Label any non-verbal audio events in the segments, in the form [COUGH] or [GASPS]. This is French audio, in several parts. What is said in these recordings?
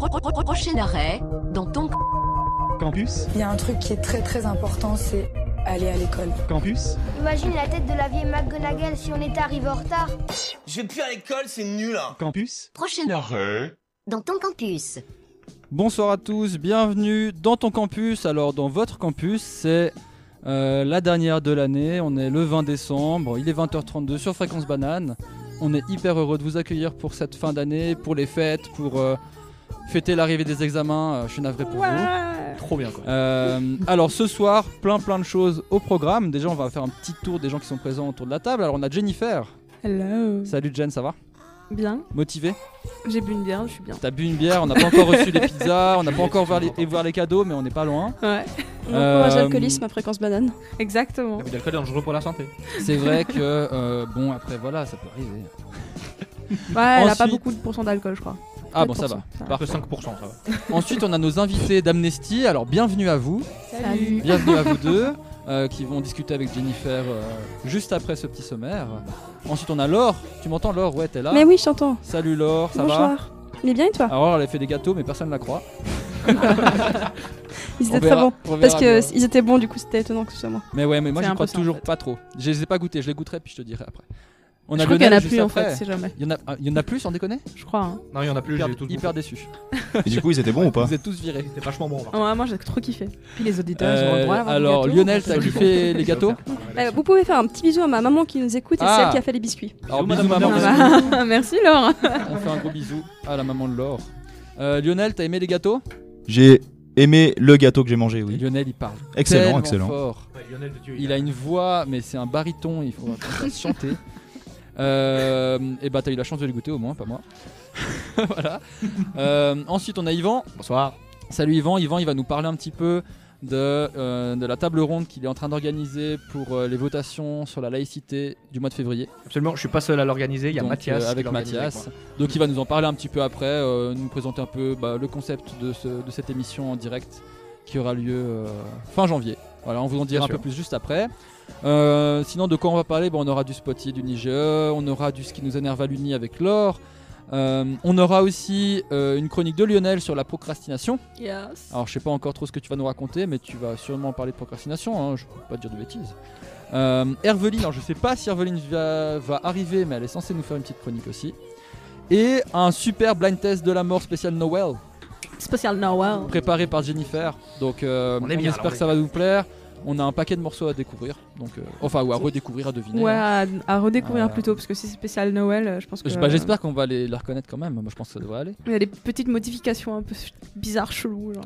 Prochain arrêt, dans ton campus, Il y a un truc qui est très très important, c'est aller à l'école. campus, Imagine la tête de la vieille McGonagall si on était arrivé en retard. Je vais plus à l'école, c'est nul hein. campus, prochain arrêt, dans ton campus. Bonsoir à tous, bienvenue dans ton campus. Alors dans votre campus, c'est euh, la dernière de l'année, on est le 20 décembre, il est 20h32 sur Fréquence Banane. On est hyper heureux de vous accueillir pour cette fin d'année, pour les fêtes, pour euh, fêter l'arrivée des examens. Euh, je suis navré pour vous. Trop bien quoi. Euh, alors ce soir, plein plein de choses au programme. Déjà, on va faire un petit tour des gens qui sont présents autour de la table. Alors on a Jennifer. Hello. Salut Jen, ça va? Bien. Motivé J'ai bu une bière, je suis bien. T'as bu une bière, on n'a pas encore reçu les pizzas, on n'a pas encore voir les, voir les cadeaux, mais on n'est pas loin. Ouais. On encourage Euh, l'alcoolisme à fréquence banane. Exactement. L'abus d'alcool est dangereux pour la santé. C'est vrai que, euh, bon, après voilà, ça peut arriver. Ouais, elle a pas Ensuite- beaucoup de pourcent d'alcool, je crois. Ah bon, ça 4%, va. va. Parfait. Que 5%, ça va. [LAUGHS] Ensuite, on a nos invités d'Amnesty. Alors, bienvenue à vous. Salut. Bienvenue à vous [LAUGHS] deux, euh, qui vont discuter avec Jennifer euh, juste après ce petit sommaire. Ensuite, on a Laure. Tu m'entends, Laure? Ouais, t'es là. Mais oui, je t'entends. Salut Laure, ça va? Bonsoir. Mais bien et toi? Alors, elle a fait des gâteaux, mais personne ne la croit. [LAUGHS] Ils étaient verra- très bons. on Parce verra que bien. ils étaient bons, du coup c'était étonnant que ce soit moi. Mais ouais, mais moi, un crois toujours fait. pas trop. Je les ai pas goûtés, je les goûterai, puis je te dirai après. On je a crois qu'il y en a plus en fait, c'est jamais. Il y en a, ah, il y en a plus, sans déconner Je crois. Hein. Non, il y en a plus, Hyper, j'ai tout hyper déçu. [LAUGHS] Et du coup, ils étaient bons ou pas [LAUGHS] Vous êtes tous virés. C'était vachement bon. Ouais, moi j'ai trop kiffé. Puis les auditeurs, ils ont le Euh, droit d'avoir des alors, gâteaux. Lionel, t'as kiffé les gâteaux Euh, vous pouvez faire un petit bisou à ma maman qui nous écoute et Ah. c'est elle qui a fait les biscuits. Alors, Bisous, maman. Ah [LAUGHS] bah, Merci Laure. On fait un gros bisou à la maman de Laure. Euh, Lionel, t'as aimé les gâteaux? J'ai aimé le gâteau que j'ai mangé, oui. Lionel, il parle. Excellent, tellement excellent. fort. Il a une voix, mais c'est un baryton, il faut chanter. Euh, et bah, t'as eu la chance de les goûter au moins, pas moi. [LAUGHS] voilà. Euh, ensuite, on a Yvan. Bonsoir. Salut Yvan. Yvan, il va nous parler un petit peu de, euh, de la table ronde qu'il est en train d'organiser pour les votations sur la laïcité du mois de février. Absolument, je suis pas seul à l'organiser, il y a Donc, Mathias. avec Mathias. Donc il va nous en parler un petit peu après, nous présenter un peu bah, le concept de, ce- de cette émission en direct qui aura lieu fin janvier. Voilà, on vous en dira Bien un sûr. peu plus juste après. Euh, sinon, de quoi on va parler? Bon, On aura du Spotify du Nige, on aura du Ce qui nous énerve à l'Uni avec Laure. Euh, on aura aussi euh, une chronique de Lionel sur la procrastination. Yes. Alors, je sais pas encore trop ce que tu vas nous raconter, mais tu vas sûrement parler de procrastination. Hein, je peux pas te dire de bêtises. Euh, Herveline, alors je sais pas si Herveline va, va arriver, mais elle est censée nous faire une petite chronique aussi. Et un super blind test de la mort spécial Noël, Spécial Noël. préparé par Jennifer. Donc, euh, On est bien, espère alors, que ça va nous plaire. On a un paquet de morceaux à découvrir, donc euh, enfin ou à redécouvrir, à deviner. Ouais, hein. à, à redécouvrir Euh, plutôt parce que si c'est spécial Noël, euh, je pense que. Bah, J'espère qu'on va les, les reconnaître quand même. Moi, je pense que ça devrait aller. Il y a des petites modifications un peu bizarres, cheloues. Genre.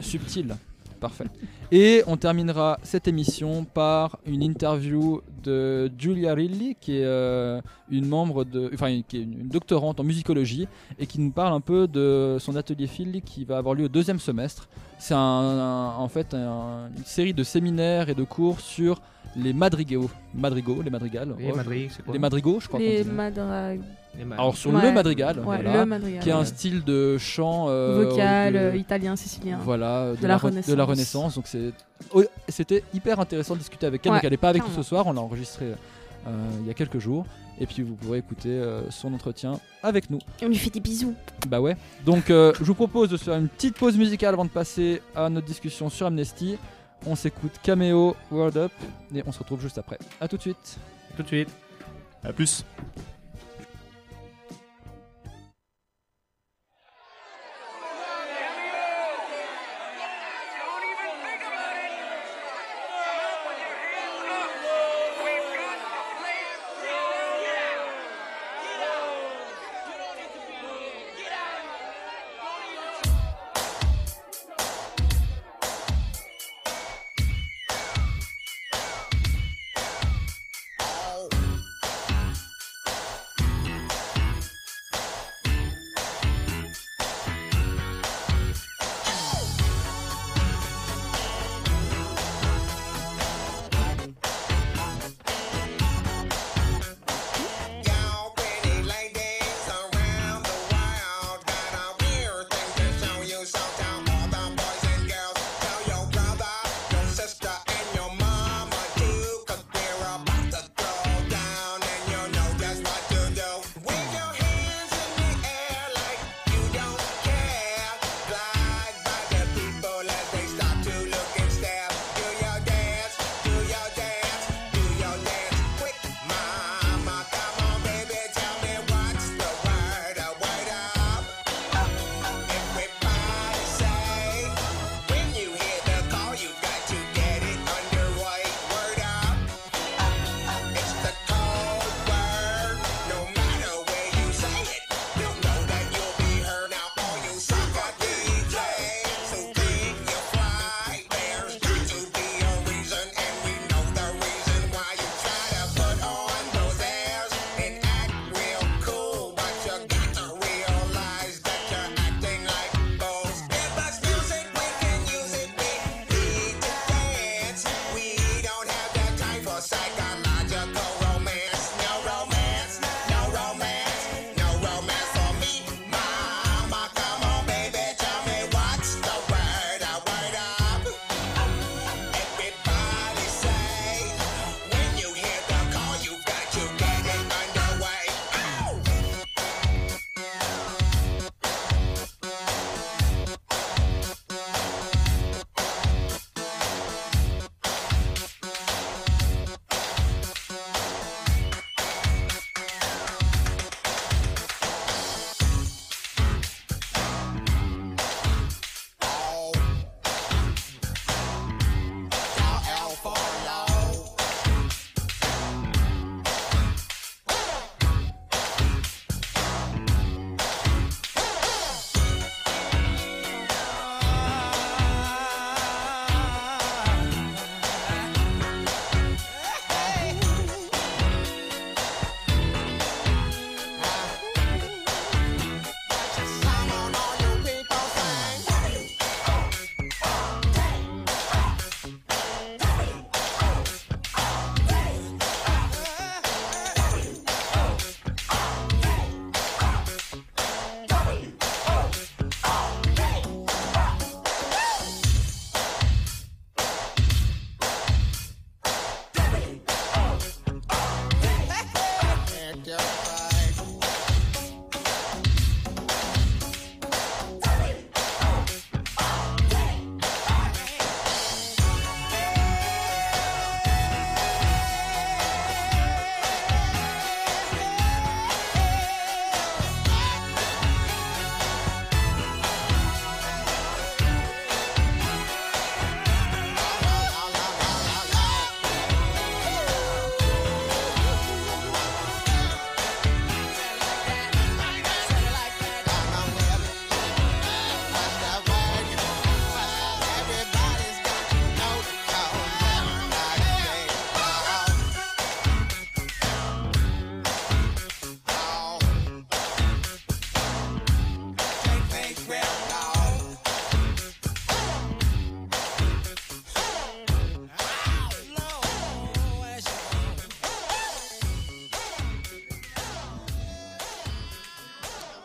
Parfait. Et on terminera cette émission par une interview de Giulia Rilli, qui est euh, une membre de, enfin, qui est une, doctorante en musicologie et qui nous parle un peu de son atelier Philly qui va avoir lieu au deuxième semestre. C'est un, un- en fait un- une série de séminaires et de cours sur les madrigaux, madrigaux, les madrigales. Et Oh, Madrid, c'est quoi les madrigaux, je crois. qu'on Les dit. Alors sur Ouais. le madrigal, Ouais, voilà, le madrigal. qui est un style de chant euh, Vocal, euh, italien, sicilien. voilà, de, De la, la re- de la Renaissance. Donc c'est, oh, c'était hyper intéressant de discuter avec elle. Ouais, donc elle n'est pas avec nous ce soir, on l'a enregistré euh, il y a quelques jours. Et puis vous pourrez écouter euh, son entretien avec nous. Et on lui fait des bisous. Bah ouais. Donc euh, je vous propose de se faire une petite pause musicale avant de passer à notre discussion sur Amnesty. On s'écoute Cameo, World Up et on se retrouve juste après. A tout de suite. Tout de suite. A plus.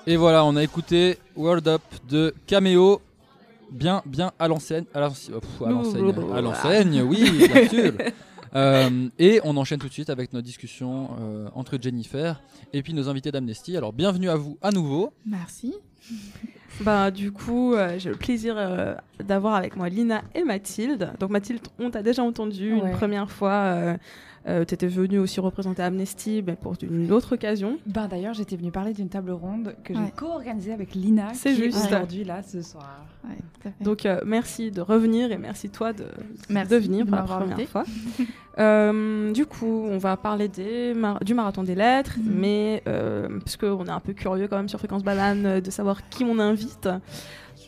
Et voilà, on a écouté World Up de Cameo. Bien, bien à l'enseigne. À l'enseigne, oh, à l'enseigne, oui, bien sûr. [LAUGHS] Euh, et on enchaîne tout de suite avec notre discussion euh, entre Jennifer et puis nos invités d'Amnesty. Alors bienvenue à vous à nouveau. Merci. [LAUGHS] Bah, du coup, euh, j'ai le plaisir euh, d'avoir avec moi Lina et Mathilde. Donc, Mathilde, on t'a déjà entendu Ouais. une première fois. Euh, tu étais venue aussi représenter Amnesty mais pour une autre occasion. Ben, D'ailleurs, j'étais venue parler d'une table ronde que j'ai Ouais. co-organisée avec Lina. C'est qui est juste. aujourd'hui là ce soir. Ouais. Donc, euh, merci de revenir et merci toi de, Merci de venir de pour la première invitée. fois. [LAUGHS] Euh, du coup, on va parler des mar- du marathon des lettres, Mhm. mais euh, parce qu'on est un peu curieux quand même sur Fréquence Banane de savoir qui on invite.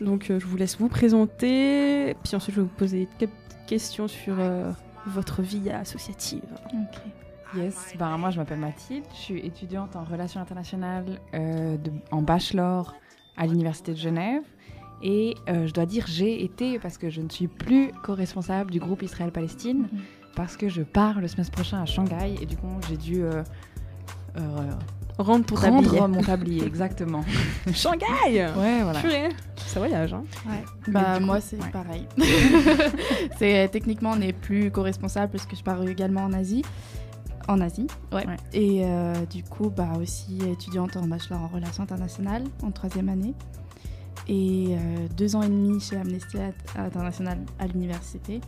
Donc, euh, je vous laisse vous présenter, puis ensuite je vais vous poser quelques questions sur euh, votre vie associative. Yes, ben, moi je m'appelle Mathilde, je suis étudiante en relations internationales euh, de- en bachelor à l'Université de Genève. Et euh, je dois dire j'ai été, parce que je ne suis plus co-responsable du groupe Israël-Palestine, parce que je pars le semestre prochain à Shanghai et du coup j'ai dû euh, euh, Rendre ton tablier. mon tablier, exactement. [LAUGHS] Shanghai Ouais, voilà. Purée, ça voyage. Hein. Ouais. Bah, moi, c'est ouais. pareil. [LAUGHS] c'est techniquement, on n'est plus co-responsable parce que je pars également en Asie. En Asie, ouais. Ouais. Et euh, du coup, bah aussi étudiante en bachelor en relations internationales en troisième année. Et euh, deux ans et demi chez Amnesty International à l'université.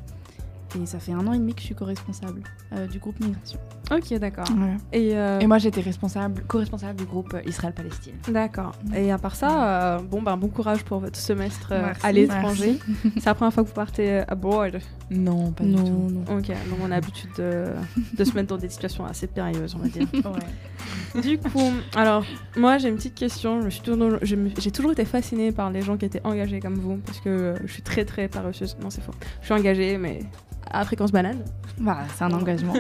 Et ça fait un an et demi que je suis co-responsable euh, du groupe Migration. Ok, d'accord. Voilà. Et, euh, Et moi j'étais responsable, co-responsable du groupe euh, Israël-Palestine. D'accord. Et à part ça, euh, bon, ben, bon courage pour votre semestre euh, Merci. à l'étranger. [LAUGHS] C'est la première fois que vous partez abroad? Non, pas non, du tout. non. Ok, donc on a l'habitude de, de se mettre dans des situations assez périlleuses, on va dire. [LAUGHS] Ouais. du coup, alors, moi j'ai une petite question. Suis toujours- J'ai toujours été fascinée par les gens qui étaient engagés comme vous, parce que je suis très très paresseuse. Non, c'est faux. Je suis engagée, mais à fréquence banane. Bah, c'est un engagement.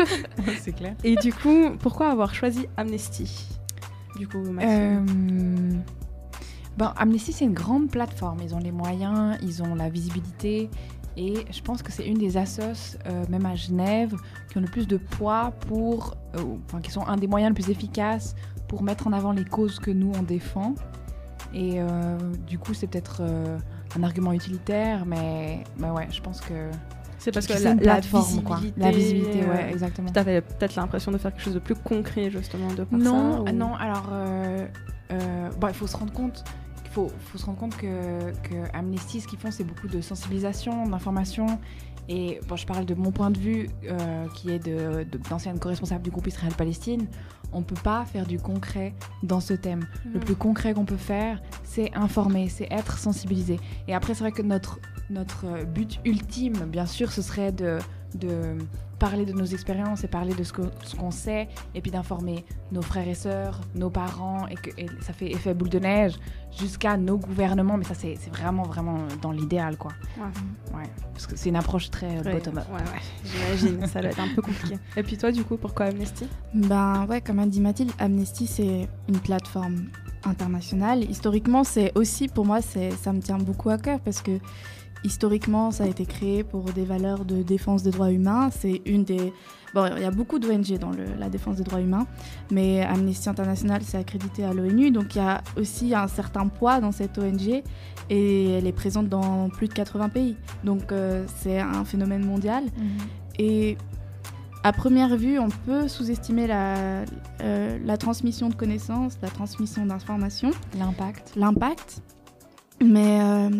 [LAUGHS] c'est clair. Et du coup, pourquoi avoir choisi Amnesty? Du coup, Maxime. Euh, bon, Amnesty, c'est une grande plateforme. Ils ont les moyens, ils ont la visibilité. Et je pense que c'est une des assos, euh, même à Genève, qui ont le plus de poids pour. euh, enfin, qui sont un des moyens les plus efficaces pour mettre en avant les causes que nous, on défend. Et euh, du coup, c'est peut-être euh, un argument utilitaire, mais, mais ouais, je pense que. C'est parce que la, la quoi. La visibilité, euh, ouais, exactement. Tu avais peut-être l'impression de faire quelque chose de plus concret, justement, de par Non, ça, ou- non. Alors, euh, euh, bon, il faut se rendre compte. Faut, faut se rendre compte que, que Amnesty, ce qu'ils font, c'est beaucoup de sensibilisation, d'information. Et bon, je parle de mon point de vue, euh, qui est de- de- d'ancienne co-responsable du groupe Israël-Palestine. On ne peut pas faire du concret dans ce thème. Le plus concret qu'on peut faire, c'est informer, c'est être sensibilisé. Et après, c'est vrai que notre, notre euh, but ultime, bien sûr, ce serait de, de parler de nos expériences et parler de ce qu'on sait, et puis d'informer nos frères et sœurs, nos parents, et que et ça fait effet boule de neige jusqu'à nos gouvernements. Mais ça, c'est vraiment, vraiment dans l'idéal, quoi. Ouais. Ouais. Parce que c'est une approche très euh, Ouais, bottom-up. Ouais, ouais, j'imagine, ça doit être un peu compliqué. [LAUGHS] Et puis toi, du coup, pourquoi Amnesty? Ben ouais, comme a dit Mathilde, Amnesty c'est une plateforme internationale. Historiquement, c'est aussi pour moi, c'est ça me tient beaucoup à cœur parce que historiquement, ça a été créé pour des valeurs de défense des droits humains. C'est une des bon, il y a beaucoup d'ONG dans le- la défense des droits humains, mais Amnesty International c'est accrédité à l'ONU, donc il y a aussi un certain poids dans cette ONG et elle est présente dans plus de 80 pays. Donc euh, c'est un phénomène mondial. Et à première vue, on peut sous-estimer la, euh, la transmission de connaissances, la transmission d'informations, L'impact. l'impact. Mais euh,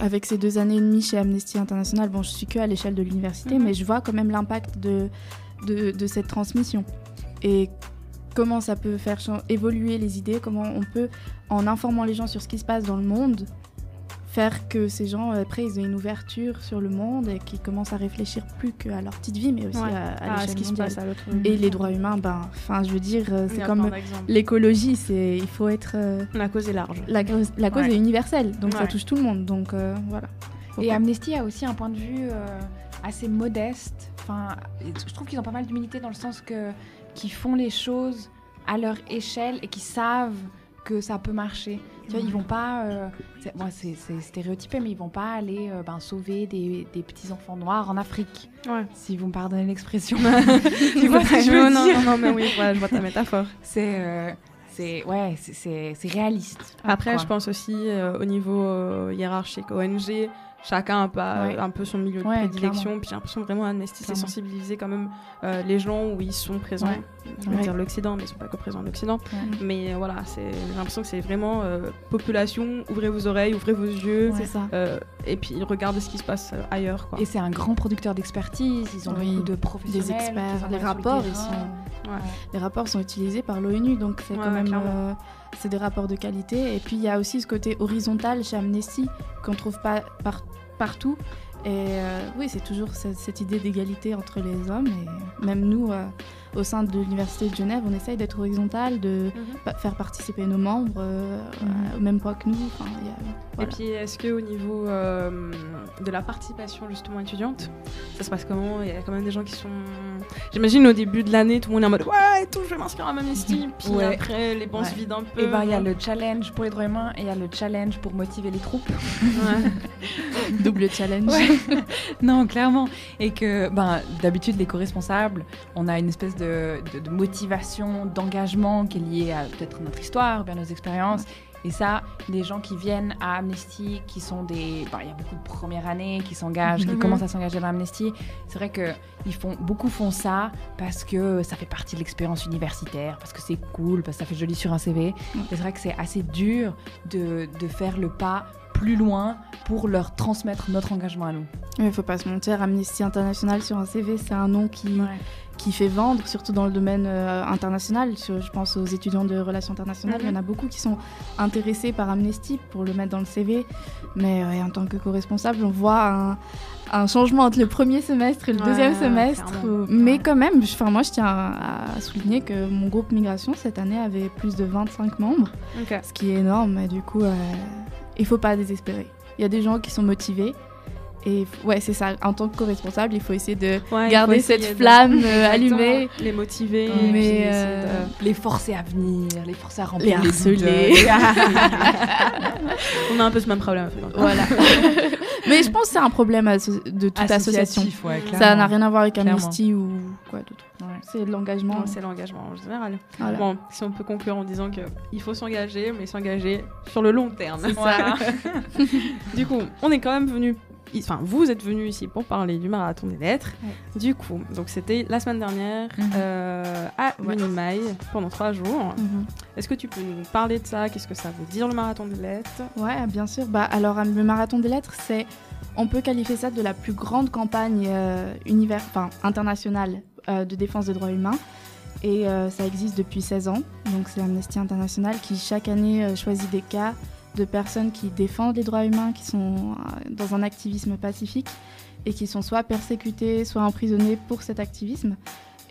avec ces deux années et demie chez Amnesty International, bon, je suis que à l'échelle de l'université, Mhm. mais je vois quand même l'impact de, de, de cette transmission. Et comment ça peut faire évoluer les idées, comment on peut, en informant les gens sur ce qui se passe dans le monde, faire que ces gens, après, ils aient une ouverture sur le monde et qu'ils commencent à réfléchir plus qu'à leur petite vie, mais aussi Ouais. à, à Ah, l'échelle ce qui se passe à l'autre Et les droits humains, ben, enfin, je veux dire, euh, c'est comme l'écologie, c'est, il faut être, euh, La cause est large. la, cause- la cause Ouais. est universelle, donc ça touche tout le monde, donc euh, voilà. Et Amnesty a aussi un point de vue euh, assez modeste. Enfin, je trouve qu'ils ont pas mal d'humilité dans le sens que qu'ils font les choses à leur échelle et qu'ils savent que ça peut marcher. Tu vois, ils vont pas, euh, c'est bon, stéréotypé, mais ils vont pas aller euh, ben, sauver des, des petits enfants noirs en Afrique, Ouais. si vous me pardonnez l'expression. [LAUGHS] tu vois ce que je veux non, dire non, non, mais oui, voilà, je vois ta métaphore. [LAUGHS] C'est euh, c'est ouais, c'est- c'est réaliste. Après, quoi. je pense aussi euh, au niveau hiérarchique ONG, chacun a pas, Ouais. un peu son milieu de Ouais, prédilection. clairement. Puis j'ai l'impression vraiment Amnesty Clairement. sensibiliser quand même euh, les gens où ils sont présents. Ouais. Je veux Ouais. dire l'Occident, mais ils sont pas que présents en Occident. Ouais. Mais euh, voilà, c'est j'ai l'impression que c'est vraiment euh, population, ouvrez vos oreilles, ouvrez vos yeux. C'est ça. euh, et puis regardez ce qui se passe euh, ailleurs. Quoi. Et c'est un grand producteur d'expertise. Ils ont Oui, beaucoup de professionnels. des experts, les rapports, ils sont- Ouais. Les rapports sont utilisés par l'ONU, donc c'est Ouais, quand même euh, c'est des rapports de qualité. Et puis il y a aussi ce côté horizontal chez Amnesty qu'on trouve pas par- partout. Et euh, oui, c'est toujours cette, cette idée d'égalité entre les hommes. Et même nous, euh, au sein de l'Université de Genève, on essaye d'être horizontal, de pa- faire participer nos membres euh, Mhm. au même point que nous. Enfin, il y a- Et puis, est-ce que au niveau euh, de la participation justement étudiante, ça se passe comment? Il y a quand même des gens qui sont. J'imagine au début de l'année, tout le monde est en mode ouais, et tout, je vais m'inscrire à Amnesty. Puis Ouais. après, les bancs se Ouais. vident un peu. Et ben il y a le challenge pour les droits humains et il y a le challenge pour motiver les troupes. Ouais. [LAUGHS] double challenge. [LAUGHS] Non, clairement. Et que ben, d'habitude, les co-responsables, on a une espèce de, de- de motivation, d'engagement qui est liée à peut-être notre histoire, bien nos expériences. Et ça, les gens qui viennent à Amnesty, qui sont des... ben, Il y a beaucoup de premières années qui s'engagent, qui Mhm. commencent à s'engager dans Amnesty. C'est vrai que ils font, beaucoup font ça parce que ça fait partie de l'expérience universitaire, parce que c'est cool, parce que ça fait joli sur un CV. Et c'est vrai que c'est assez dur de, de faire le pas plus loin pour leur transmettre notre engagement à nous. Il faut pas se mentir, Amnesty International sur un CV, c'est un nom qui, qui fait vendre, surtout dans le domaine euh, international. Je pense aux étudiants de relations internationales. Il y en a beaucoup qui sont intéressés par Amnesty pour le mettre dans le CV. Mais ouais, en tant que co-responsable, on voit un, un changement entre le premier semestre et le Ouais, deuxième semestre. où- Mais quand même, je- moi, je tiens à, à souligner que mon groupe migration, cette année, avait plus de 25 membres. Ce qui est énorme. Et du coup, euh, il faut pas désespérer. Il y a des gens qui sont motivés. Et ouais, c'est ça. En tant que co-responsable, il faut essayer de Ouais, garder essayer cette de- flamme [LAUGHS] euh, allumée. Les motiver. Mais, euh, de- Les forcer à venir, les forcer à remplir les, harceler. [LAUGHS] On a un peu ce même problème. Voilà. [LAUGHS] Mais je pense que c'est un problème de toute association. Ouais, ça n'a rien à voir avec. Amnesty ou quoi d'autre. Ouais. C'est de l'engagement. C'est l'engagement en général. Voilà. Bon, si on peut conclure en disant que il faut s'engager, mais s'engager sur le long terme. Ça. du coup, on est quand même venu. Enfin, vous êtes venu ici pour parler du marathon des lettres. Du coup, donc c'était la semaine dernière Mhm. euh, à Ouais. Unimail pendant trois jours. Mhm. Est-ce que tu peux nous parler de ça? Qu'est-ce que ça veut dire le marathon des lettres? Ouais, bien sûr. Bah, alors, le marathon des lettres, c'est, on peut qualifier ça de la plus grande campagne euh, univers, enfin, internationale euh, de défense des droits humains. Et euh, ça existe depuis 16 ans. Donc, c'est Amnesty International qui, chaque année, euh, choisit des cas de personnes qui défendent les droits humains, qui sont euh, dans un activisme pacifique et qui sont soit persécutées, soit emprisonnées pour cet activisme.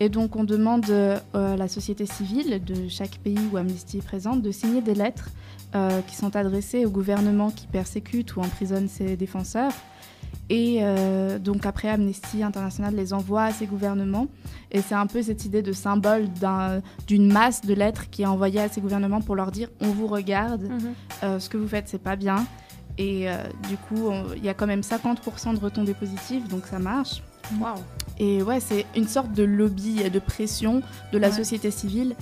Et donc, on demande euh, à la société civile de chaque pays où Amnesty est présente de signer des lettres euh, qui sont adressées au gouvernement qui persécute ou emprisonne ses défenseurs. Et euh, donc après, Amnesty International les envoie à ces gouvernements. Et c'est un peu cette idée de symbole d'un- d'une masse de lettres qui est envoyée à ces gouvernements pour leur dire on vous regarde, euh, ce que vous faites c'est pas bien. Et euh, du coup, il y a quand même 50% de retombées positives, donc ça marche. Waouh Et ouais, c'est une sorte de lobby et de pression de la Ouais. société civile.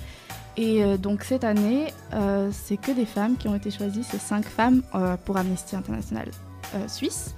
Et euh, donc cette année, euh, c'est que des femmes qui ont été choisies, c'est cinq femmes euh, pour Amnesty International Suisse.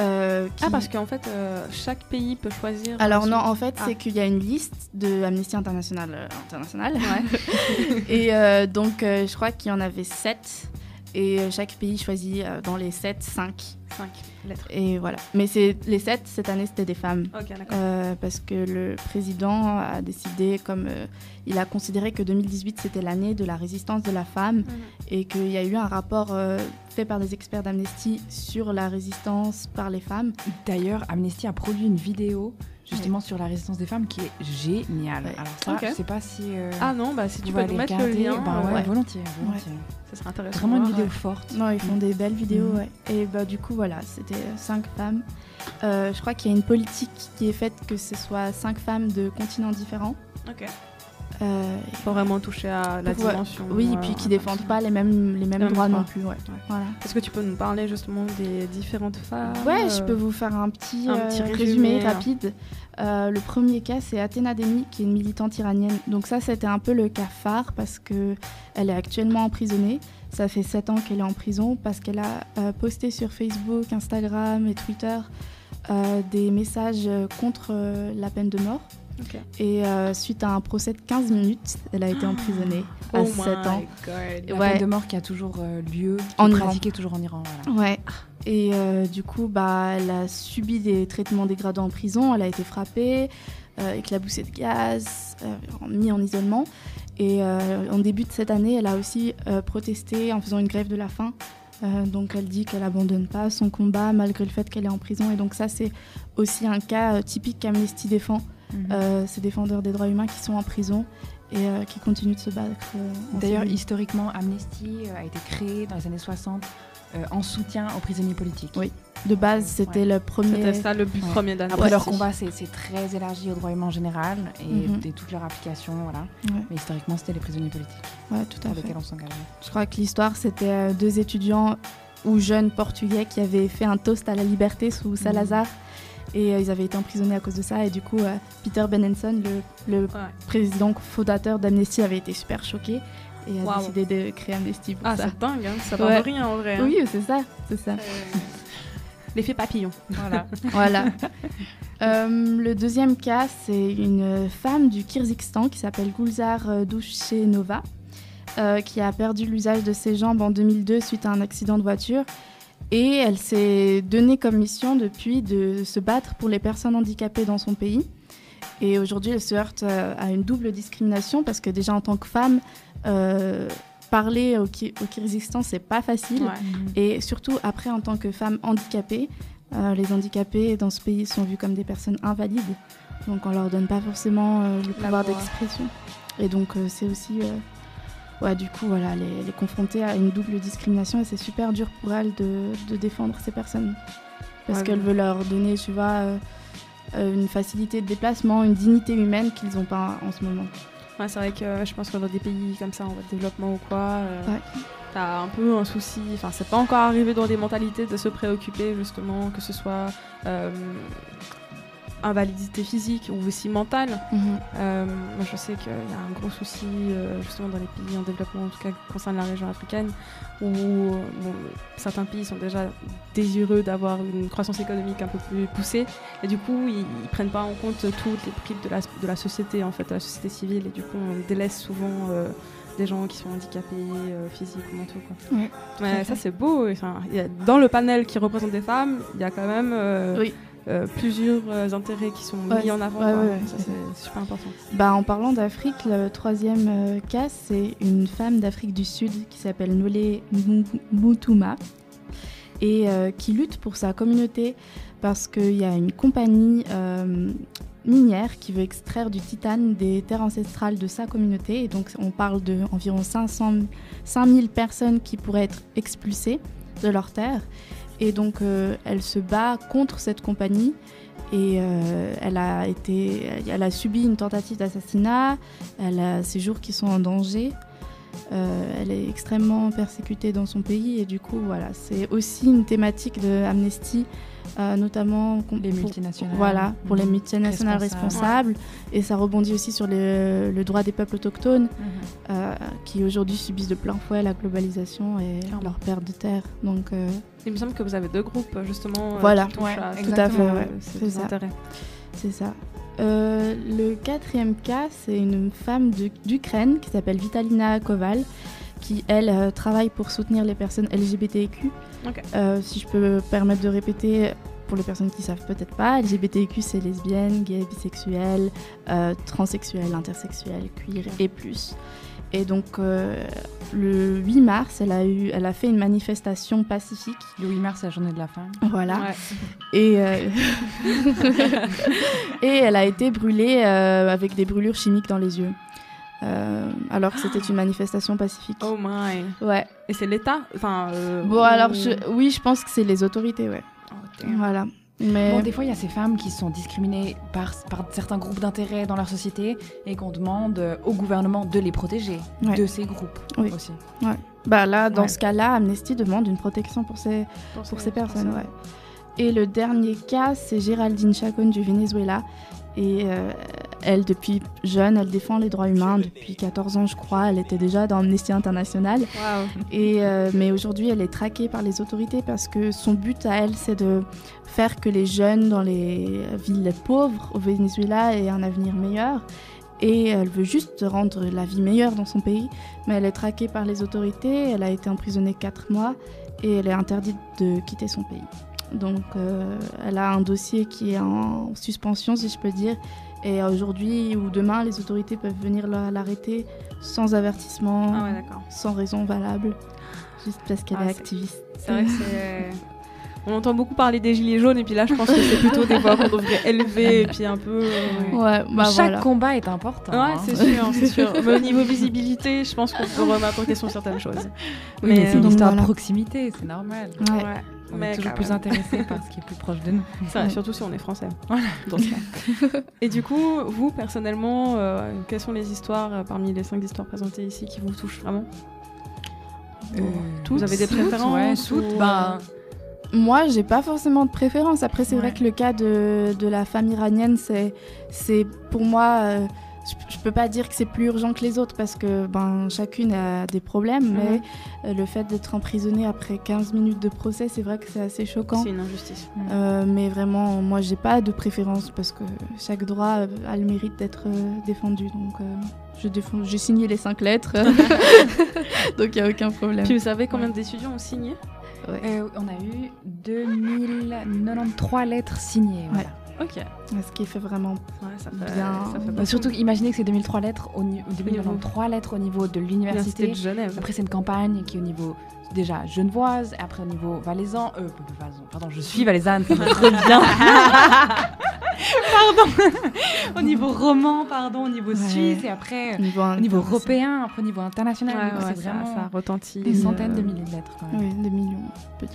Euh, qui- Ah, parce qu'en fait, euh, chaque pays peut choisir. Alors non, en fait, Ah. c'est qu'il y a une liste de Amnesty International. euh, international. [LAUGHS] et euh, donc, je crois qu'il y en avait sept. Et chaque pays choisit dans les sept, cinq. 5 lettres. Et voilà. Mais c'est les sept, cette année, c'était des femmes. Ok, d'accord. Euh, parce que le président a décidé, comme euh, il a considéré que 2018 c'était l'année de la résistance de la femme Mhm. et qu'il y a eu un rapport euh, fait par des experts d'Amnesty sur la résistance par les femmes. D'ailleurs, Amnesty a produit une vidéo justement sur la résistance des femmes qui est géniale. Ouais. Alors ça, Ok. je sais pas si... euh, Ah non, bah si tu vous peux nous mettre le lien, bah ouais, euh, volontiers, volontiers. ça serait intéressant. Vraiment une vidéo ouais. forte. Non, ils font des belles vidéos, ouais. Et bah du coup voilà, c'était cinq femmes. Euh, je crois qu'il y a une politique qui est faite que ce soit cinq femmes de continents différents. Ok. Euh, Faut vraiment toucher à la ouais, dimension. Oui, et euh, puis qui défendent pas les mêmes, les mêmes droits non plus. Ouais. Voilà. Est-ce que tu peux nous parler justement des différentes femmes Ouais, je euh, peux vous faire un petit, un petit résumé, résumé, hein. rapide. Euh, le premier cas, c'est Athéna Demi, qui est une militante iranienne. Donc ça, c'était un peu le cas phare parce que elle est actuellement emprisonnée. Ça fait sept ans qu'elle est en prison parce qu'elle a euh, posté sur Facebook, Instagram et Twitter euh, des messages contre la peine de mort. Et euh, suite à un procès de 15 minutes, elle a été emprisonnée à Oh 7 my ans. God. La Ouais. peine de mort qui a toujours euh, lieu, En est Iran. pratiquée toujours en Iran. Voilà. Ouais. Et euh, du coup, bah, elle a subi des traitements dégradants en prison. Elle a été frappée, éclaboussée de gaz, mise en isolement. Et en début de cette année, elle a aussi protesté en faisant une grève de la faim. Euh, donc elle dit qu'elle abandonne pas son combat malgré le fait qu'elle est en prison. Et donc ça, c'est aussi un cas euh, typique qu'Amnesty défend. Mhm. Euh, ces défendeurs des droits humains qui sont en prison et euh, qui continuent de se battre. euh, D'ailleurs, historiquement, Amnesty euh, a été créé dans les années 60 euh, en soutien aux prisonniers politiques. Oui. de base, c'était le premier. C'était ça le but Ouais. premier d'Annecy. Après, leur combat, c'est très élargi aux droits humains en général et, Mhm. et toute leur application. Voilà. Ouais. Mais historiquement, c'était les prisonniers politiques Ouais, tout à fait. lesquels on s'engageait. Je crois que l'histoire, c'était deux étudiants ou jeunes portugais qui avaient fait un toast à la liberté sous Salazar. Et euh, ils avaient été emprisonnés à cause de ça. Et du coup, euh, Peter Benenson, le, le président fondateur d'Amnesty, avait été super choqué et a décidé de créer Amnesty pour Ah, ça. c'est dingue, hein, ça part de rien, en vrai, hein. Oui, c'est ça, c'est ça. L'effet papillon. Voilà. [LAUGHS] voilà. Euh, le deuxième cas, c'est une femme du Kyrgyzstan qui s'appelle Gulzar euh, Douchenova, euh, qui a perdu l'usage de ses jambes en 2002 suite à un accident de voiture. Et elle s'est donnée comme mission depuis de se battre pour les personnes handicapées dans son pays. Et aujourd'hui, elle se heurte euh, à une double discrimination parce que déjà en tant que femme, euh, parler au, Ki- au Kyrgyzstan, c'est pas facile. Ouais. Et surtout après, en tant que femme handicapée, euh, les handicapés dans ce pays sont vus comme des personnes invalides. Donc on leur donne pas forcément euh, le pouvoir d'expression. Et donc c'est aussi... ouais, du coup, voilà, elle est, elle est confrontée à une double discrimination et c'est super dur pour elle de, de défendre ces personnes. Parce Ouais, qu'elle veut leur donner, tu vois, euh, euh, une facilité de déplacement, une dignité humaine qu'ils n'ont pas en ce moment. Ouais, c'est vrai que euh, je pense que dans des pays comme ça, en voie de développement ou quoi, euh, Ouais. t'as un peu un souci. Enfin, c'est pas encore arrivé dans des mentalités de se préoccuper justement, que ce soit euh, invalidité physique ou aussi mentale. Mhm. Euh, moi, je sais qu'il y a un gros souci euh, justement dans les pays en développement, en tout cas qui concerne la région africaine, où euh, bon, certains pays sont déjà désireux d'avoir une croissance économique un peu plus poussée, et du coup, ils, ils prennent pas en compte toutes les prises de la, de la société, en fait, de la société civile, et du coup, on délaisse souvent euh, des gens qui sont handicapés, euh, physiques ou mentaux. Quoi. Ouais, Ouais, ça, c'est beau. y a- dans le panel qui représente des femmes, il y a quand même euh, Oui. Euh, plusieurs euh, intérêts qui sont Ouais, mis en avant. ouais. Ça, c'est super important. Bah, en parlant d'Afrique, le troisième euh, cas, c'est une femme d'Afrique du Sud qui s'appelle Nolé Mou- Moutouma et qui lutte pour sa communauté parce qu'il y a une compagnie minière qui veut extraire du titane des terres ancestrales de sa communauté. Et donc, on parle d'environ 500 5000 personnes qui pourraient être expulsées de leurs terres. Et donc, euh, elle se bat contre cette compagnie. Et euh, elle, a été, elle a subi une tentative d'assassinat. Elle a ses jours qui sont en danger. Euh, elle est extrêmement persécutée dans son pays. Et du coup, voilà, c'est aussi une thématique de Amnesty, euh, notamment Les pour- multinationales. Voilà, pour les Mhm. multinationales Responsables. Et ça rebondit aussi sur le, le droit des peuples autochtones, euh, qui aujourd'hui subissent de plein fouet la globalisation et leur perte de terre. Donc, Il me semble que vous avez deux groupes justement. euh, Voilà, qui touchent Ouais, à tout à fait, euh, ouais, c'est ça. intérêts. C'est ça. Euh, le quatrième cas, c'est une femme d'Ukraine qui s'appelle Vitalina Koval, qui, elle, euh, travaille pour soutenir les personnes LGBTQ. Euh, si je peux me permettre de répéter, pour les personnes qui savent peut-être pas, LGBTQ, c'est lesbienne, gay, bisexuel, euh, transsexuel, intersexuel, queer et plus. Et donc, euh, le 8 mars, elle a, eu, elle a fait une manifestation pacifique. Le 8 mars, c'est la journée de la femme. Voilà. Ouais. Et, euh, [LAUGHS] et elle a été brûlée euh, avec des brûlures chimiques dans les yeux. Euh, alors que c'était une manifestation pacifique. Oh my. Ouais. Et c'est l'État? Enfin. euh, Bon, ou- alors, je- oui, je pense que c'est les autorités, ouais. Oh. Voilà. Mais Bon, des fois, il y a ces femmes qui sont discriminées par, par certains groupes d'intérêt dans leur société et qu'on demande euh, au gouvernement de les protéger Ouais. de ces groupes Oui. aussi. Ouais. Bah là, dans Ouais. ce cas-là, Amnesty demande une protection pour ces, pour ces personnes. Ouais. Et le dernier cas, c'est Géraldine Chacon du Venezuela. Et euh, elle, depuis jeune, elle défend les droits humains. Depuis 14 ans, je crois. Elle était déjà dans Amnesty International. Et, euh, mais aujourd'hui, elle est traquée par les autorités parce que son but à elle, c'est de faire que les jeunes dans les villes pauvres au Venezuela aient un avenir meilleur. Et elle veut juste rendre la vie meilleure dans son pays. Mais elle est traquée par les autorités. Elle a été emprisonnée 4 mois et elle est interdite de quitter son pays. Donc, euh, elle a un dossier qui est en suspension, si je peux dire. Et aujourd'hui ou demain, les autorités peuvent venir la- l'arrêter sans avertissement, Ah ouais, sans raison valable, juste parce qu'elle Ah, est activiste. C'est vrai que c'est. On entend beaucoup parler des gilets jaunes et puis là je pense que c'est plutôt des voix qu'on devrait élever et puis un peu. euh, Ouais, bah Chaque voilà. combat est important. Ouais, hein. c'est sûr, c'est sûr. Mais au niveau visibilité, je pense qu'on peut remettre en question certaines choses. Oui, mais c'est une donc histoire voilà. de proximité, c'est normal. Ouais. Ouais. On Mais est toujours plus intéressé par ce qui est plus proche de nous. Ça, surtout si on est français. Voilà. Dans ce cas. Et du coup, vous personnellement, euh, quelles sont les histoires euh, parmi les cinq histoires présentées ici qui vous touchent vraiment? Euh, Vous avez des préférences ouais, ou, toutes, euh, ben, Moi, j'ai pas forcément de préférence. Après, c'est vrai Ouais. que le cas de, de la femme iranienne, c'est, c'est pour moi, euh, je, peux pas dire que c'est plus urgent que les autres parce que ben, chacune a des problèmes, mais euh, le fait d'être emprisonnée après 15 minutes de procès, c'est vrai que c'est assez choquant. C'est une injustice. Euh, mais vraiment, moi, j'ai pas de préférence parce que chaque droit a le mérite d'être euh, défendu. Donc, euh, je défends, j'ai signé les cinq lettres, [LAUGHS] [LAUGHS] donc il y a aucun problème. Puis vous savez combien d'étudiants ont signé? Euh, on a eu 2093 lettres signées. voilà. Ok. Ce qui fait vraiment Ouais, ça fait, bien. ça fait Bah, beaucoup. surtout, imaginez que c'est 2003 lettres au, ni- 2093 lettres au niveau de L'université l'université. de Genève. Après, c'est une campagne qui est au niveau déjà genevoise, et après au niveau valaisan. Euh, pardon, je suis valaisanne, ça [LAUGHS] revient. pardon. [LAUGHS] au niveau roman, pardon, au niveau Ouais. suisse, et après Au niveau, au niveau européen, après au niveau international. Ouais, c'est ça, vraiment ça retentit. des centaines de euh, milliers de lettres. Quand même. Oui, des millions.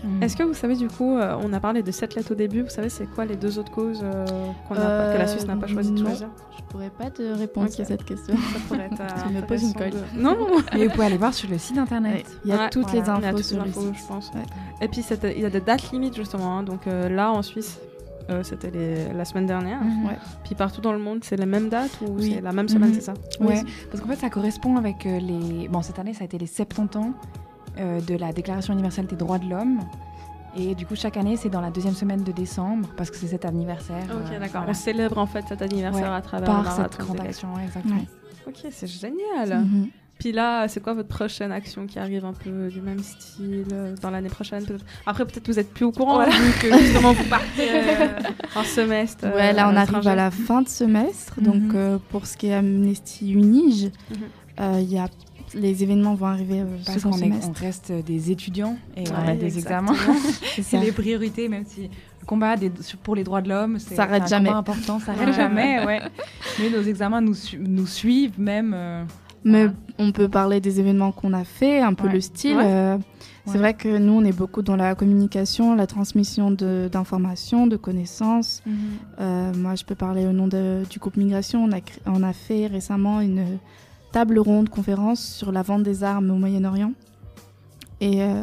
Mm. Est-ce que vous savez du coup, euh, on a parlé de sept lettres au début, vous savez c'est quoi les deux autres causes euh, qu'on a pas- que la Suisse n'a pas choisi de Euh, choisir? Je pourrais pas te répondre sur cette question. Ça pourrait être euh, [LAUGHS] Tu me poses une colle. de- Non, non, Mais vous pouvez aller voir sur le site internet. Il y a Ouais, toutes voilà, les il y a toutes sur les infos, je pense. Ouais. Et puis il y a des dates limites justement, hein, donc euh, là en Suisse, euh, c'était les- la semaine dernière. Mhm. Ouais. Puis partout dans le monde, c'est les mêmes dates ou Oui. c'est la même semaine, Mhm. c'est ça? Ouais, parce qu'en fait, ça correspond avec euh, les. Bon, cette année, ça a été les 70 ans euh, de la Déclaration universelle des droits de l'homme. Et du coup, chaque année, c'est dans la deuxième semaine de décembre, parce que c'est cet anniversaire. Ok, euh, d'accord. voilà, on célèbre en fait cet anniversaire Ouais, à travers par cette grande action, ouais, exactement. Ouais. Ok, c'est génial. Mhm. Puis là, c'est quoi votre prochaine action qui arrive un peu du même style euh, dans l'année prochaine Après, peut-être vous êtes plus au courant Voilà. vu que justement vous [LAUGHS] partez euh, en semestre. Ouais, là, euh, on arrive à la fin de semestre. Mhm. Donc, euh, pour ce qui est Amnesty Unige, Mhm. euh, il y a... les événements vont arriver Parce qu'on on reste des étudiants et on a des exactement. examens. [LAUGHS] C'est les priorités, même si le combat des- pour les droits de l'homme, c'est un jamais. combat important, ça [LAUGHS] arrête Ouais. jamais, ouais. Mais nos examens nous, su- nous suivent même. euh, Mais on peut parler des événements qu'on a fait, un peu Ouais. le style. Ouais. euh, C'est Ouais. vrai que nous, on est beaucoup dans la communication, la transmission d'informations, de, connaissances. Euh, moi, je peux parler au nom de- du groupe Migration. On a, cré- on a fait récemment une table ronde conférence sur la vente des armes au Moyen-Orient. Et euh,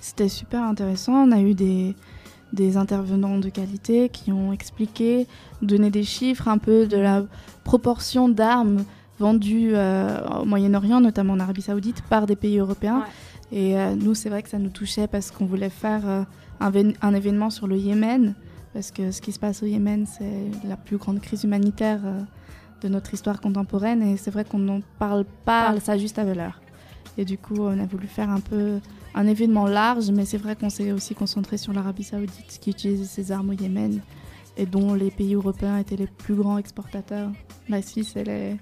c'était super intéressant. On a eu des, des intervenants de qualité qui ont expliqué, donné des chiffres un peu de la proportion d'armes vendues euh, au Moyen-Orient, notamment en Arabie Saoudite, par des pays européens. Et euh, nous, c'est vrai que ça nous touchait parce qu'on voulait faire euh, un, événement sur le Yémen, parce que ce qui se passe au Yémen, c'est la plus grande crise humanitaire de notre histoire contemporaine, et c'est vrai qu'on n'en parle pas Pas. ça juste à valeur. Et du coup, on a voulu faire un peu un événement large, mais c'est vrai qu'on s'est aussi concentré sur l'Arabie Saoudite, qui utilise ses armes au Yémen, et dont les pays européens étaient les plus grands exportateurs. La Suisse, elle est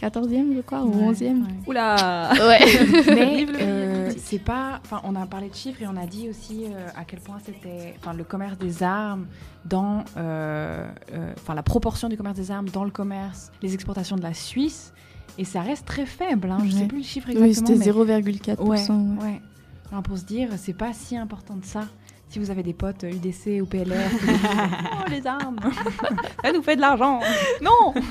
14e, je crois, ou Ouais, 11e. ouais. Oula Ouais. [LAUGHS] Mais euh, c'est pas. Enfin, on a parlé de chiffres et on a dit aussi euh, à quel point c'était. Enfin, le commerce des armes dans. euh, euh, Enfin, la proportion du commerce des armes dans le commerce, les exportations de la Suisse. Et ça reste très faible. Hein. Je sais Ouais. plus le chiffre Oui, exactement. c'était mais- 0,4%. Ouais, ouais. ouais. Alors, pour se dire, c'est pas si important de ça. Si vous avez des potes UDC ou PLR, vous [LAUGHS] oh les armes, [LAUGHS] Ça nous fait de l'argent. non. [LAUGHS]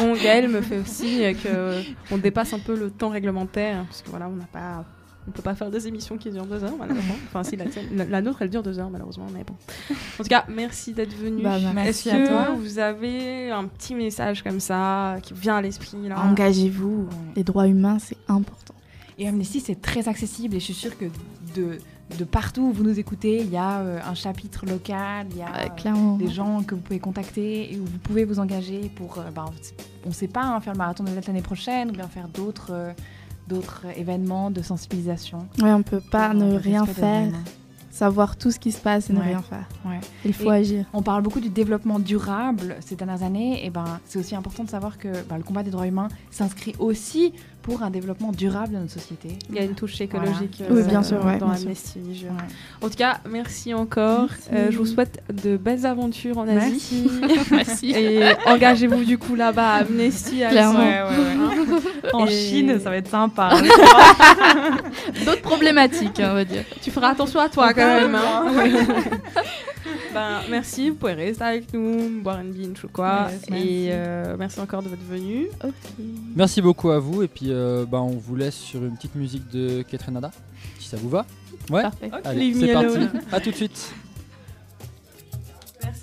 Bon, Gaël me fait aussi euh, que on dépasse un peu le temps réglementaire parce que voilà, on n'a pas, on peut pas faire des émissions qui durent deux heures malheureusement. Enfin, si la, tienne- la- la nôtre elle dure deux heures malheureusement, mais bon. En tout cas, merci d'être venu. Bah, merci Est-ce à toi. vous avez un petit message comme ça qui vient à l'esprit là? Engagez-vous. Les droits humains, c'est important. Et Amnesty, c'est très accessible et je suis sûre que de, de partout où vous nous écoutez, il y a euh, un chapitre local, il y a euh, des gens que vous pouvez contacter et où vous pouvez vous engager pour, euh, ben, on ne sait pas, hein, faire le marathon de l'année prochaine ou bien faire d'autres d'autres événements de sensibilisation. Ouais, on peut pas ne rien faire, savoir tout ce qui se passe et ne Ouais. rien faire. Ouais. Il faut Et agir. On parle beaucoup du développement durable ces dernières années, et ben c'est aussi important de savoir que ben, le combat des droits humains s'inscrit aussi pour un développement durable de notre société. Il y a une touche écologique Voilà. Oui, bien sûr, ouais, dans bien sûr. Amnesty. je-. En tout cas, merci encore. Merci. Euh, je vous souhaite de belles aventures en Asie. Merci. [LAUGHS] Et engagez-vous du coup là-bas à Amnesty. Clairement. Hein En Et- Chine, ça va être sympa. [LAUGHS] D'autres problématiques, hein, on va dire. Tu feras attention à toi quand même. hein. [LAUGHS] ben, merci, vous pouvez rester avec nous, boire une binge ou quoi. Yes, et merci. euh, merci encore de votre venue. Merci beaucoup à vous et puis euh, bah, on vous laisse sur une petite musique de Catherine Nada, si ça vous va. Ouais. Parfait. Allez, c'est parti. À tout de suite. Merci.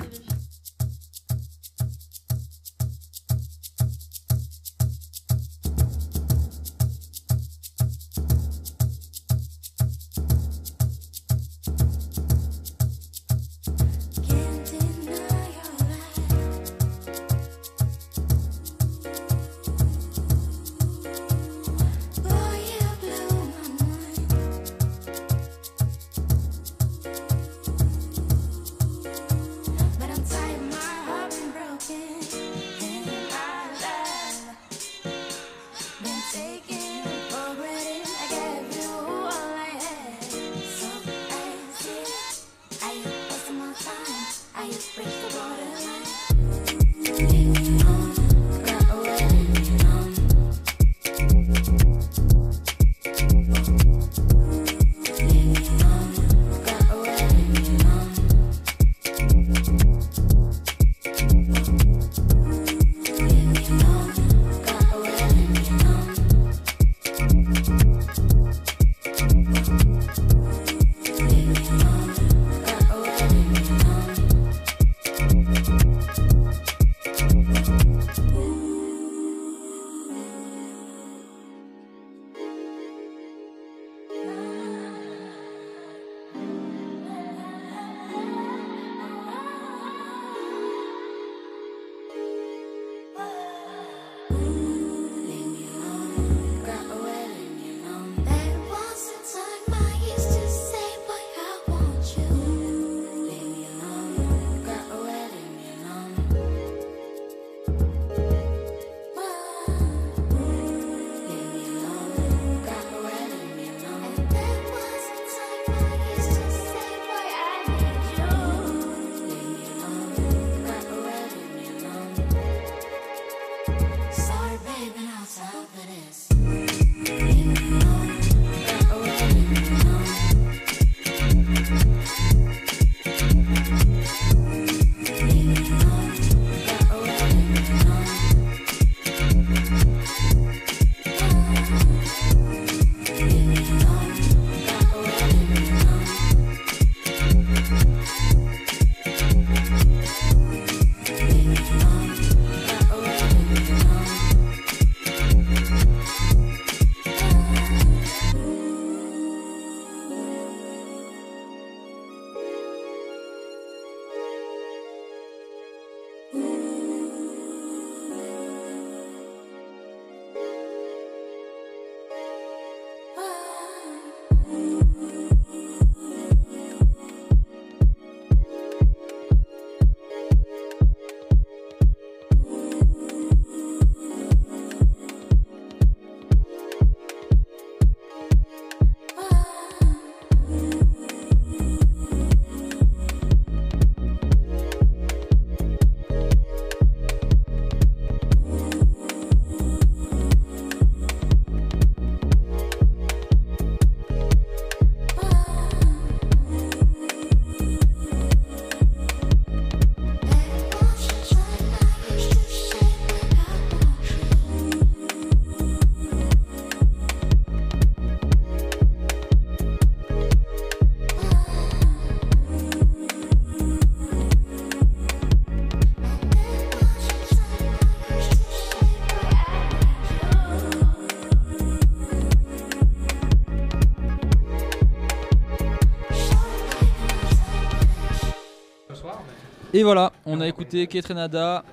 Et voilà, on a écouté Ketrenada.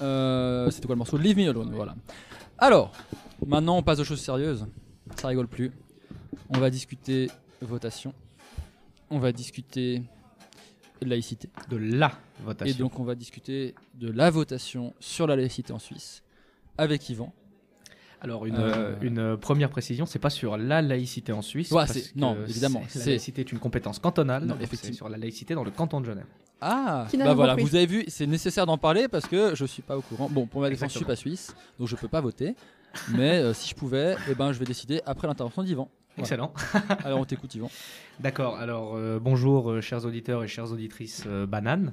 Euh, C'était quoi le morceau Leave Me Alone, voilà. Alors, maintenant on passe aux choses sérieuses. Ça rigole plus. On va discuter votation. On va discuter laïcité. De la votation. Et donc on va discuter de la votation sur la laïcité en Suisse avec Yvan. Alors une, Euh, une première précision, c'est pas sur la laïcité en Suisse. Ouais, parce c'est- que non, évidemment, La laïcité est une compétence cantonale. Non, effectivement. sur la laïcité dans le canton de Genève. Ah, bah voilà, compris. vous avez vu, c'est nécessaire d'en parler parce que je suis pas au courant. Bon, pour ma défense, je suis pas suisse, donc je peux pas voter. Mais euh, si je pouvais, eh ben, je vais décider après l'intervention d'Yvan. Voilà. Excellent. [LAUGHS] Alors on t'écoute, Yvan. D'accord, alors euh, bonjour euh, chers auditeurs et chères auditrices euh, bananes.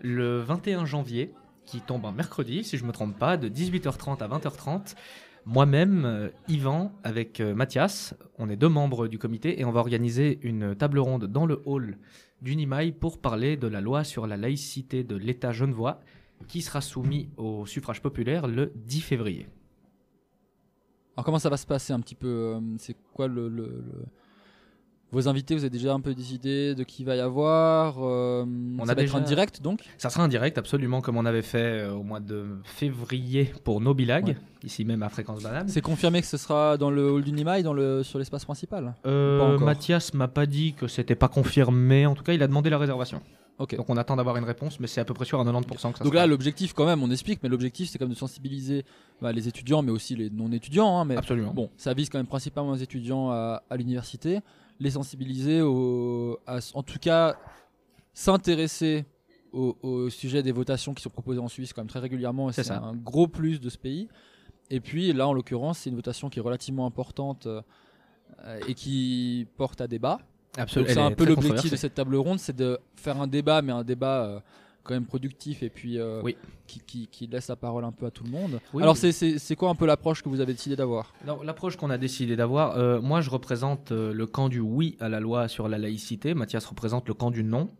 Le 21 janvier, qui tombe un mercredi, si je ne me trompe pas, de 18h30 à 20h30, moi-même, euh, Yvan, avec euh, Mathias, on est deux membres du comité et on va organiser une table ronde dans le hall du NIMAI pour parler de la loi sur la laïcité de l'État genevois qui sera soumis au suffrage populaire le 10 février. Alors comment ça va se passer un petit peu euh, C'est quoi le- Vos invités, vous avez déjà un peu des idées de qui va y avoir euh, On Ça a va être en direct donc Ça sera un direct, absolument, comme on avait fait euh, au mois de février pour Ouais. ici même à Fréquence Banane. C'est confirmé que ce sera dans le hall du Nimaï, dans le, sur l'espace principal Euh. Mathias m'a pas dit que c'était pas confirmé. En tout cas, il a demandé la réservation. Ok. Donc on attend d'avoir une réponse, mais c'est à peu près sûr à 90% que ça Donc là, l'objectif quand même, on explique, mais l'objectif c'est quand même de sensibiliser bah, les étudiants, mais aussi les non-étudiants. hein, mais Absolument. Bon, ça vise quand même principalement les étudiants à, à l'université, les sensibiliser, au, à, en tout cas s'intéresser au, au sujet des votations qui sont proposées en Suisse quand même très régulièrement. C'est un gros plus de ce pays. Et puis là, en l'occurrence, c'est une votation qui est relativement importante euh, et qui porte à débat. Absolument. C'est un peu l'objectif de cette table ronde, c'est de faire un débat, mais un débat euh, quand même productif et puis euh, Oui. qui, qui- qui laisse la parole un peu à tout le monde. Oui, Alors oui. c'est- quoi un peu l'approche que vous avez décidé d'avoir? L'approche qu'on a décidé d'avoir, euh, moi je représente euh, le camp du oui à la loi sur la laïcité, Mathias représente le camp du non.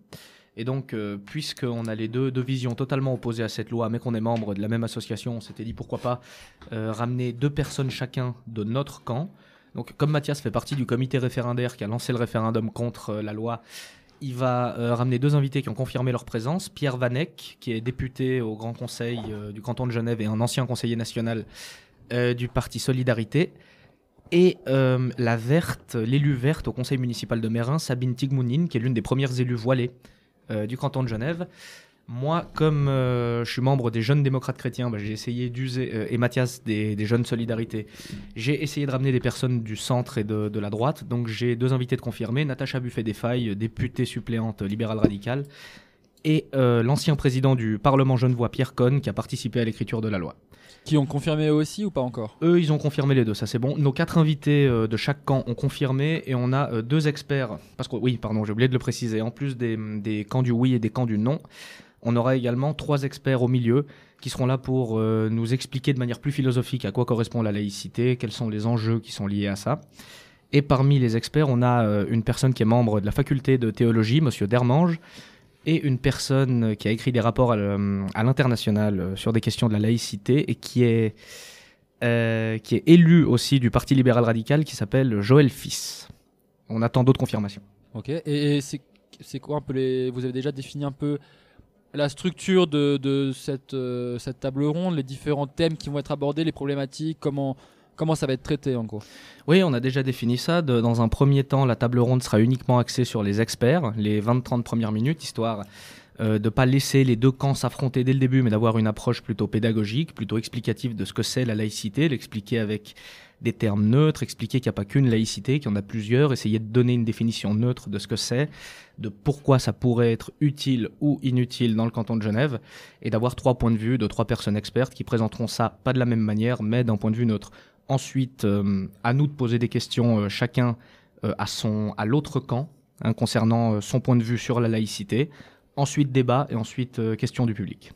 Et donc, euh, puisqu'on a les deux, deux visions totalement opposées à cette loi, mais qu'on est membre de la même association, on s'était dit pourquoi pas ramener deux personnes chacun de notre camp. Donc, comme Mathias fait partie du comité référendaire qui a lancé le référendum contre la loi, il va euh, ramener deux invités qui ont confirmé leur présence. Pierre Vanek, qui est député au Grand Conseil euh, du canton de Genève et un ancien conseiller national euh, du parti Solidarité. Et la verte, l'élue verte au conseil municipal de Mérin, Sabine Tigmounine, qui est l'une des premières élues voilées du canton de Genève. Moi, comme euh, je suis membre des jeunes démocrates chrétiens, bah, j'ai essayé d'user, euh, et Mathias des, des jeunes solidarités, j'ai essayé de ramener des personnes du centre et de, de la droite. Donc j'ai deux invités de confirmer, Natacha Buffet-Desfailles, députée suppléante libérale radicale, et euh, l'ancien président du Parlement genevois, Pierre Cohn, qui a participé à l'écriture de la loi. Qui ont confirmé eux aussi ou pas encore? Eux, ils ont confirmé les deux, ça c'est bon. Nos quatre invités euh, de chaque camp ont confirmé et on a euh, deux experts. Parce que, oui, pardon, j'ai oublié de le préciser. En plus des, des camps du oui et des camps du non, on aura également trois experts au milieu qui seront là pour euh, nous expliquer de manière plus philosophique à quoi correspond la laïcité, quels sont les enjeux qui sont liés à ça. Et parmi les experts, on a euh, une personne qui est membre de la faculté de théologie, Monsieur Dermange, et une personne qui a écrit des rapports à l'international euh, sur des questions de la laïcité et qui est, est élu aussi du Parti libéral radical qui s'appelle Joël Fils. On attend d'autres confirmations. Ok. Et, et c'est quoi un peu les Vous avez déjà défini un peu la structure de, euh, cette table ronde, les différents thèmes qui vont être abordés, les problématiques, comment ça va être traité en gros Oui, on a déjà défini ça. Dans un premier temps, la table ronde sera uniquement axée sur les experts, les 20-30 premières minutes, histoire euh, de ne pas laisser les deux camps s'affronter dès le début, mais d'avoir une approche plutôt pédagogique, plutôt explicative de ce que c'est la laïcité, l'expliquer avec des termes neutres, expliquer qu'il n'y a pas qu'une laïcité, qu'il y en a plusieurs, essayer de donner une définition neutre de ce que c'est, de pourquoi ça pourrait être utile ou inutile dans le canton de Genève, et d'avoir trois points de vue de trois personnes expertes qui présenteront ça pas de la même manière, mais d'un point de vue neutre. Ensuite, euh, à nous de poser des questions euh, chacun euh, à, son, à l'autre camp, hein, concernant son point de vue sur la laïcité. Ensuite, débat et ensuite, question du public.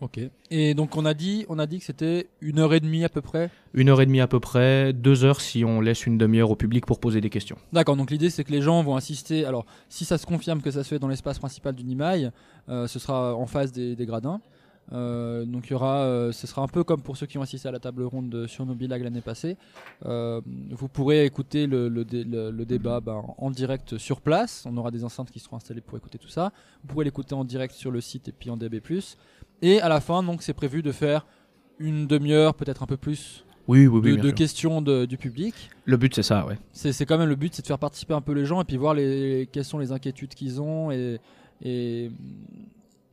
Ok. Et donc on a dit, on a dit que c'était une heure et demie à peu près. Une heure et demie à peu près, deux heures si on laisse une demi-heure au public pour poser des questions. D'accord. Donc l'idée c'est que les gens vont assister. Alors si ça se confirme que ça se fait dans l'espace principal du Nimaï, euh, ce sera en face des, des gradins. Euh, donc il y aura, euh, ce sera un peu comme pour ceux qui ont assisté à la table ronde de, sur Nobilag l'année passée. Euh, vous pourrez écouter le, le dé- le- le débat ben, en direct sur place. On aura des enceintes qui seront installées pour écouter tout ça. Vous pourrez l'écouter en direct sur le site et puis en DB+. Et à la fin, donc c'est prévu de faire une demi-heure, peut-être un peu plus, Oui, oui, oui. de, questions de- du public. Le but, c'est ça, ouais. C'est quand même le but, c'est de faire participer un peu les gens et puis voir les, quelles sont les inquiétudes qu'ils ont et, et,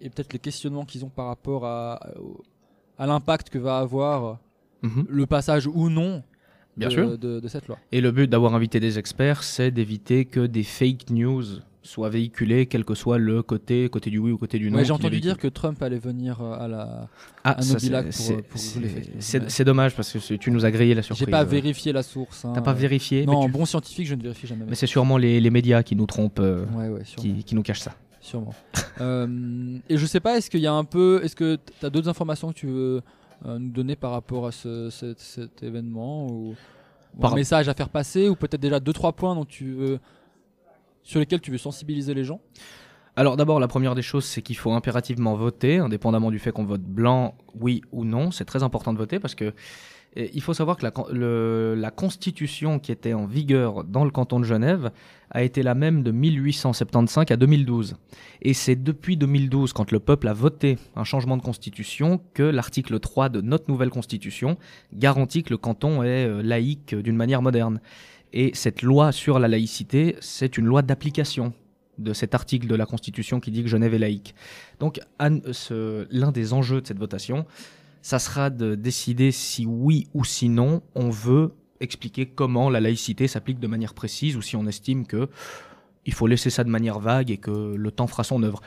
et peut-être les questionnements qu'ils ont par rapport à, l'impact que va avoir Mhm. le passage ou non Bien de, sûr. de- de cette loi. Et le but d'avoir invité des experts, c'est d'éviter que des fake news soient véhiculées, quel que soit le côté, côté du oui ou côté du non. Ouais, J'ai entendu dire que Trump allait venir euh, à la. Ah, à Nobilac c'est- pour c'est- dommage parce que tu nous as grillé la surprise. J'ai pas vérifié la source. hein. T'as pas vérifié Non, tu- bon scientifique, je ne vérifie jamais. mais c'est sûrement les, les médias qui nous trompent, euh, Ouais, ouais, sûrement. qui, qui nous cachent ça. Sûrement. [LAUGHS] Euh, et je sais pas, est-ce qu'il y a un peu. Est-ce que tu as d'autres informations que tu veux euh, nous donner par rapport à ce- cet, cet événement ou, ou un message à faire passer ou peut-être déjà deux trois points dont tu veux, sur lesquels tu veux sensibiliser les gens? Alors d'abord, la première des choses, c'est qu'il faut impérativement voter, indépendamment du fait qu'on vote blanc, oui ou non. C'est très important de voter parce que eh, il faut savoir que la, la constitution qui était en vigueur dans le canton de Genève a été la même de 1875 à 2012. Et c'est depuis 2012, quand le peuple a voté un changement de constitution, que l'article 3 de notre nouvelle constitution garantit que le canton est euh, laïque euh, d'une manière moderne. Et cette loi sur la laïcité, c'est une loi d'application de cet article de la Constitution qui dit que Genève est laïque. Donc euh, l'un des enjeux de cette votation, ça sera de décider si oui ou si non on veut expliquer comment la laïcité s'applique de manière précise ou si on estime que il faut laisser ça de manière vague et que le temps fera son œuvre.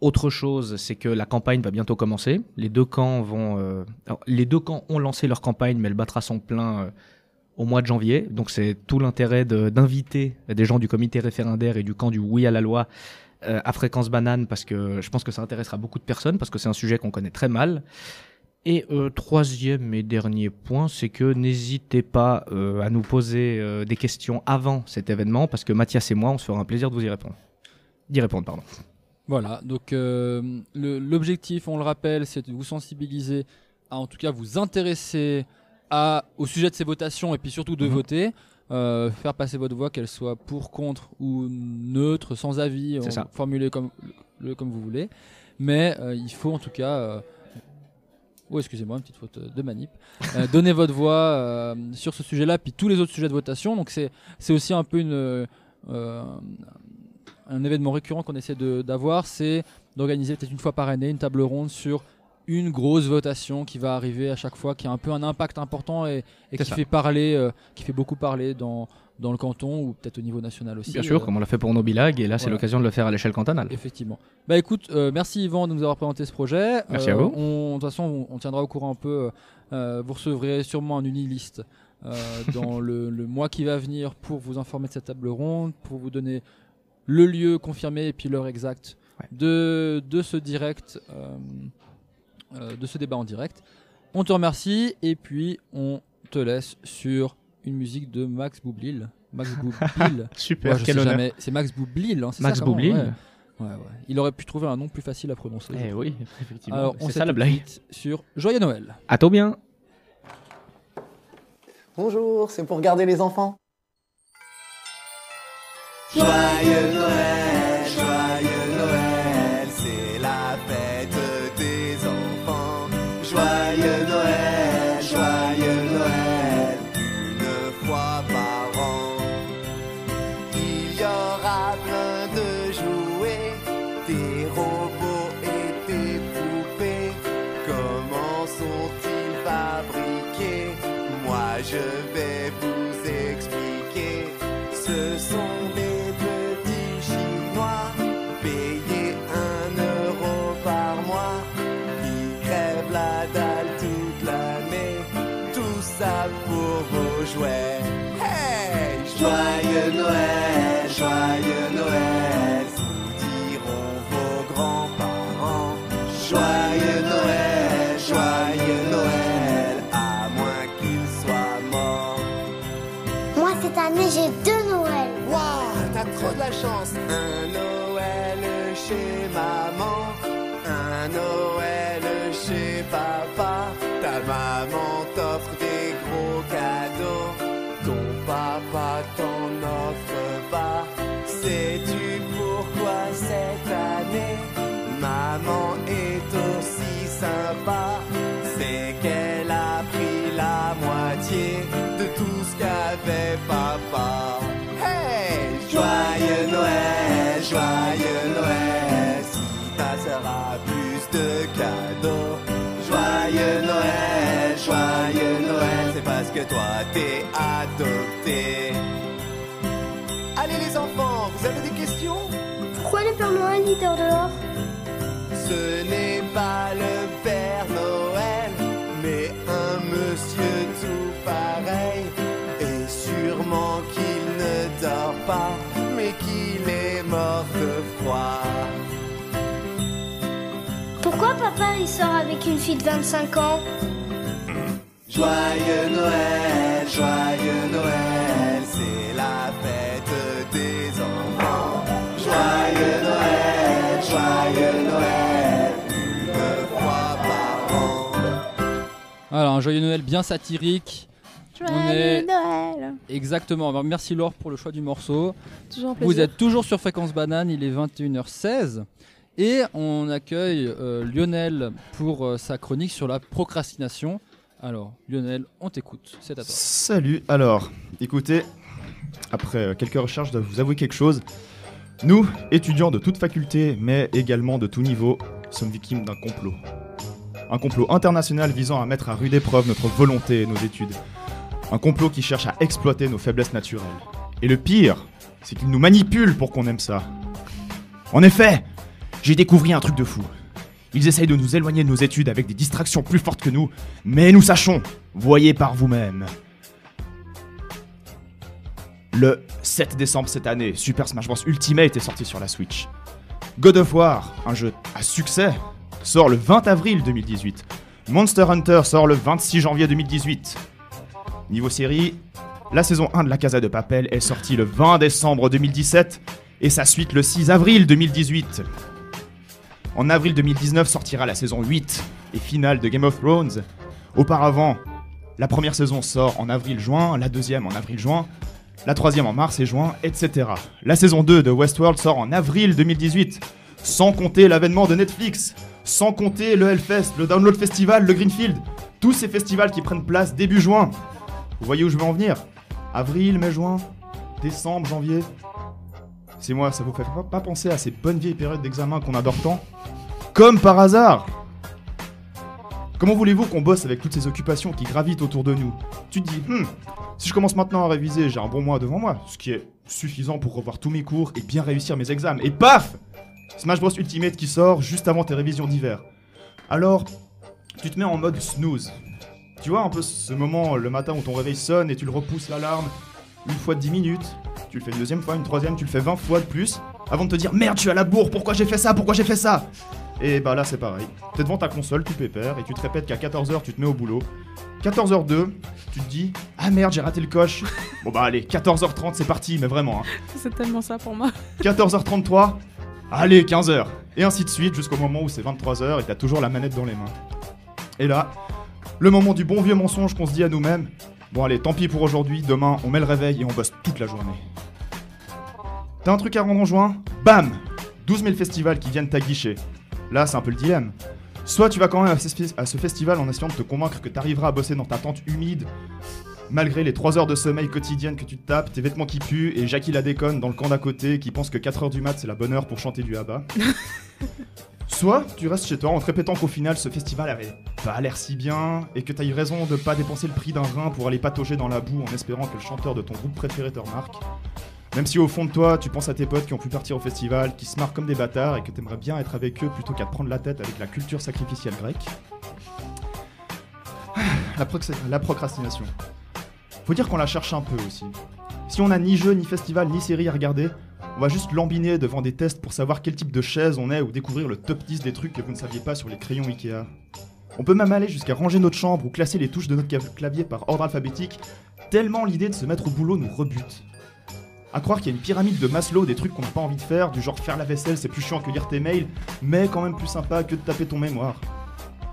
Autre chose, c'est que la campagne va bientôt commencer. Les deux camps vont, euh, les deux camps ont lancé leur campagne, mais elle battra son plein euh, au mois de janvier. Donc c'est tout l'intérêt d'inviter des gens du comité référendaire et du camp du oui à la loi euh, à fréquence banane parce que je pense que ça intéressera beaucoup de personnes parce que c'est un sujet qu'on connaît très mal. Et euh, troisième et dernier point, c'est que n'hésitez pas euh, à nous poser des questions avant cet événement parce que Mathias et moi, on se fera un plaisir de vous y répondre. D'y répondre, pardon. Voilà, donc l'objectif, on le rappelle, c'est de vous sensibiliser, à en tout cas vous intéresser à, au sujet de ces votations et puis surtout de Mhm. voter, euh, faire passer votre voix, qu'elle soit pour, contre ou neutre, sans avis, formulez comme, le, comme vous voulez. Mais euh, il faut en tout cas... euh, Oh, excusez-moi, une petite faute de manip. Euh, [LAUGHS] donnez votre voix sur ce sujet-là, puis tous les autres sujets de votation. Donc c'est c'est aussi un peu une, un événement récurrent qu'on essaie de- d'avoir, c'est d'organiser peut-être une fois par année une table ronde sur une grosse votation qui va arriver à chaque fois, qui a un peu un impact important et, qui ça. fait parler, euh, qui fait beaucoup parler dans, dans le canton ou peut-être au niveau national aussi. Bien sûr, Euh, comme on l'a fait pour nos bilags, et là c'est l'occasion de le faire à l'échelle cantonale. Effectivement. Bah écoute, euh, merci Yvan de nous avoir présenté ce projet. Merci à vous. on- De toute façon, on, on tiendra au courant un peu. vous recevrez sûrement un uniliste [LAUGHS] dans le, le mois qui va venir pour vous informer de cette table ronde, pour vous donner le lieu confirmé et puis l'heure exacte Ouais. de, de ce direct, euh, euh, de ce débat en direct. On te remercie et puis on te laisse sur une musique de Max Boublil. Max [LAUGHS] Boublil. Super, Ouais, quel honneur. C'est Max Boublil. hein, Max ça, vraiment, Boublil ouais. Ouais, ouais. Il aurait pu trouver un nom plus facile à prononcer. Eh oui, effectivement. Alors, on c'est s'est ça la tout blague. sur Joyeux Noël. À toi bien. Bonjour, c'est pour garder les enfants. Joyeux Noël, joyeux Un Noël chez maman, un Noël chez papa. Ta maman t'offre des gros cadeaux, ton papa t'en offre pas. C'est Père Noël il dort dehors Ce n'est pas le Père Noël, mais un monsieur tout pareil. Et sûrement qu'il ne dort pas, mais qu'il est mort de froid. Pourquoi papa il sort avec une fille de 25 ans? Joyeux Noël, joyeux Noël, Joyeux Noël, joyeux Noël, une fois par an. Alors, un joyeux Noël bien satirique. On est- Noël Exactement. Alors, merci Laure pour le choix du morceau. Toujours un Vous êtes toujours sur Fréquence Banane, il est 21h16. Et on accueille euh, Lionel pour euh, sa chronique sur la procrastination. Alors, Lionel, on t'écoute, c'est à toi. Salut, alors, écoutez, après euh, quelques recherches, je dois vous avouer quelque chose. Nous, étudiants de toute faculté, mais également de tout niveau, sommes victimes d'un complot. Un complot international visant à mettre à rude épreuve notre volonté et nos études. Un complot qui cherche à exploiter nos faiblesses naturelles. Et le pire, c'est qu'il nous manipule pour qu'on aime ça. En effet, j'ai découvert un truc de fou. Ils essayent de nous éloigner de nos études avec des distractions plus fortes que nous, mais nous sachons, voyez par vous-même. Le 7 décembre cette année, Super Smash Bros Ultimate est sorti sur la Switch. God of War, un jeu à succès, sort le 20 avril 2018. Monster Hunter sort le 26 janvier 2018. Niveau série, la saison 1 de La Casa de Papel est sortie le 20 décembre 2017 et sa suite le 6 avril 2018. En avril 2019 sortira la saison 8 et finale de Game of Thrones. Auparavant, la première saison sort en avril-juin, la deuxième en avril-juin, la troisième en mars et juin, etc. La saison 2 de Westworld sort en avril 2018, sans compter l'avènement de Netflix, sans compter le Hellfest, le Download Festival, le Greenfield, tous ces festivals qui prennent place début juin. Vous voyez où je veux en venir? Avril, mai, juin, décembre, janvier. C'est moi, ça vous fait pas, penser à ces bonnes vieilles périodes d'examen qu'on adore tant? Comme par hasard Comment voulez-vous qu'on bosse avec toutes ces occupations qui gravitent autour de nous Tu te dis, hmm, si je commence maintenant à réviser, j'ai un bon mois devant moi, ce qui est suffisant pour revoir tous mes cours et bien réussir mes examens. Et paf Smash Bros Ultimate qui sort juste avant tes révisions d'hiver. Alors, tu te mets en mode snooze. Tu vois un peu ce moment le matin où ton réveil sonne et tu le repousses l'alarme une fois de 10 minutes, tu le fais une deuxième fois, une troisième, tu le fais 20 fois de plus, avant de te dire merde, je suis à la bourre, pourquoi j'ai fait ça, pourquoi j'ai fait ça Et bah là c'est pareil. T'es devant ta console, tout pépère, et tu te répètes qu'à 14h tu te mets au boulot. 14h02, tu te dis ah merde, j'ai raté le coche. [LAUGHS] bon bah allez, 14h30 c'est parti, mais vraiment. Hein. [LAUGHS] C'est tellement ça pour moi. [LAUGHS] 14h33, allez 15h. Et ainsi de suite jusqu'au moment où c'est 23h et t'as toujours la manette dans les mains. Et là, le moment du bon vieux mensonge qu'on se dit à nous-mêmes. Bon allez, tant pis pour aujourd'hui, demain on met le réveil et on bosse toute la journée. T'as un truc à rendre en juin Bam 12 000 festivals qui viennent t'aguicher. Là c'est un peu le dilemme. Soit tu vas quand même à ce, festival en essayant de te convaincre que t'arriveras à bosser dans ta tente humide, malgré les 3 heures de sommeil quotidiennes que tu te tapes, tes vêtements qui puent et Jackie la déconne dans le camp d'à côté qui pense que 4 heures du mat c'est la bonne heure pour chanter du Abba. [LAUGHS] Soit tu restes chez toi en te répétant qu'au final ce festival avait pas l'air si bien et que t'as eu raison de pas dépenser le prix d'un rein pour aller patauger dans la boue en espérant que le chanteur de ton groupe préféré te remarque. Même si au fond de toi tu penses à tes potes qui ont pu partir au festival, qui se marrent comme des bâtards et que t'aimerais bien être avec eux plutôt qu'à te prendre la tête avec la culture sacrificielle grecque. La, prox- la procrastination. Faut dire qu'on la cherche un peu aussi. Si on n'a ni jeu, ni festival, ni série à regarder, on va juste lambiner devant des tests pour savoir quel type de chaise on est ou découvrir le top 10 des trucs que vous ne saviez pas sur les crayons Ikea. On peut même aller jusqu'à ranger notre chambre ou classer les touches de notre clav- clavier par ordre alphabétique, tellement l'idée de se mettre au boulot nous rebute. À croire qu'il y a une pyramide de Maslow des trucs qu'on n'a pas envie de faire, du genre faire la vaisselle c'est plus chiant que lire tes mails, mais quand même plus sympa que de taper ton mémoire.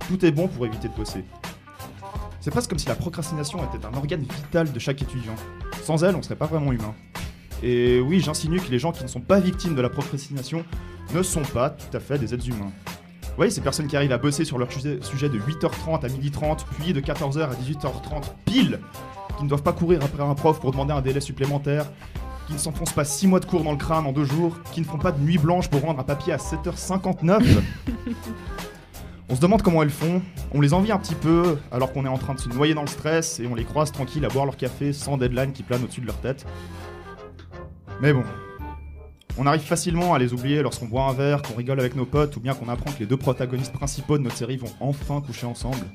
Tout est bon pour éviter de bosser. C'est presque comme si la procrastination était un organe vital de chaque étudiant. Sans elles, on serait pas vraiment humain. Et oui, j'insinue que les gens qui ne sont pas victimes de la procrastination ne sont pas tout à fait des êtres humains. Vous voyez, ces personnes qui arrivent à bosser sur leur sujet de 8h30 à 12h30, puis de 14h à 18h30 pile, qui ne doivent pas courir après un prof pour demander un délai supplémentaire, qui ne s'enfoncent pas 6 mois de cours dans le crâne en 2 jours, qui ne font pas de nuit blanche pour rendre un papier à 7h59. [LAUGHS] On se demande comment elles font, on les envie un petit peu alors qu'on est en train de se noyer dans le stress et on les croise tranquilles à boire leur café sans deadline qui plane au-dessus de leur tête. Mais bon, on arrive facilement à les oublier lorsqu'on boit un verre, qu'on rigole avec nos potes ou bien qu'on apprend que les deux protagonistes principaux de notre série vont enfin coucher ensemble.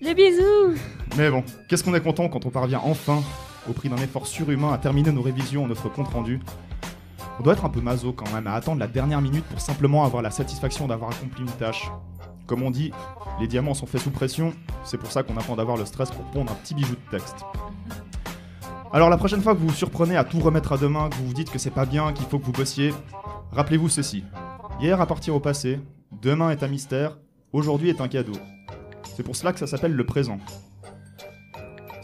Les bisous Mais bon, qu'est-ce qu'on est content quand on parvient enfin, au prix d'un effort surhumain, à terminer nos révisions, notre compte rendu. On doit être un peu maso quand même, à attendre la dernière minute pour simplement avoir la satisfaction d'avoir accompli une tâche. Comme on dit, les diamants sont faits sous pression, c'est pour ça qu'on attend d'avoir le stress pour pondre un petit bijou de texte. Alors la prochaine fois que vous vous surprenez à tout remettre à demain, que vous vous dites que c'est pas bien, qu'il faut que vous bossiez, rappelez-vous ceci. Hier appartient au passé, demain est un mystère, aujourd'hui est un cadeau. C'est pour cela que ça s'appelle le présent.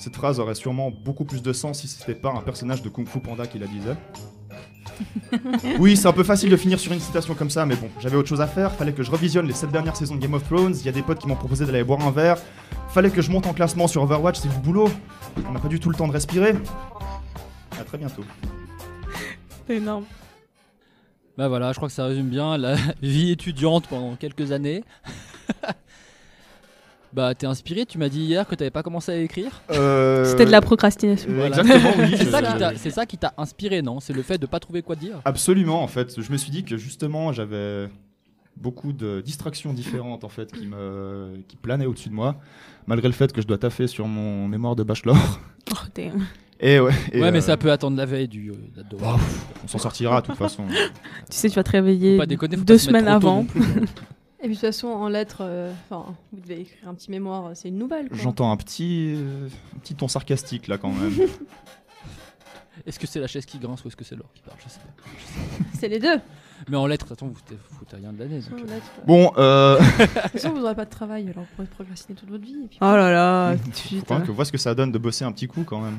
Cette phrase aurait sûrement beaucoup plus de sens si c'était pas un personnage de Kung Fu Panda qui la disait. [LAUGHS] Oui, c'est un peu facile de finir sur une citation comme ça, mais bon, j'avais autre chose à faire. Fallait que je revisionne les 7 dernières saisons de Game of Thrones. Il y a des potes qui m'ont proposé d'aller boire un verre. Fallait que je monte en classement sur Overwatch, c'est du boulot. On n'a pas du tout le temps de respirer. À très bientôt. C'est énorme. Bah voilà, je crois que ça résume bien la [LAUGHS] vie étudiante pendant quelques années. [LAUGHS] bah t'es inspiré, tu m'as dit hier que t'avais pas commencé à écrire. Euh, C'était de la procrastination. euh, Voilà. Exactement, oui. C'est ça qui t'a- inspiré, non? C'est le fait de pas trouver quoi dire? Absolument, en fait. Je me suis dit que justement, j'avais beaucoup de distractions différentes en fait qui me qui planaient au-dessus de moi, malgré le fait que je dois taffer sur mon mémoire de bachelor. Oh, damn. Et ouais. et, Ouais, mais euh, ça peut attendre la veille du. euh, de on s'en sortira de toute façon. Tu sais, tu vas te réveiller deux semaines avant. non plus, hein. [LAUGHS] Et puis de toute façon, en lettres, euh, enfin, vous devez écrire un petit mémoire, euh, c'est une nouvelle. J'entends un petit euh, un petit ton sarcastique là quand même. [LAUGHS] Est-ce que c'est la chaise qui grince ou est-ce que c'est l'or qui parle? Je sais pas. [LAUGHS] C'est les deux. Mais en lettres, de façon, vous foutez, rien de l'année. donc, euh. Bon, euh, De [LAUGHS] toute façon, vous n'aurez pas de travail, alors vous pourrez procrastiner toute votre vie. Et puis Oh là là, faut tu quand même que ce que ça donne de bosser un petit coup quand même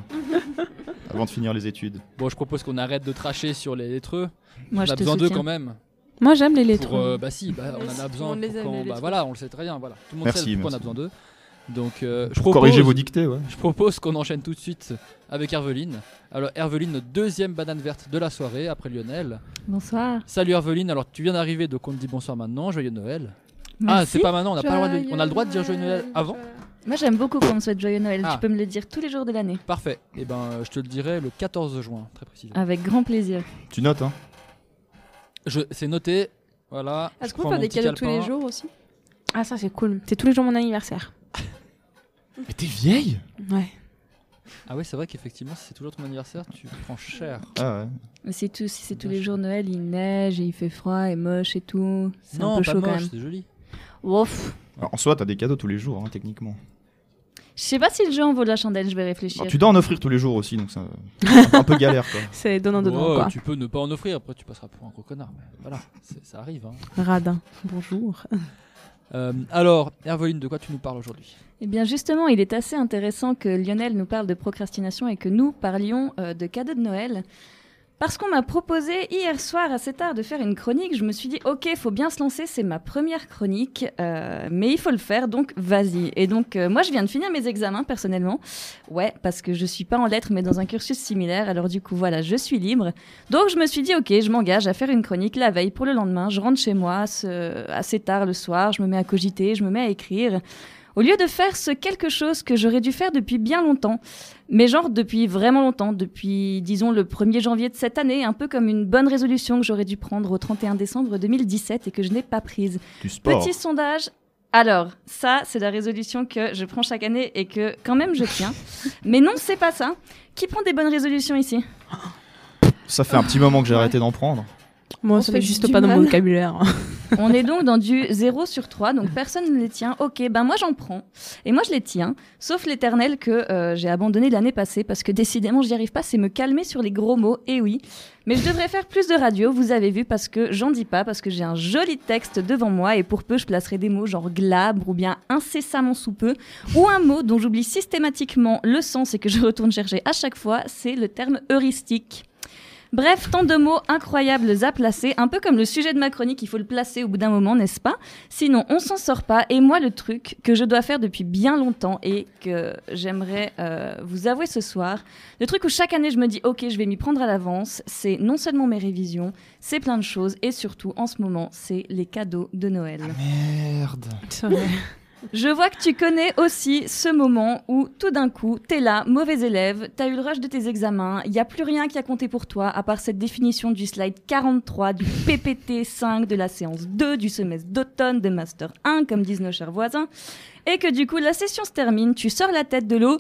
avant de finir les études. Bon, je propose qu'on arrête de tracher sur les lettreux. Moi, on je a te besoin d'eux soutiens. quand même. Moi, j'aime les lettres. Pour, euh, bah si, bah, on en a besoin. on les aime, quand- les bah, voilà, on le sait très bien. Voilà, tout le monde Merci, sait pourquoi on a besoin d'eux. Donc, euh, je Pour propose, corriger vos dictées, ouais. Je propose qu'on enchaîne tout de suite avec Herveline. Alors, Herveline, notre deuxième banane verte de la soirée après Lionel. Bonsoir. Salut Herveline, alors tu viens d'arriver, donc on te dit bonsoir maintenant, joyeux Noël. Ah, c'est pas maintenant, on n'a pas le droit de, Joyeux on a le droit de dire joyeux Noël avant Moi, j'aime beaucoup qu'on me souhaite joyeux Noël. Ah. Tu peux me le dire tous les jours de l'année. Parfait. Et ben, euh, je te le dirai le 14 juin, très précisément. Avec grand plaisir. Tu notes hein? Je, c'est noté. Voilà. Est-ce qu'on peut faire des cadeaux tous les jours aussi? Ah, ça, c'est cool. C'est tous les jours mon anniversaire. [LAUGHS] Mais t'es vieille Ouais. Ah ouais, c'est vrai qu'effectivement, si c'est toujours ton anniversaire, tu prends cher. Ah ouais. Mais c'est tout. Si c'est tous les jours Noël, il neige et il fait froid et moche et tout. C'est Non, un peu pas chaud quand moche, même. c'est joli. Ouf. Alors, en soi, t'as des cadeaux tous les jours, hein, techniquement. Je sais pas si le jeu en vaut la chandelle, je vais réfléchir. Alors, tu dois en offrir tous les jours aussi, donc c'est un, un peu galère. [LAUGHS] C'est donnant-donnant, quoi. Tu peux ne pas en offrir, après tu passeras pour un gros connard. Mais voilà, ça arrive. hein. Radin. Bonjour. [LAUGHS] Euh, alors, Herveline, de quoi tu nous parles aujourd'hui? Eh bien justement, il est assez intéressant que Lionel nous parle de procrastination et que nous parlions euh, de cadeaux de Noël. Parce qu'on m'a proposé hier soir assez tard de faire une chronique, je me suis dit ok, faut bien se lancer, c'est ma première chronique, euh, mais il faut le faire, donc vas-y. Et donc euh, moi je viens de finir mes examens personnellement, ouais, parce que je suis pas en lettres mais dans un cursus similaire, alors du coup voilà, je suis libre. Donc je me suis dit ok, je m'engage à faire une chronique la veille pour le lendemain, je rentre chez moi ce- assez tard le soir, je me mets à cogiter, je me mets à écrire. Au lieu de faire ce quelque chose que j'aurais dû faire depuis bien longtemps, mais genre depuis vraiment longtemps, depuis disons le 1er janvier de cette année, un peu comme une bonne résolution que j'aurais dû prendre au 31 décembre 2017 et que je n'ai pas prise. Du sport. Petit sondage. Alors, ça, c'est la résolution que je prends chaque année et que quand même je tiens. [LAUGHS] mais non, c'est pas ça. Qui prend des bonnes résolutions ici? Ça fait un petit moment que j'ai arrêté d'en prendre. Moi, ça fait n'existe du pas dans mon vocabulaire. On est donc dans du 0 sur 3, donc personne ne les tient. Ok, ben moi j'en prends. Et moi je les tiens, sauf l'éternel que euh, j'ai abandonné l'année passée parce que décidément j'y arrive pas, c'est me calmer sur les gros mots. Et oui, mais je devrais faire plus de radio, vous avez vu, parce que j'en dis pas, parce que j'ai un joli texte devant moi et pour peu je placerai des mots genre glabre ou bien incessamment sous peu, ou un mot dont j'oublie systématiquement le sens et que je retourne chercher à chaque fois, c'est le terme heuristique. Bref, tant de mots incroyables à placer, un peu comme le sujet de ma chronique, il faut le placer au bout d'un moment, n'est-ce pas? Sinon, on s'en sort pas. Et moi, le truc que je dois faire depuis bien longtemps et que j'aimerais euh, vous avouer ce soir, le truc où chaque année je me dis, ok, je vais m'y prendre à l'avance, c'est non seulement mes révisions, c'est plein de choses, et surtout, en ce moment, c'est les cadeaux de Noël. Merde. Je vois que tu connais aussi ce moment où tout d'un coup, t'es là, mauvais élève, t'as eu le rush de tes examens, il n'y a plus rien qui a compté pour toi à part cette définition du slide 43 du PPT 5 de la séance 2 du semestre d'automne de Master 1, comme disent nos chers voisins. Et que du coup, la session se termine, tu sors la tête de l'eau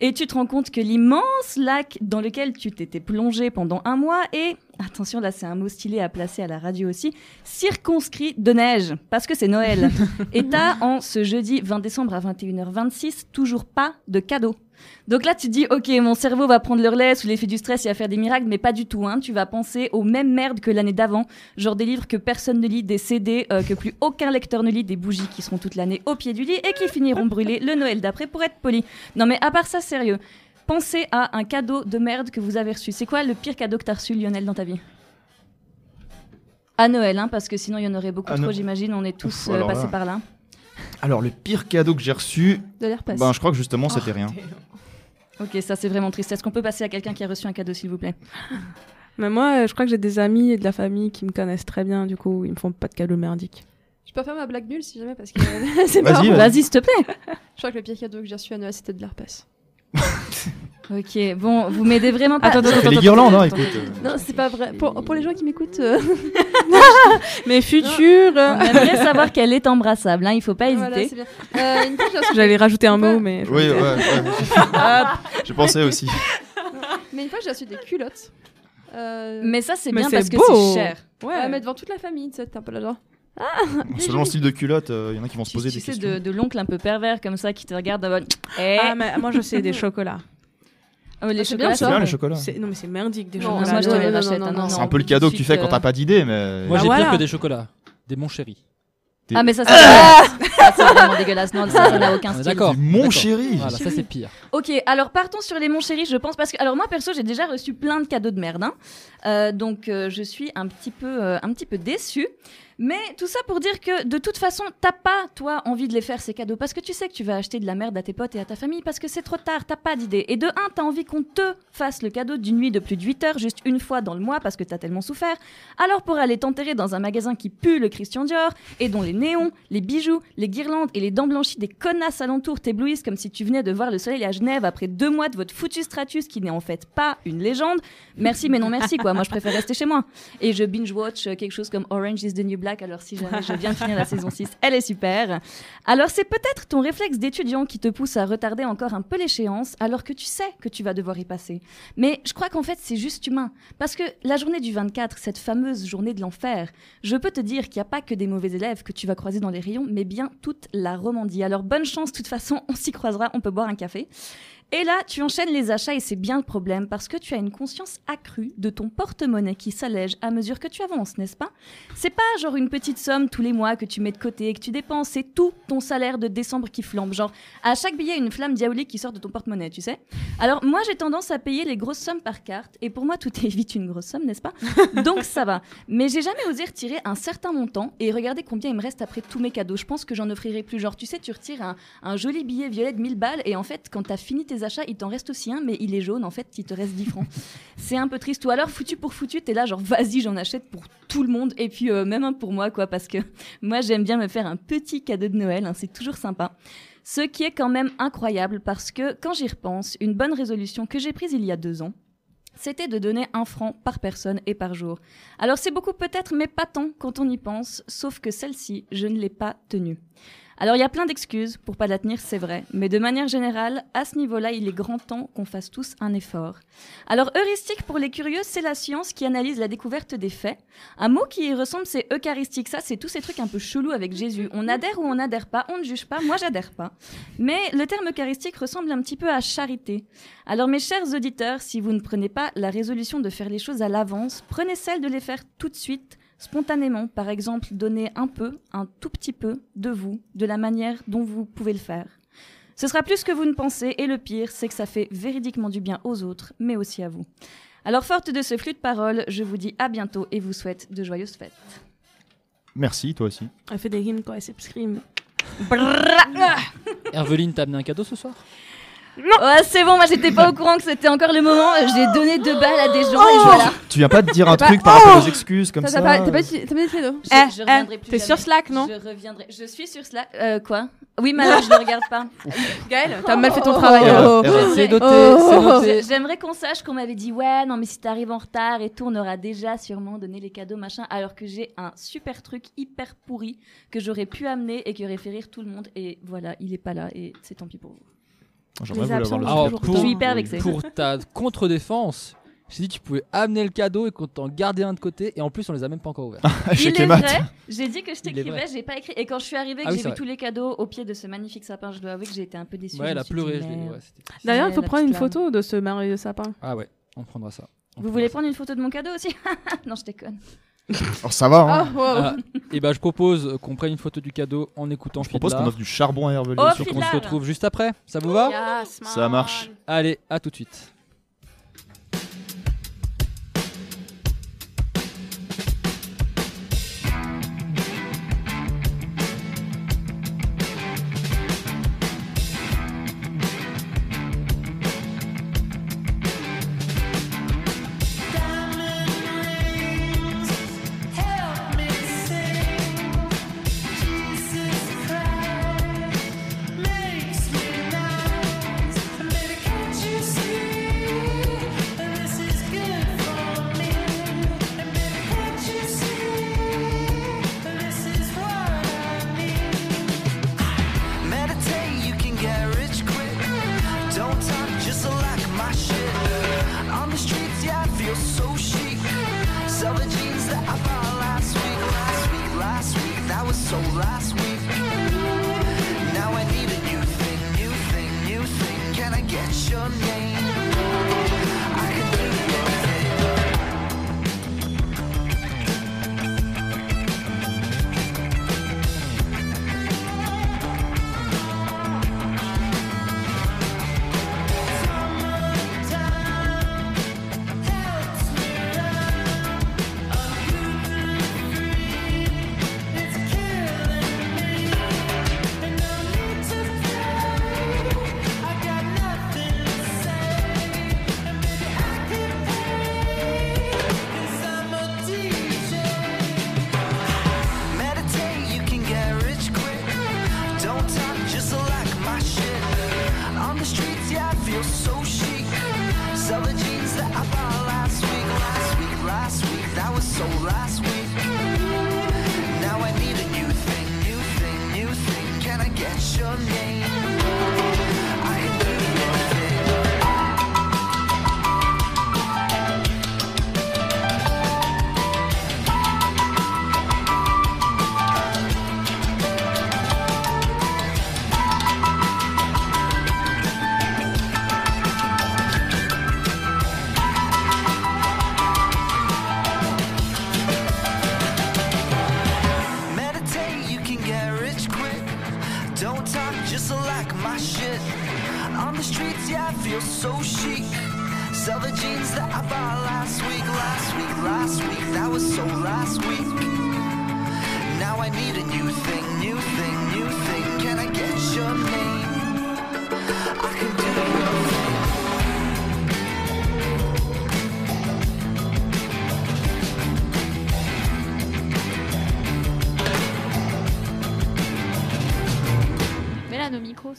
et tu te rends compte que l'immense lac dans lequel tu t'étais plongé pendant un mois est, attention là c'est un mot stylé à placer à la radio aussi, circonscrit de neige, parce que c'est Noël. [LAUGHS] et t'as en ce jeudi 20 décembre à 21h26 toujours pas de cadeau. Donc là, tu te dis, ok, mon cerveau va prendre le relais sous l'effet du stress et va faire des miracles, mais pas du tout. Hein. Tu vas penser aux mêmes merdes que l'année d'avant, genre des livres que personne ne lit, des CD euh, que plus aucun lecteur ne lit, des bougies qui seront toute l'année au pied du lit et qui finiront brûlées le Noël d'après pour être poli. Non mais à part ça, sérieux, pensez à un cadeau de merde que vous avez reçu. C'est quoi le pire cadeau que t'as reçu, Lionel, dans ta vie? À Noël, hein, parce que sinon il y en aurait beaucoup À trop, No- j'imagine. On est tous Ouf, euh, alors passés là. par là. Alors, le pire cadeau que j'ai reçu, De l'herpès. ben, je crois que justement, c'était rien. [LAUGHS] Ok, ça c'est vraiment triste. Est-ce qu'on peut passer à quelqu'un qui a reçu un cadeau, s'il vous plaît? [LAUGHS] Mais moi, euh, je crois que j'ai des amis et de la famille qui me connaissent très bien, du coup, ils me font pas de cadeaux merdiques. Je peux faire ma blague nulle si jamais parce que [LAUGHS] c'est Vas-y, marrant. vas-y. Vas-y, s'il te plaît. Je crois que le pire cadeau que j'ai reçu à Noël c'était de l'herpès. Ok, bon, vous m'aidez vraiment pas. Attends, attends, attends, les guirlandes, hein, écoute. euh. Non, c'est pas vrai. Pour, pour les gens qui m'écoutent, euh, [LAUGHS] Mais futur On aimerait savoir qu'elle est embrassable, hein, il faut pas hésiter. voilà, c'est bien. Euh, une [LAUGHS] J'allais rajouter un mot, mais. Oui, ouais, ouais. J'ai pensé aussi. Mais une fois, j'ai reçu des culottes. Euh, Mais ça, c'est Mais bien c'est parce que beau. c'est cher. Ouais. ouais, mais devant toute la famille, tu sais, t'es un peu là genre. Selon le style de culotte, il y en a qui vont se Tu, poser tu des sais, questions. de, de l'oncle un peu pervers comme ça qui te regarde en mode. Eh. Ah, mais moi, je sais, des chocolats. Ah, mais les Ah, c'est chocolats, bien, C'est ça. bien bon. les chocolats. C'est- Non, mais c'est merdique, des Non, chocolats. moi, je te non, les non, rachète. non, hein, non, non, C'est un peu le cadeau que tu fais quand t'as euh, pas d'idée, mais. Moi, Bah j'ai voilà. pire que des chocolats. Des mon chéri. Des- Ah, mais ça, c'est ça, c'est vraiment dégueulasse. Non, ça, ça n'a aucun On est style. d'accord. Mon d'accord. chéri. Voilà, ça c'est pire. Ok, alors partons sur les mon chéri, je pense, parce que alors moi perso j'ai déjà reçu plein de cadeaux de merde, hein. Euh, donc euh, je suis un petit peu, euh, un petit peu déçue. Mais tout ça pour dire que de toute façon t'as pas toi envie de les faire ces cadeaux parce que tu sais que tu vas acheter de la merde à tes potes et à ta famille parce que c'est trop tard, t'as pas d'idée. Et de un, t'as envie qu'on te fasse le cadeau d'une nuit de plus de 8 heures juste une fois dans le mois parce que t'as tellement souffert. Alors pour aller t'enterrer dans un magasin qui pue le Christian Dior et dont les néons, les bijoux, les guirlandes et les dents blanchies des connasses alentours t'éblouissent comme si tu venais de voir le soleil à Genève après deux mois de votre foutu stratus qui n'est en fait pas une légende. Merci mais non merci quoi, moi je préfère rester chez moi. Et je binge-watch euh, quelque chose comme Orange is the New Black, alors si jamais je [LAUGHS] viens de finir la saison 6, elle est super. Alors c'est peut-être ton réflexe d'étudiant qui te pousse à retarder encore un peu l'échéance alors que tu sais que tu vas devoir y passer. Mais je crois qu'en fait c'est juste humain. Parce que la journée du 24, cette fameuse journée de l'enfer, je peux te dire qu'il n'y a pas que des mauvais élèves que tu vas croiser dans les rayons, mais bien toute la Romandie. Alors bonne chance, de toute façon, on s'y croisera, on peut boire un café. Et là, tu enchaînes les achats et c'est bien le problème parce que tu as une conscience accrue de ton porte-monnaie qui s'allège à mesure que tu avances, n'est-ce pas? C'est pas genre une petite somme tous les mois que tu mets de côté et que tu dépenses, c'est tout ton salaire de décembre qui flambe. Genre, à chaque billet, une flamme diabolique qui sort de ton porte-monnaie, tu sais? Alors, moi, j'ai tendance à payer les grosses sommes par carte et pour moi, tout est [LAUGHS] vite une grosse somme, n'est-ce pas? Donc, ça va. Mais j'ai jamais osé retirer un certain montant et regarder combien il me reste après tous mes cadeaux. Je pense que j'en offrirai plus. Genre, tu sais, tu retires un, un joli billet violet de 1000 balles et en fait, quand t'as fini tes achats, il t'en reste aussi un, mais il est jaune, en fait, il te reste 10 francs. [LAUGHS] C'est un peu triste. Ou alors, foutu pour foutu, t'es là, genre, vas-y, j'en achète pour tout le monde et puis euh, même un pour moi, quoi, parce que [LAUGHS] moi, j'aime bien me faire un petit cadeau de Noël, hein, c'est toujours sympa. Ce qui est quand même incroyable parce que quand j'y repense, une bonne résolution que j'ai prise il y a deux ans, c'était de donner un franc par personne et par jour. Alors c'est beaucoup peut-être, mais pas tant quand on y pense, sauf que celle-ci, je ne l'ai pas tenue. Alors il y a plein d'excuses pour pas la tenir, c'est vrai, mais de manière générale, à ce niveau-là, il est grand temps qu'on fasse tous un effort. Alors heuristique pour les curieux, c'est la science qui analyse la découverte des faits. Un mot qui y ressemble, c'est eucharistique. Ça, c'est tous ces trucs un peu chelous avec Jésus. On adhère ou on n'adhère pas, on ne juge pas. Moi, j'adhère pas. Mais le terme eucharistique ressemble un petit peu à charité. Alors mes chers auditeurs, si vous ne prenez pas la résolution de faire les choses à l'avance, prenez celle de les faire tout de suite spontanément, par exemple, donner un peu, un tout petit peu de vous, de la manière dont vous pouvez le faire. Ce sera plus que vous ne pensez, et le pire, c'est que ça fait véridiquement du bien aux autres, mais aussi à vous. Alors, forte de ce flux de paroles, je vous dis à bientôt et vous souhaite de joyeuses fêtes. Merci, toi aussi. Elle fait des rimes quand elle s'exprime. Herveline, t'as amené un cadeau ce soir? Ouais, c'est bon, moi j'étais pas au courant que c'était encore le moment. J'ai donné deux balles à des gens et voilà. Tu viens pas de dire un truc par rapport aux excuses comme T'as ça pas, t'as pas, dit- t'as pas dit de cadeau Je, Eh, je eh, reviendrai plus T'es sur Slack, non Je reviendrai. Je suis sur Slack. Euh, quoi? Oui, alors je ne regarde pas. [LAUGHS] Gaël, t'as mal fait ton travail. Oh. Oh. C'est noté, Oh. J'aimerais qu'on sache qu'on m'avait dit ouais non mais si t'arrives en retard et tout on aura déjà sûrement donné les cadeaux machin alors que j'ai un super truc hyper pourri que j'aurais pu amener et qui aurait fait rire tout le monde et voilà il est pas là et c'est tant pis pour vous. J'aimerais vous l'avoir le Alors, pour, Je suis hyper vexée. pour [LAUGHS] ta contre-défense, j'ai dit que tu pouvais amener le cadeau et qu'on t'en gardait un de côté, et en plus, on les a même pas encore ouverts. [LAUGHS] Il est vrai, j'ai dit que je [LAUGHS] t'écrivais, j'ai pas écrit et quand je suis arrivée que Ah oui, j'ai vu vrai. tous les cadeaux au pied de ce magnifique sapin je dois avouer que j'ai été un peu déçue. ouais, elle a pleuré. D'ailleurs, il faut prendre une photo de ce merveilleux sapin. Ah ouais, on prendra ça. On Vous prendra voulez ça. prendre une photo de mon cadeau aussi? Non, je déconne. Oh, ça va, hein. Oh, wow. Ah, et bah, je propose qu'on prenne une photo du cadeau en écoutant Je propose qu'on offre du charbon à Herveline. Oh, qu'on se retrouve juste après. Ça vous va? Yes, Ça marche. Allez, à tout de suite.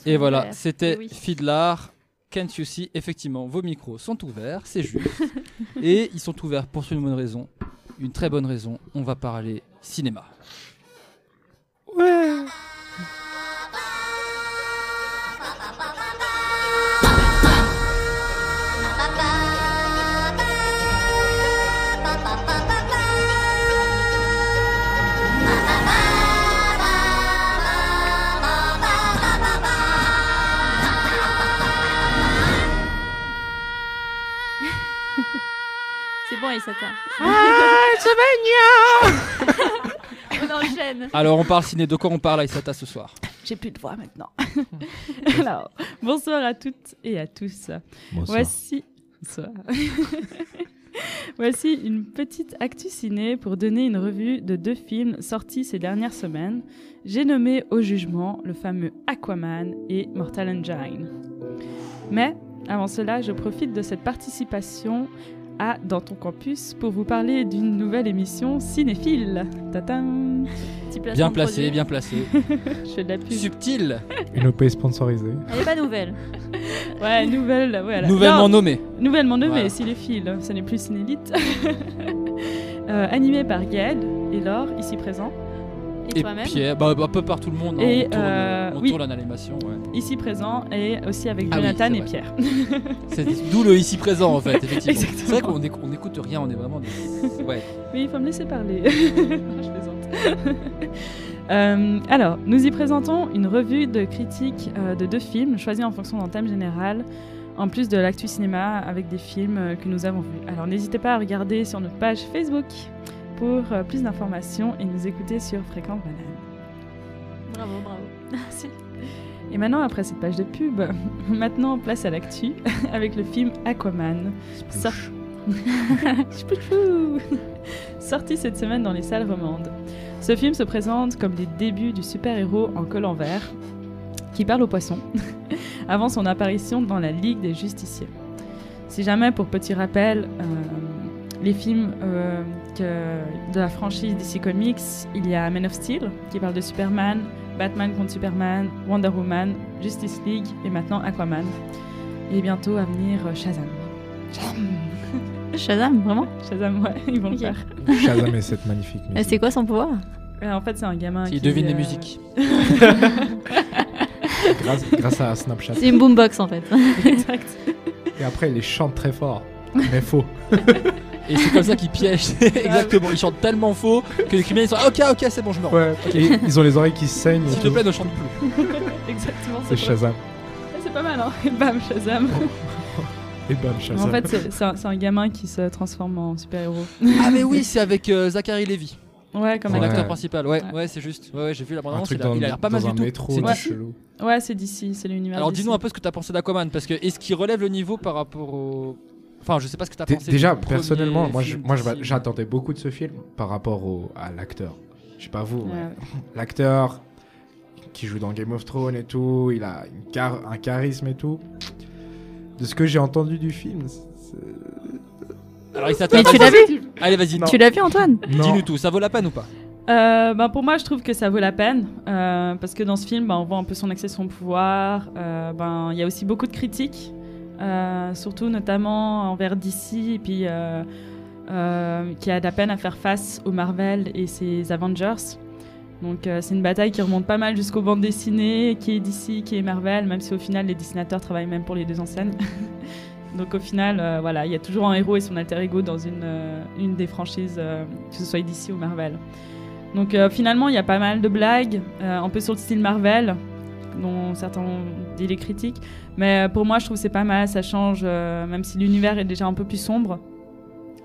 Et voilà, c'était Eh oui. Fidlar. Can't you see? Effectivement, vos micros sont ouverts, c'est juste. Et ils sont ouverts pour une bonne raison. Une très bonne raison. On va parler cinéma. Alors, on parle ciné. De quoi on parle, Aïsata, ce soir? [LAUGHS] J'ai plus de voix maintenant. [LAUGHS] Alors, bonsoir à toutes et à tous. Bonsoir. Voici. Bonsoir. [LAUGHS] Voici une petite actu ciné pour donner une revue de deux films sortis ces dernières semaines. J'ai nommé au jugement le fameux Aquaman et Mortal Engine. Mais avant cela, je profite de cette participation à Dans ton campus pour vous parler d'une nouvelle émission cinéphile. Tatam Bien placé, produit. bien placé. [LAUGHS] Je fais de la pub. Subtil. Une OP sponsorisée. Elle est pas nouvelle. [LAUGHS] Ouais, nouvelle, voilà. Nouvellement Non, nommée. Nouvellement nommée, Voilà. cinéphile. Ce n'est plus cinélite. [LAUGHS] Euh, animé par Gaël et Laure, ici présent. Et Pierre, bah, un peu par tout le monde. hein, Et, on tourne, euh, on oui. tourne l'animation. Ouais. Ici présent et aussi avec Ah oui, Jonathan et. Pierre. [LAUGHS] C'est d'où le ici présent en fait, effectivement. [LAUGHS] C'est vrai qu'on éc- on écoute rien, on est vraiment des. [LAUGHS] Ouais. Oui, il faut me laisser parler. Non, je plaisante. Euh, alors, nous y présentons une revue de critique euh, de deux films choisis en fonction d'un thème général, en plus de l'actu cinéma avec des films euh, que nous avons vus. Alors, n'hésitez pas à regarder sur notre page Facebook pour euh, plus d'informations et nous écouter sur Fréquence Banane. Bravo, bravo. Merci. Et maintenant, après cette page de pub, [LAUGHS] maintenant place à l'actu [LAUGHS] avec le film Aquaman. Sor- [LAUGHS] Sorti cette semaine dans les salles romandes. Ce film se présente comme les débuts du super-héros en col en vert qui parle aux poissons avant son apparition dans la Ligue des Justiciers. Si jamais, pour petit rappel, euh, les films euh, que- de la franchise DC Comics, il y a Man of Steel qui parle de Superman, Batman contre Superman, Wonder Woman, Justice League et maintenant Aquaman. Et bientôt à venir euh, Shazam. Shazam [LAUGHS] Shazam, vraiment? Shazam, ouais, ils vont le faire. Shazam et cette magnifique Et c'est quoi son pouvoir? Euh, En fait, c'est un gamin Qui qui devine les euh, musiques. [LAUGHS] grâce, grâce à Snapchat. C'est une boombox en fait. [LAUGHS] exact. Et après, il les chante très fort. Mais faux. Et c'est comme ça qu'ils piègent. [LAUGHS] Exactement, ils chantent tellement faux que les criminels sont ah, ok, ok, c'est bon, je me rends. Ouais, et ils ont les oreilles qui saignent. S'il te plaît, ne chante plus. [LAUGHS] Exactement. C'est Shazam. Ouais, C'est pas mal, hein Et bam, Shazam. [LAUGHS] Et bam, Shazam. En fait, c'est- c'est un, un gamin qui se transforme en super-héros. Ah, mais oui, c'est avec euh, Zachary Levy. Ouais, comme Son acteur. acteur principal, ouais, Ouais. ouais, c'est juste. Ouais, ouais, j'ai vu la bande-annonce, truc il a, l'air pas mal du tout. C'est d'ici. chelou. Ouais, c'est d'ici, c'est l'univers. Alors dis-nous un peu ce que t'as pensé d'Aquaman, parce que est-ce qu'il relève le niveau par rapport au. Enfin, je sais pas ce que t'as pensé. Déjà, personnellement, moi, je- film moi je- d'ici. j'attendais beaucoup de ce film par rapport au, à l'acteur. Je sais pas vous, mais [LAUGHS] l'acteur qui joue dans Game of Thrones et tout, il a une char- un charisme et tout. De ce que j'ai entendu du film, c'est- Alors, il Mais tu l'as vu Allez, vas-y. Tu l'as vu Antoine Non. Dis-nous tout, ça vaut la peine ou pas Euh, ben, pour moi, je trouve que ça vaut la peine euh, parce que dans ce film, ben, on voit un peu son accès, son pouvoir. Euh, ben, il y a aussi beaucoup de critiques, surtout notamment envers DC et puis euh, euh, qui a de la peine à faire face aux Marvel et ses Avengers. Donc euh, c'est une bataille qui remonte pas mal jusqu'aux bandes dessinées, qui est DC, qui est Marvel, même si au final les dessinateurs travaillent même pour les deux enseignes. [LAUGHS] Donc au final, euh, voilà, il y a toujours un héros et son alter ego dans une, euh, des franchises, euh, que ce soit DC ou Marvel. Donc euh, finalement, il y a pas mal de blagues, euh, un peu sur le style Marvel, dont certains ont dit les critiques. Mais euh, pour moi, je trouve que c'est pas mal, ça change, euh, même si l'univers est déjà un peu plus sombre.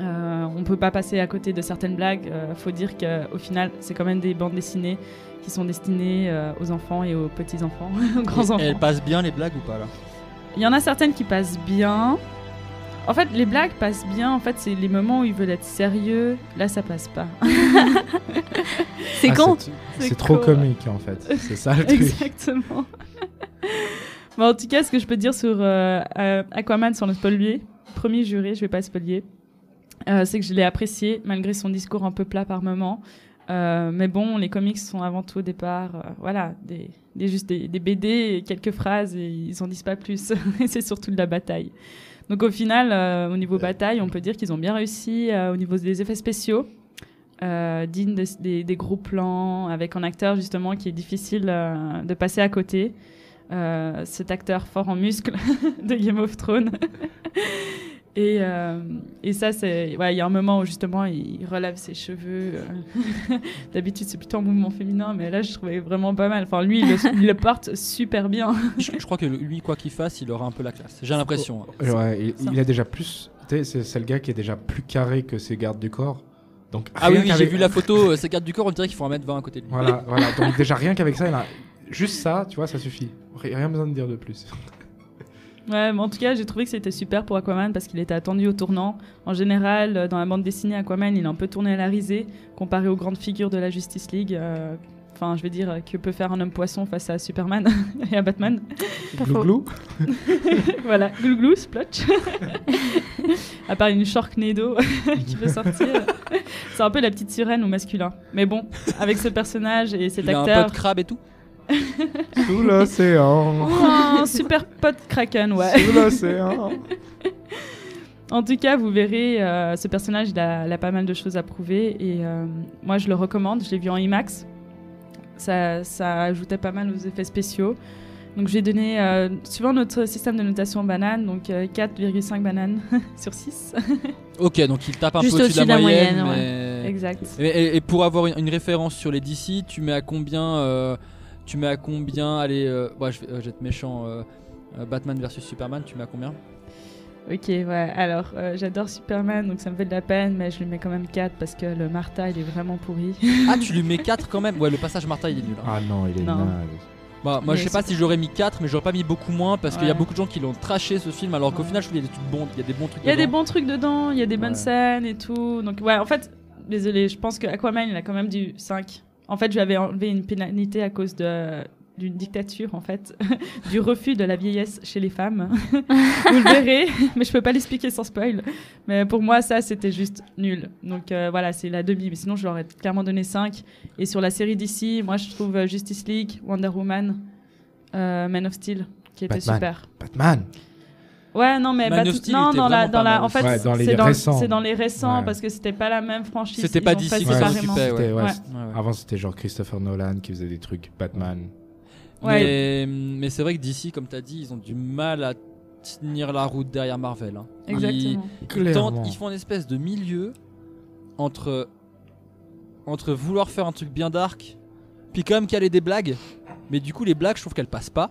Euh, on peut pas passer à côté de certaines blagues. Euh, faut dire qu'au final, c'est quand même des bandes dessinées qui sont destinées euh, aux enfants et aux petits-enfants, [LAUGHS] aux Et grands-enfants. Elles passent bien les blagues ou pas là? Il y en a certaines qui passent bien. En fait, les blagues passent bien. En fait, c'est les moments où ils veulent être sérieux. Là, ça passe pas. C'est Ah, con. c'est- trop con. comique en fait. C'est ça le truc. Exactement. bon, en tout cas, ce que je peux dire sur euh, euh, Aquaman sans le spoiler, premier juré, je vais pas spoiler, euh, c'est que je l'ai apprécié malgré son discours un peu plat par moment. Euh, mais bon, les comics sont avant tout au départ, euh, voilà, des, des, juste des, des BD, et quelques phrases et ils en disent pas plus. [LAUGHS] et c'est surtout de la bataille. Donc au final, euh, au niveau bataille, on peut dire qu'ils ont bien réussi euh, au niveau des effets spéciaux, euh, dignes de- des, des gros plans, avec un acteur justement qui est difficile euh, de passer à côté. Euh, cet acteur fort en muscles [LAUGHS] de Game of Thrones. Et, euh, et ça, c'est. ouais, Il y a un moment où justement il relève ses cheveux. euh. [LAUGHS] D'habitude, c'est plutôt un mouvement féminin, mais là, je trouvais vraiment pas mal. Enfin, lui, il le, il le porte super bien. je, je crois que lui, quoi qu'il fasse, il aura un peu la classe. J'ai l'impression. hein. Ouais, il, il a déjà plus c'est- le gars qui est déjà plus carré que ses gardes du corps. Donc, Ah oui, j'ai vu la photo, euh, ces gardes du corps, on dirait qu'il faut en mettre 20 à côté de lui. Voilà, voilà. [LAUGHS] Donc déjà rien qu'avec ça, il a... juste ça, tu vois, ça suffit. Ri- Rien besoin de dire de plus. Ouais, mais en tout cas, j'ai trouvé que c'était super pour Aquaman parce qu'il était attendu au tournant. En général, euh, dans la bande dessinée, Aquaman, il est un peu tourné à la risée comparé aux grandes figures de la Justice League. euh, Enfin, je veux dire, euh, que peut faire un homme poisson face à Superman [LAUGHS] et à Batman. Glou-glou. [LAUGHS] Voilà, glou-glou, splotch. [LAUGHS] à part une Sharknado qui peut sortir. C'est un peu la petite sirène au masculin. Mais bon, avec ce personnage et cet Il a un acteur. pote crabe et tout [LAUGHS] Sous l'océan. Oh, un super pote Kraken, ouais. Sous l'océan. [LAUGHS] En tout cas, vous verrez, euh, ce personnage, il a, il a pas mal de choses à prouver. Et euh, moi, je le recommande. Je l'ai vu en IMAX. Ça, ça ajoutait pas mal aux effets spéciaux. Donc, j'ai donné, euh, suivant notre système de notation banane, donc euh, 4,5 bananes [LAUGHS] sur 6. Ok, donc il tape un Juste peu au-dessus de la, moyenne. ouais. mais- Exact. Et, et- et pour avoir une, une référence sur les DC, tu mets à combien euh, Tu mets à combien Allez, euh, ouais, je, vais, euh, je vais être méchant. euh, euh, Batman versus Superman, tu mets à combien? Ok, ouais. Alors, euh, j'adore Superman, donc ça me fait de la peine, mais je lui mets quand même 4 parce que le Martha, il est vraiment pourri. Ah, tu lui mets 4 quand même? Ouais, le passage Martha, il est nul. hein. Ah non, il est Non. naze. Bah, moi, Mais je sais pas si j'aurais mis 4, mais j'aurais pas mis beaucoup moins parce qu'il y a beaucoup de gens qui l'ont traché ce film, alors qu'au final, je trouve qu'il y a des trucs bons, il y a des bons trucs. Il y a des dedans. bons trucs dedans, il y a des bonnes Ouais. scènes et tout. Donc, ouais, en fait, désolé, je pense que Aquaman, il a quand même du 5. En fait, je lui avais enlevé une pénalité à cause de d'une dictature en fait [LAUGHS] du refus de la vieillesse chez les femmes. [LAUGHS] Vous le verrez mais je peux pas l'expliquer sans spoil. Mais pour moi ça c'était juste nul. Donc euh, voilà c'est la demi. Mais sinon je leur ai clairement donné 5 et sur la série d'ici moi je trouve euh, Justice League Wonder Woman euh, Man of Steel qui était Batman. super. Batman. Ouais, non, mais Man Bat- non, dans la, dans la, en fait, Ouais, dans c'est dans, récents. c'est dans les récents Ouais. parce que c'était pas la même franchise. C'était pas qui Ouais, Avant, c'était genre Christopher Nolan qui faisait des trucs Batman. Ouais. Mais, mais c'est vrai que DC, comme tu as dit, ils ont du mal à tenir la route derrière Marvel. hein. Ils- Exactement. Ils, tentent- ils font une espèce de milieu entre, entre vouloir faire un truc bien dark, puis quand même caler des blagues. Mais du coup, les blagues, je trouve qu'elles passent pas.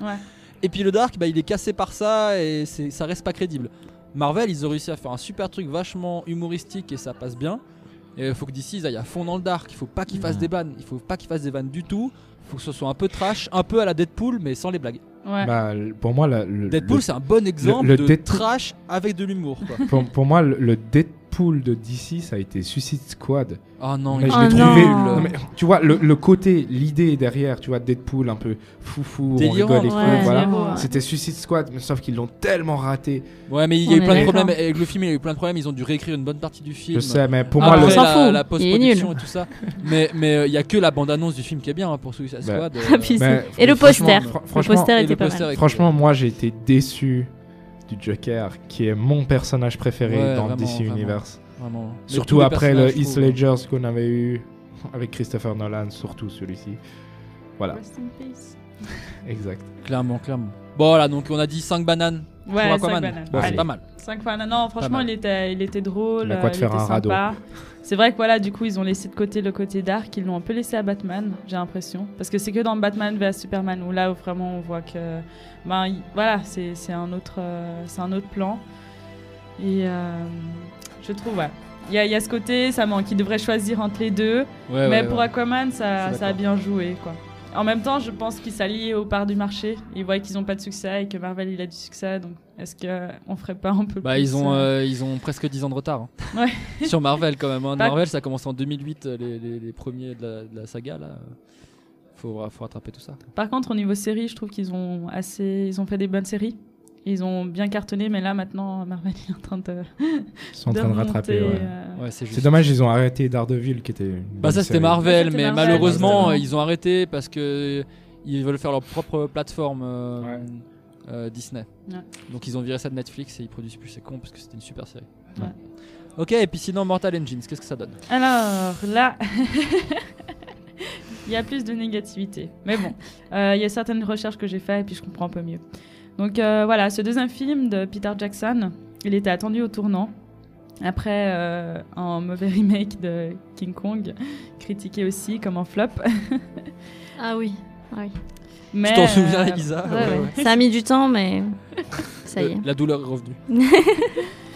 Ouais. [LAUGHS] Et puis le dark, bah, il est cassé par ça et ça reste pas crédible. Marvel, ils ont réussi à faire un super truc vachement humoristique et ça passe bien. Et il faut que d'ici ils aillent à fond dans le dark. Il faut pas qu'ils fassent Mhm. des vannes. Il faut pas qu'ils fassent des vannes du tout. Il faut que ce soit un peu trash, un peu à la Deadpool, mais sans les blagues. Ouais. Bah, pour moi, la- le, Deadpool, c'est un bon exemple le de Deadpool- trash avec de l'humour. [LAUGHS] pour, pour moi, le, le Deadpool de DC, ça a été Suicide Squad. Oh non, Mais il je est l'ai trouvé. non, mais tu vois, le, le côté, l'idée derrière, tu vois, Deadpool un peu foufou, on Délirant. rigole et tout, Ouais, voilà. ouais. C'était Suicide Squad, mais sauf qu'ils l'ont tellement raté. Ouais, mais il y On a eu plein de problèmes avec le film. Il y a eu plein de problèmes. Ils ont dû réécrire une bonne partie du film. Je sais, mais pour Après moi, le- la, la post-production et tout ça. mais mais euh, il y a que la bande-annonce du film qui est bien hein, pour Suicide Bah. Squad. Ah, puis Mais c'est- Et le franchement, poster. Le franchement, poster était pas mal. Franchement, moi, j'ai été déçu du Joker, qui est mon personnage préféré Ouais, dans vraiment, DC vraiment. Universe. Vraiment. Surtout après le Heath trouve. Ledger qu'on avait eu avec Christopher Nolan, surtout celui-ci. Voilà, Rest in peace. [LAUGHS] exact. Clairement, clairement. Bon, voilà, donc on a dit 5 bananes pour Ouais, Aquaman. cinq bananes. Bon, c'est pas mal. 5 fois. Non, franchement, il était, il était drôle. Il a quoi de euh, faire était un radeau. sympa. C'est vrai que voilà, du coup, ils ont laissé de côté le côté dark. Ils l'ont un peu laissé à Batman, j'ai l'impression. Parce que c'est que dans Batman vs Superman où là, où vraiment, on voit que. Ben, il- voilà, c'est c'est un, autre, euh, c'est un autre plan. Et euh, je trouve, ouais. Il y, a- il y a ce côté, ça manque. Ils devraient choisir entre les deux. Ouais, mais ouais, pour ouais. Aquaman, ça, a bien joué, quoi. En même temps, je pense qu'ils s'allient aux parts du marché. Ils voient qu'ils n'ont pas de succès et que Marvel il a du succès. Donc, est-ce qu'on ferait pas un peu Bah, plus ils ont, euh, ils ont presque 10 ans de retard. hein. Ouais. [LAUGHS] Sur Marvel, quand même. hein. Marvel, ça a commencé en 2008, euh, les, les- les premiers de la, de la saga. Là. Faut, faut rattraper tout ça. Par contre, au niveau série, je trouve qu'ils ont assez, ils ont fait des bonnes séries. Ils ont bien cartonné, mais là maintenant, Marvel est en train de. Ils sont en train de rattraper. ouais. euh, Ouais, c'est juste. C'est dommage, ils ont arrêté Daredevil, qui était. Bah ça c'était. Marvel, mais Marvel, malheureusement ils ont arrêté parce que ils veulent faire leur propre plateforme euh, Ouais. euh, Disney. Ouais. Donc ils ont viré ça de Netflix et ils produisent plus. C'est con parce que c'était une super série. Ouais. Ok, et puis sinon Mortal Engines, qu'est-ce que ça donne? Alors là, [LAUGHS] il y a plus de négativité. Mais bon, euh, il y a certaines recherches que j'ai faites et puis je comprends un peu mieux. Donc euh, voilà, ce deuxième film de Peter Jackson, il était attendu au tournant. Après euh, un mauvais remake de King Kong, critiqué aussi comme un flop. Ah oui. Ah oui. Mais, Tu t'en souviens, euh, Elisa Ouais, ouais. Ça a mis du temps, mais [LAUGHS] ça y Euh, est. La douleur est revenue. [LAUGHS]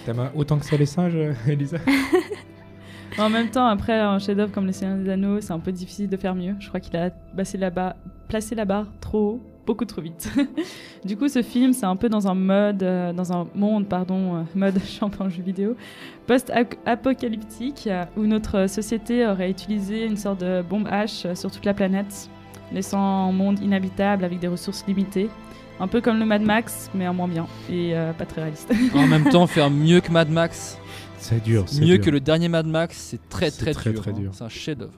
T'aimes autant que ça les singes, Elisa [LAUGHS] En même temps, après, un chef-d'œuvre comme Le Seigneur des Anneaux, c'est un peu difficile de faire mieux. Je crois qu'il a placé la, barre, placé la barre trop haut, beaucoup trop vite. [LAUGHS] du coup, ce film, c'est un peu dans un mode, euh, dans un monde, pardon, euh, mode [LAUGHS] champagne jeu vidéo, post-apocalyptique, euh, où notre société aurait utilisé une sorte de bombe H sur toute la planète, laissant un monde inhabitable avec des ressources limitées. Un peu comme le Mad Max, mais en moins bien et euh, pas très réaliste. [LAUGHS] En même temps, faire mieux que Mad Max. C'est dur, Mieux dur. que le dernier Mad Max, c'est très très, très, dur. très hein. dur. C'est un chef-d'œuvre.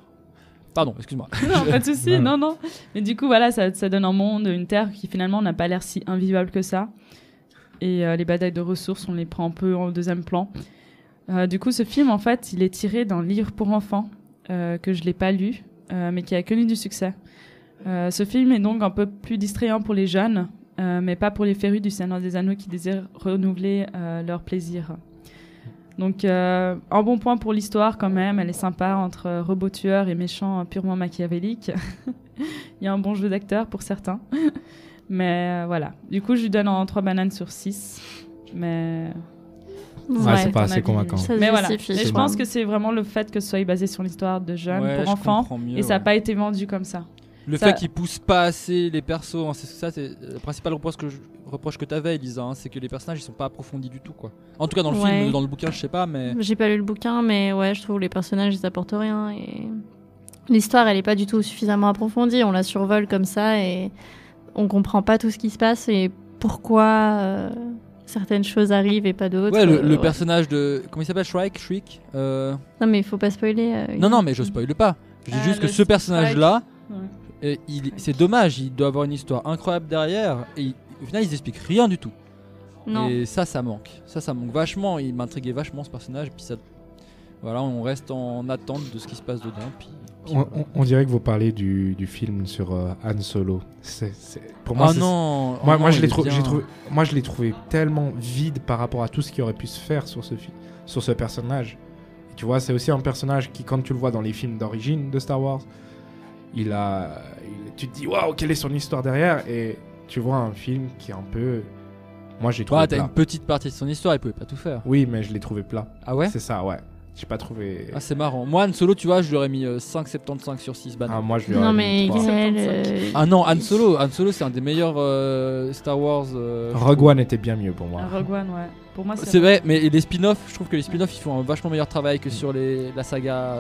Pardon, excuse-moi. [LAUGHS] non, pas de souci, non, non. Mais du coup, voilà, ça, ça donne un monde, une terre qui finalement n'a pas l'air si invivable que ça. Et euh, les batailles de ressources, on les prend un peu en deuxième plan. Euh, du coup, ce film, en fait, il est tiré d'un livre pour enfants euh, que je l'ai pas lu, euh, mais qui a connu du succès. Euh, ce film est donc un peu plus distrayant pour les jeunes, euh, mais pas pour les férus du Seigneur des Anneaux qui désirent renouveler euh, leur plaisir. Donc, euh, un bon point pour l'histoire quand même. Elle est sympa entre euh, robots tueurs et méchants euh, purement machiavéliques. [LAUGHS] Il y a un bon jeu d'acteur pour certains. [LAUGHS] Mais euh, voilà. Du coup, je lui donne en 3 bananes sur 6. Mais. Ouais, c'est pas assez convaincant. Ça Mais voilà. Et je pense que c'est vraiment le fait que ce soit basé sur l'histoire de jeunes Ouais, pour enfants. mieux, et ça n'a ouais. pas été vendu comme ça. Le Ça- fait qu'ils poussent pas assez les persos, hein, c'est ça, c'est le principal reproche que je, reproche que t'avais, Elisa, hein, c'est que les personnages ils sont pas approfondis du tout, quoi. En tout cas dans le Ouais. film, dans le bouquin, je sais pas, mais J'ai pas lu le bouquin, mais ouais, je trouve que les personnages ils apportent rien et l'histoire elle est pas du tout suffisamment approfondie. On la survole comme ça et on comprend pas tout ce qui se passe et pourquoi euh, certaines choses arrivent et pas d'autres. ouais, le, euh, le ouais. personnage de comment il s'appelle, Shrike, Shriek. euh, Non mais il faut pas spoiler. euh, Non, non, mais je spoil pas. Je dis juste que ce personnage-là. Il- c'est dommage, il doit avoir une histoire incroyable derrière, et il- au final, ils expliquent rien du tout. Non. Et ça, ça manque. Ça, ça manque vachement. Il m'intriguait vachement ce personnage, puis ça. Voilà, on reste en attente de ce qui se passe dedans. Puis, puis On, voilà. on- on dirait que vous parlez du, du film sur euh, Han Solo. C'est- c'est- pour moi, Ah c'est- non, moi, oh moi, non, je l'ai trou- j'ai trouvé, moi, je l'ai trouvé tellement vide par rapport à tout ce qui aurait pu se faire sur ce film, sur ce personnage. Et tu vois, c'est aussi un personnage qui, quand tu le vois dans les films d'origine de Star Wars, il a, il- tu te dis waouh, quelle est son histoire derrière, et tu vois un film qui est un peu, moi, j'ai trouvé Ouais, t'as une petite partie de son histoire, il pouvait pas tout faire. Oui, mais je l'ai trouvé plat. Ah ouais? C'est ça, ouais. J'ai pas trouvé. Ah, c'est marrant. Moi, Han Solo, tu vois, je lui aurais mis euh, 5,75 sur 6 bananes. Ah, moi, je lui Non aurais mais mis trois. Gaël, euh, Ah non, Han Solo, Han Solo, c'est un des meilleurs euh, Star Wars. euh, Rogue. One était bien mieux pour moi. Ah, Rogue One, ouais. Pour moi, C'est vrai, mais les spin-offs, je trouve que les spin-offs ils font un vachement meilleur travail que sur les, la saga.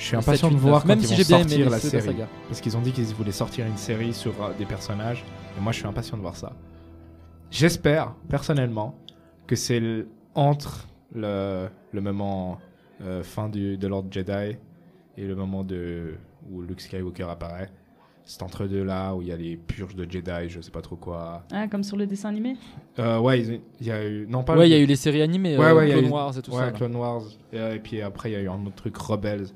Je suis 7, impatient 8, de voir 9, quand même ils si vont j'ai bien aimé sortir les la série. saga. Parce qu'ils ont dit qu'ils voulaient sortir une série sur euh, des personnages. Et moi, je suis impatient de voir ça. J'espère, personnellement, que c'est entre le, le moment euh, fin du, de l'ordre Jedi et le moment de, où Luke Skywalker apparaît. C'est entre deux là où il y a les purges de Jedi, je sais pas trop quoi. Ah, comme sur le dessin animé? Euh, ouais, il y a eu. Non, pas Ouais, le- il y a eu les séries animées, Ouais, euh, ouais, Clone eu- Wars et tout ouais, ça, là. Clone Wars. Et, et puis après, il y a eu un autre truc, Rebels.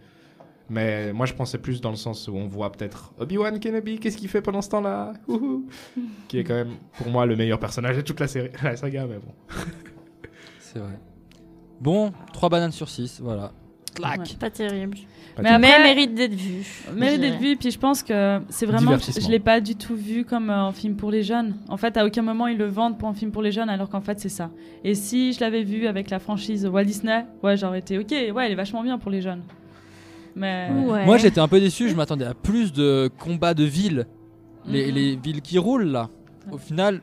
Mais moi, je pensais plus dans le sens où on voit peut-être Obi-Wan Kenobi, qu'est-ce qu'il fait pendant ce temps-là [LAUGHS] Qui est quand même, pour moi, le meilleur personnage de toute la série, la saga, mais bon. [LAUGHS] C'est vrai. Bon, 3 bananes sur 6, voilà. Clac ouais, pas terrible. Mais après- mérite d'être vu. Mérite d'être vu, puis je pense que c'est vraiment. Je l'ai pas du tout vu comme un film pour les jeunes. En fait, à aucun moment ils le vendent pour un film pour les jeunes, alors qu'en fait c'est ça. Et si je l'avais vu avec la franchise Walt Disney, ouais, j'aurais été ok, ouais, elle est vachement bien pour les jeunes. Mais. Moi j'étais un peu déçu, je m'attendais à plus de combats de villes. Les, Mhm. les villes qui roulent là. Au final,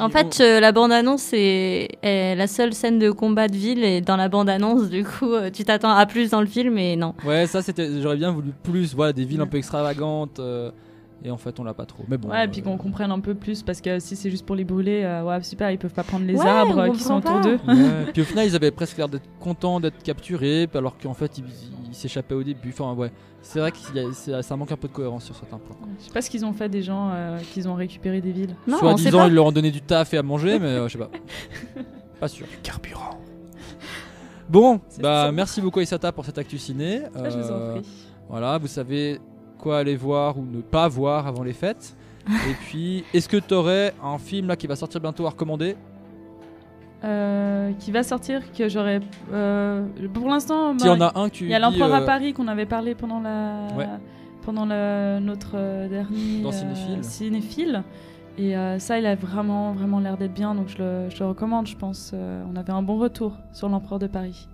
En fait, euh, la bande-annonce est, est la seule scène de combat de ville et dans la bande-annonce, du coup, euh, tu t'attends à plus dans le film et non. ouais, ça c'était. J'aurais bien voulu plus, voilà, des villes un peu extravagantes. euh, et en fait, on l'a pas trop. Mais bon. Ouais, et euh, puis qu'on comprenne un peu plus, parce que si c'est juste pour les brûler, euh, ouais, super, ils peuvent pas prendre les Ouais, arbres euh, qui sont autour d'eux. Ouais, [LAUGHS] puis au final, ils avaient presque l'air d'être contents d'être capturés, alors qu'en fait, ils ils s'échappaient au début. Enfin, ouais, c'est vrai que ça manque un peu de cohérence sur certains points. Je sais pas ce qu'ils ont fait des gens euh, qu'ils ont récupéré des villes. Non, Soit disant, ils leur ont donné du taf et à manger, mais euh, je sais pas. [LAUGHS] Pas sûr. Carburant. Bon, bah merci beaucoup Isata pour cette actu ciné. Je vous en Euh, prie. Voilà, vous savez quoi aller voir ou ne pas voir avant les fêtes. et [LAUGHS] puis, est-ce que tu aurais un film là qui va sortir bientôt à recommander? Euh, qui va sortir, que j'aurais. euh, pour l'instant, S'il y en a un Il y a l'Empereur à euh, Paris qu'on avait parlé pendant la. Ouais. Pendant notre dernier Dans Cinéphile. cinéphile. Et ça, il a vraiment, vraiment l'air d'être bien, donc je le, je le recommande, je pense. On avait un bon retour sur l'Empereur de Paris.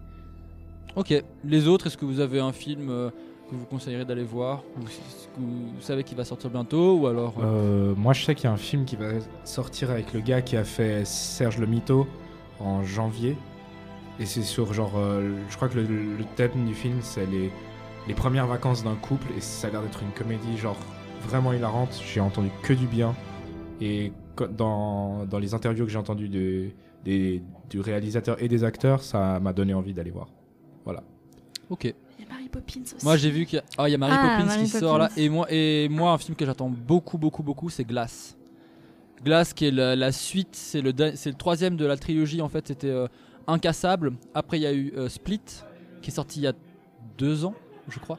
Ok. Les autres, est-ce que vous avez un film que vous conseillerez d'aller voir ou que vous savez qu'il va sortir bientôt ou alors euh, Euh, moi, je sais qu'il y a un film qui va sortir avec le gars qui a fait Serge le Mito en janvier. Et c'est sur genre. euh, je crois que le, le thème du film, c'est les, les premières vacances d'un couple. Et ça a l'air d'être une comédie, genre, vraiment hilarante. J'ai entendu que du bien. Et dans, dans les interviews que j'ai entendues de- des- du réalisateur et des acteurs, ça m'a donné envie d'aller voir. Voilà. Ok. Poppins aussi. Moi j'ai vu qu'il y a, il y a Mary Ah, Poppins Mary qui sort là et moi et moi un film que j'attends beaucoup beaucoup beaucoup c'est Glass. Glass qui est la, la suite c'est le c'est le troisième de la trilogie en fait c'était euh, Incassable. Après il y a eu euh, Split qui est sorti il y a deux ans je crois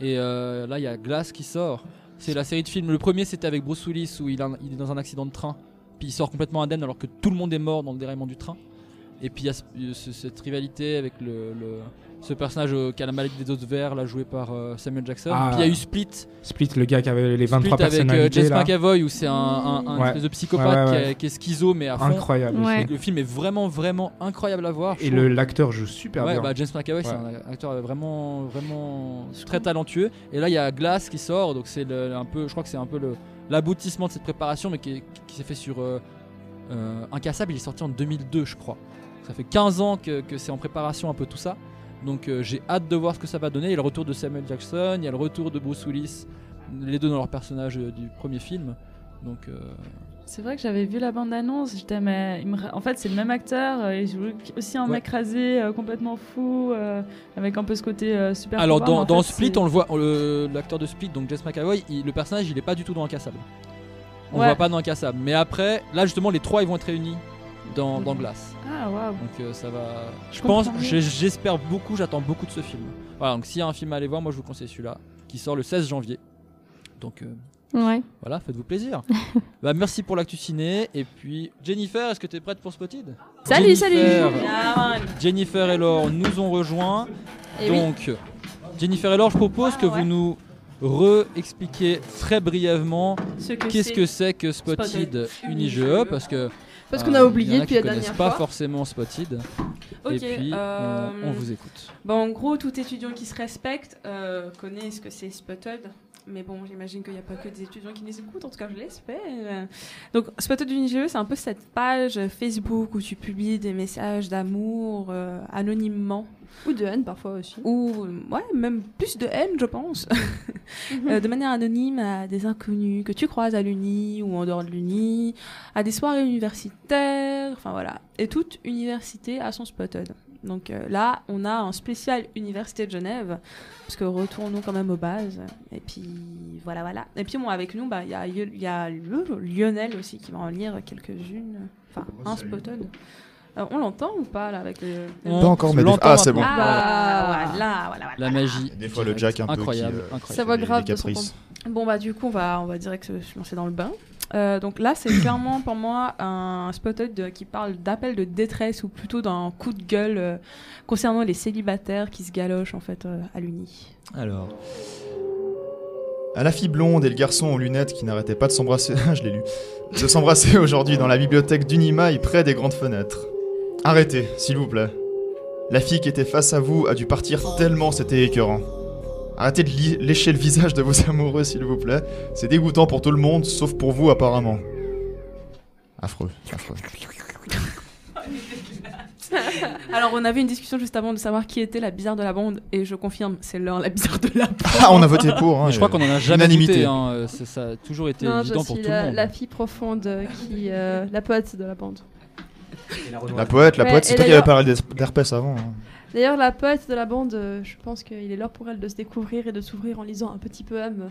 et euh, là il y a Glass qui sort. C'est la série de films. Le premier c'était avec Bruce Willis où il, a- il est dans un accident de train puis il sort complètement indemne alors que tout le monde est mort dans le déraillement du train. Et puis il y a ce- ce- cette rivalité avec le, le- ce personnage euh, qui a la maladie des os verts, là joué par euh, Samuel Jackson. Ah. puis il y a eu Split. Split, le gars qui avait les 23 Split avec euh. James là. McAvoy où c'est un, un- un Ouais. espèce de psychopathe Ouais, ouais, Qui, est, qui est schizo mais à fond. Incroyable Le film est vraiment vraiment incroyable à voir. Et l'acteur joue super Ouais, bien. bah, James McAvoy c'est un acteur vraiment vraiment très talentueux. Et là il y a Glass qui sort donc c'est un peu, je crois que c'est un peu l'aboutissement de cette préparation mais qui, qui s'est fait sur euh, euh, Incassable. Il est sorti en 2002 je crois. Ça fait 15 ans que, que c'est en préparation un peu tout ça. Donc euh, j'ai hâte de voir ce que ça va donner. Il y a le retour de Samuel Jackson, il y a le retour de Bruce Willis, les deux dans leur personnage euh, du premier film. Donc euh, C'est vrai que j'avais vu la bande-annonce, j'étais mais il me ra- en fait c'est le même acteur, euh, il joue aussi un Ouais. mec rasé euh, complètement fou euh, avec un peu ce côté euh, super alors pouvoir, dans, mais en dans fait, Split c'est- on le voit, on le- l'acteur de Split donc James McAvoy, il- le personnage il est pas du tout dans Incassable. On Ouais. le voit pas dans Incassable. Mais après là justement les trois ils vont être réunis dans, dans Glass. Ah waouh. Donc euh, ça va. Je, pense, j'ai- j'espère beaucoup, j'attends beaucoup de ce film. Voilà, donc s'il y a un film à aller voir, moi je vous conseille celui-là, qui sort le 16 janvier. Donc euh, Ouais. voilà, faites-vous plaisir. [LAUGHS] bah, merci pour l'actu ciné. Et puis Jennifer, est-ce que tu es prête pour Spotted? Salut, Jennifer, salut. Ah, Jennifer et Laure nous ont rejoints. Eh oui. donc Jennifer et Laure, je propose que vous nous re-expliquiez très brièvement Ce que qu'est-ce c'est que c'est que Spotted Spotted Unigeux parce que Parce qu'on a oublié en a depuis la dernière pas fois. forcément Spotted. Ok, et puis euh, on, on vous écoute. Bon, en gros, tout étudiant qui se respecte euh, connaît ce que c'est Spotted. Mais bon, j'imagine qu'il n'y a pas que des étudiants qui les écoutent, en tout cas, je l'espère. Donc, Spotted Unigeux, c'est un peu cette page Facebook où tu publies des messages d'amour euh, anonymement. Ou de haine parfois aussi. Ou, ouais, même plus de haine, je pense. [LAUGHS] Euh, de manière anonyme à des inconnus que tu croises à l'Uni ou en dehors de l'Uni, à des soirées universitaires, enfin voilà. Et toute université a son Spotted. Donc euh, là, on a un spécial Université de Genève, parce que retournons quand même aux bases. Et puis voilà, voilà. Et puis bon, avec nous, bah, il y, a, y a le- Lionel aussi qui va en lire quelques-unes. Enfin, un Spotted. On l'entend ou pas là avec le... On Pas encore, mais des- ah, c'est bon. Ah, voilà, voilà, voilà. La magie. Des fois, le. Jack un peu incroyable, qui, euh, incroyable. Ça les- grave les de son caprices. Bon bah du coup on va on va direct se lancer dans le bain. Euh, donc là c'est clairement pour moi un de- qui parle d'appel de détresse ou plutôt d'un coup de gueule euh, concernant les célibataires qui se galochent en fait euh, à l'uni. Alors. À la fille blonde et le garçon aux lunettes qui n'arrêtaient pas de s'embrasser, [LAUGHS] je l'ai lu, de s'embrasser aujourd'hui dans la bibliothèque d'Unimaï près des grandes fenêtres. Arrêtez, s'il vous plaît. La fille qui était face à vous a dû partir tellement c'était écœurant. Arrêtez de lécher le visage de vos [LAUGHS] amoureux, s'il vous plaît. C'est dégoûtant pour tout le monde, sauf pour vous apparemment. Affreux, affreux. [LAUGHS] Alors on avait une discussion juste avant de savoir qui était la bizarre de la bande et je confirme c'est l'heure la bizarre de la [LAUGHS] bande. Ah, on a voté pour, hein, je crois qu'on en a jamais Unanimité. douté. Hein. euh, c'est- Ça a toujours été Non, je évident pour suis tout le la, monde. la fille profonde euh, qui. euh, la poète de la bande. La poète, la poète, c'est toi qui avais d'ailleurs- parlé d'herpès avant. hein. D'ailleurs, la poète de la bande, euh, je pense qu'il est l'heure pour elle de se découvrir et de s'ouvrir en lisant un petit poème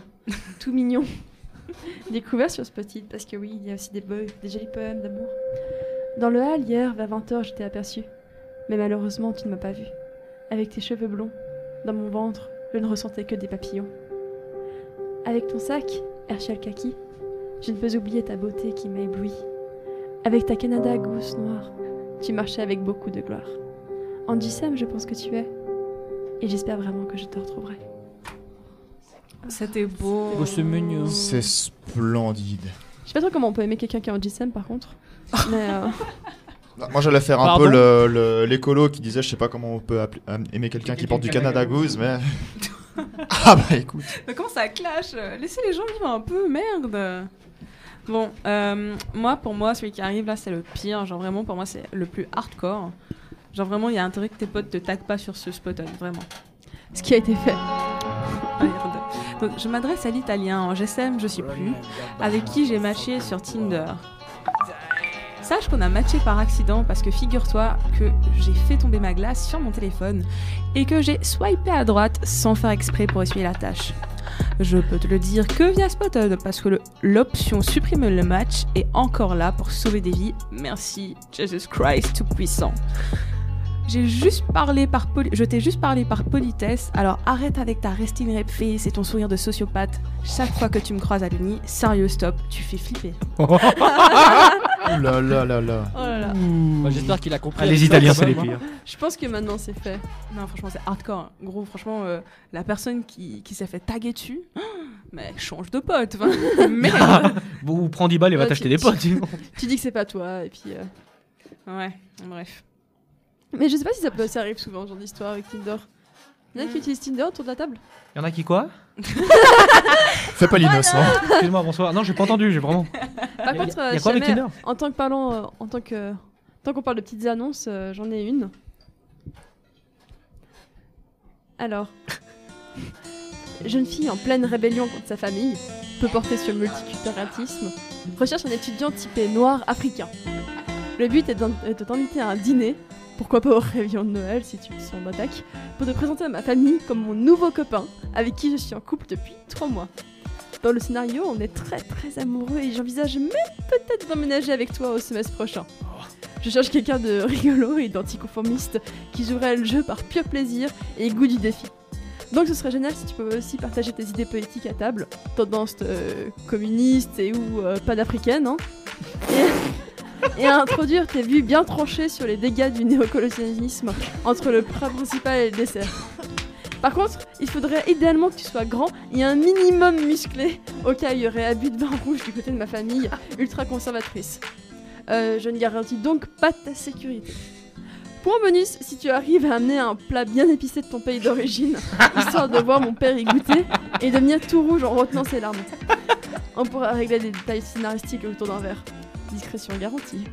tout mignon. [LAUGHS] Découvert sur Spotted, parce que oui, il y a aussi des, beaux- des jolis poèmes d'amour. Dans le hall, hier, vers 20h, je t'ai aperçu. Mais malheureusement, tu ne m'as pas vu. Avec tes cheveux blonds, dans mon ventre, je ne ressentais que des papillons. Avec ton sac, Herschel Kaki, je ne peux oublier ta beauté qui m'a ébloui. Avec ta Canada Goose noire, tu marchais avec beaucoup de gloire. Andy Sam, je pense que tu es. Et j'espère vraiment que je te retrouverai. C'était beau. Oh, c'est mignon. C'est splendide. Je sais pas trop comment on peut aimer quelqu'un qui est en GSM par contre. [LAUGHS] Mais euh, Moi j'allais faire un Pardon peu le- le- l'écolo qui disait je sais pas comment on peut appeler- aimer quelqu'un qui porte du Canada Goose mais [LAUGHS] ah bah écoute Mais comment ça clash? Laissez les gens vivre un peu, merde Bon, euh, moi, pour moi, celui qui arrive là, c'est le pire. Genre vraiment, pour moi, c'est le plus hardcore. Genre vraiment, il y a intérêt que tes potes te taguent pas sur ce spot on, vraiment. ce qui a été fait. Merde. Donc, je m'adresse à l'italien en GSM, je suis plus, avec qui j'ai matché sur Tinder. Sache qu'on a matché par accident parce que figure-toi que j'ai fait tomber ma glace sur mon téléphone et que j'ai swipé à droite sans faire exprès pour essuyer la tâche. Je peux te le dire que via Spotted parce que l'option supprimer le match est encore là pour sauver des vies. Merci Jesus Christ tout puissant. J'ai juste parlé par poli- je t'ai juste parlé par politesse, alors arrête avec ta resting rap face et ton sourire de sociopathe. Chaque fois que tu me croises à l'uni, sérieux stop, tu fais flipper. [LAUGHS] Ouh là là là là Oh là là. Bah, J'espère qu'il a compris. Ah, les Italiens, c'est les pires. Je pense que maintenant c'est fait. Non, franchement, c'est hardcore. hein. Gros, franchement, euh, la personne qui, qui s'est fait taguer dessus, [GASPS] mais change de pote. enfin, [LAUGHS] Merde. Bon, prends 10 balles et va t'acheter des potes. tu- Tu dis que c'est pas toi et puis. euh, Ouais, bref. Mais je sais pas si ça, peut, ça arrive souvent, ce genre d'histoire avec Tinder. Il y en a qui utilisent Tinder autour de la table Y en a qui quoi [LAUGHS] Fais pas l'innocent. Excuse-moi, bonsoir. Non, j'ai pas entendu, j'ai vraiment. Par Y a- contre, y a euh, quoi avec Tinder en tant que parlant, euh, en tant que, tant qu'on parle de petites annonces, euh, j'en ai une. Alors, jeune fille en pleine rébellion contre sa famille, peut porter sur le multiculturalisme, recherche un étudiant typé noir africain. Le but est de t'inviter à un dîner, pourquoi pas au réveillon de Noël si tu es en attaque, pour te présenter à ma famille comme mon nouveau copain, avec qui je suis en couple depuis 3 mois. Dans le scénario, on est très très amoureux et j'envisage même peut-être d'emménager avec toi au semestre prochain. Je cherche quelqu'un de rigolo et d'anticonformiste qui jouerait le jeu par pur plaisir et goût du défi. Donc ce serait génial si tu peux aussi partager tes idées politiques à table, tendance euh, communiste et ou euh, panafricaine, hein, [LAUGHS] et à introduire tes vues bien tranchées sur les dégâts du néocolonialisme entre le plat principal et le dessert. Par contre, il faudrait idéalement que tu sois grand et un minimum musclé, au cas où il y aurait abus de vin rouge du côté de ma famille, ultra conservatrice. Euh, je ne garantis donc pas ta sécurité. Point bonus, si tu arrives à amener un plat bien épicé de ton pays d'origine, histoire de voir mon père y goûter et devenir tout rouge en retenant ses larmes. On pourra régler des détails scénaristiques autour d'un verre. Discrétion garantie.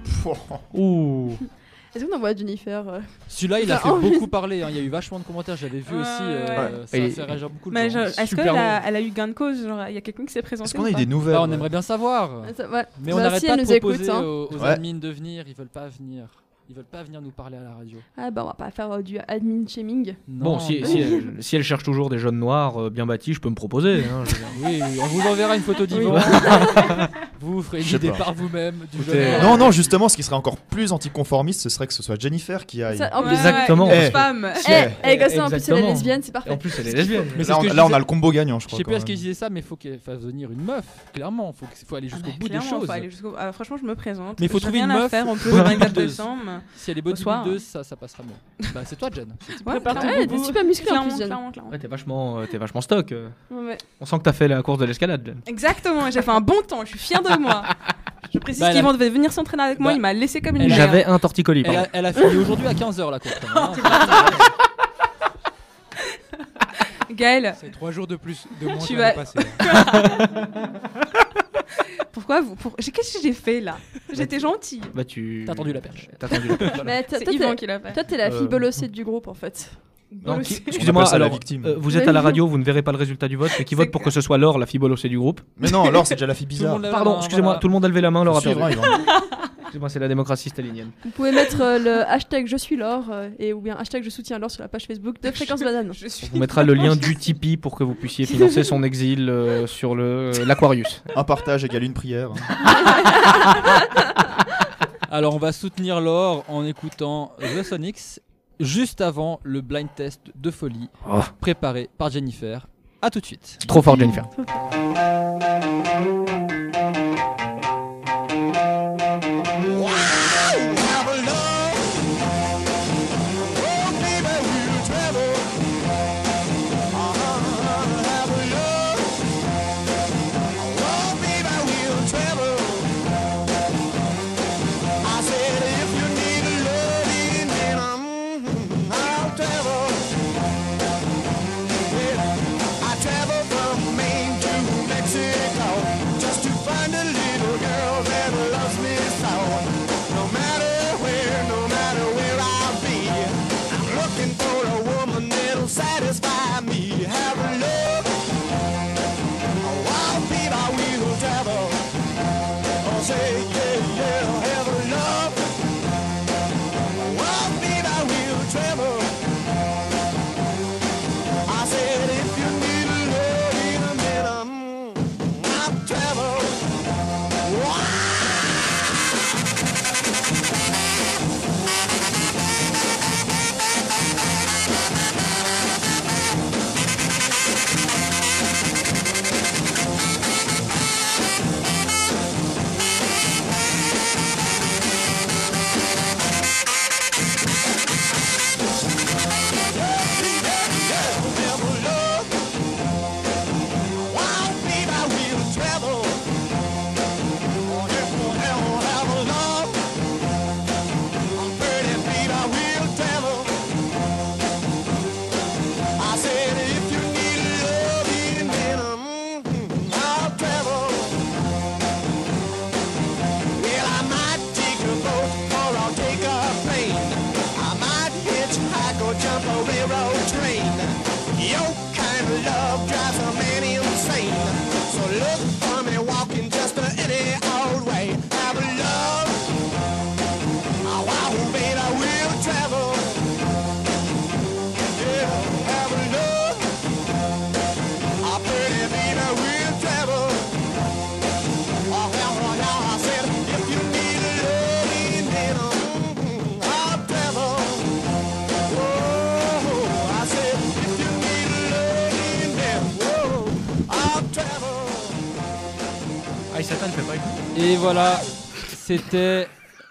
Ouh. [LAUGHS] Est-ce qu'on envoie Jennifer euh, Celui-là, il a fait beaucoup [LAUGHS] parler. hein. Il y a eu vachement de commentaires. J'avais vu Ouais, aussi. euh, ouais. Ça Et- a fait réagir beaucoup de Mais gens. genre, est-ce Super qu'elle a, elle a eu gain de cause Genre, il y a quelqu'un qui s'est présenté Est-ce qu'on ou a eu pas des nouvelles Bah, on aimerait bien savoir. ça- ouais. Mais on Bah, n'arrête si pas elle de nous proposer écoute, hein. aux, aux Ouais. admins de venir. Ils veulent pas venir. Ils veulent pas venir nous parler à la radio. Ah bah on va pas faire euh, du admin shaming. Bon, si, si, elle, si elle cherche toujours des jeunes noirs euh, bien bâtis, je peux me proposer. hein, je veux dire. Oui, oui, on vous enverra une photo d'Yvan. [LAUGHS] vous ferez une Je sais idée pas. par vous-même du Écoutez, jeune euh, homme. Non, non, justement, ce qui serait encore plus anticonformiste, ce serait que ce soit Jennifer qui aille. Ça- en plus, Exactement. ouais, Eh. une femme. Eh, elle- eh, comme ça, en plus, elle est Exactement. lesbienne, c'est Et parfait. en plus, elle est lesbienne. Mais c'est là, ce on, que je là, on disais. a le combo gagnant, je Je crois. sais plus quand à ce qu'il même. disait ça, mais il faut qu'elle fasse venir une meuf. Clairement, faut, que- faut aller jusqu'au bout des Clairement, choses. faut aller jusqu'au- ah, franchement, je me présente. Mais il faut J'ai trouver rien une à meuf faire. On [LAUGHS] peut le 24 bodybuildeuse. Si elle est Au soir. ça, ça passera mieux. [LAUGHS] Bah, c'est toi, Jen. C'est- Ouais, Ouais, t'es super musclé en Clairement, plus, Jen. clairement, clairement. Ouais, t'es vachement, euh, t'es vachement stock. euh. Ouais. On sent que t'as fait la course de l'escalade, Jen. Exactement, j'ai fait un bon temps, je suis fière de moi. [LAUGHS] Je précise Bah, a- qu'Yvan devait venir s'entraîner avec moi, Bah, il m'a laissé comme une. J'avais un torticolis. Elle a, elle a fini aujourd'hui à 15h la course. hein. [LAUGHS] Gaël, C'est trois jours de plus de moins Tu que vas-. [LAUGHS] pourquoi vous pour- Qu'est-ce que j'ai fait là? J'étais gentille. Bah, tu. T'as tendu la perche. T'as tendu la perche. [LAUGHS] Mais toi, Yvan qui l'a fait. Toi, t'es la fille Euh, bolossée du groupe en fait. Excusez-moi, alors, victime. euh, vous êtes à la radio, vous ne verrez pas le résultat du vote, mais qui vote pour que ce soit Laure, la fille bolossée du groupe? Mais non, alors c'est déjà la fille bizarre. Pardon, main, excusez-moi, voilà. tout le monde a levé la main, Laure a perdu. C'est la démocratie stalinienne. Vous pouvez mettre euh, le hashtag je suis Laure euh, et ou bien hashtag je soutiens Laure sur la page Facebook de Fréquence Banane. Je suis On vous mettra le lien du Tipeee pour que vous puissiez financer son exil euh, sur le l'Aquarius. Un partage égale une prière. [LAUGHS] Alors, on va soutenir Laure en écoutant The Sonics juste avant le blind test de folie Oh. préparé par Jennifer. A tout de suite. Trop fort, Jennifer. Et voilà, c'était.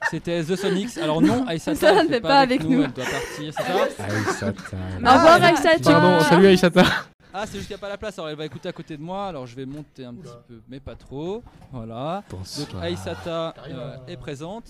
C'était The Sonics. Alors non, Aïsata, Ça, ne fait pas avec nous, elle doit partir, c'est ça Aïsata. Au revoir, Aïsata. Pardon, salut Aïsata. Ah, c'est juste qu'il n'y a pas la place, alors elle va écouter à côté de moi, alors je vais monter un petit peu, mais pas trop. Voilà. Donc Aïsata euh, est présente.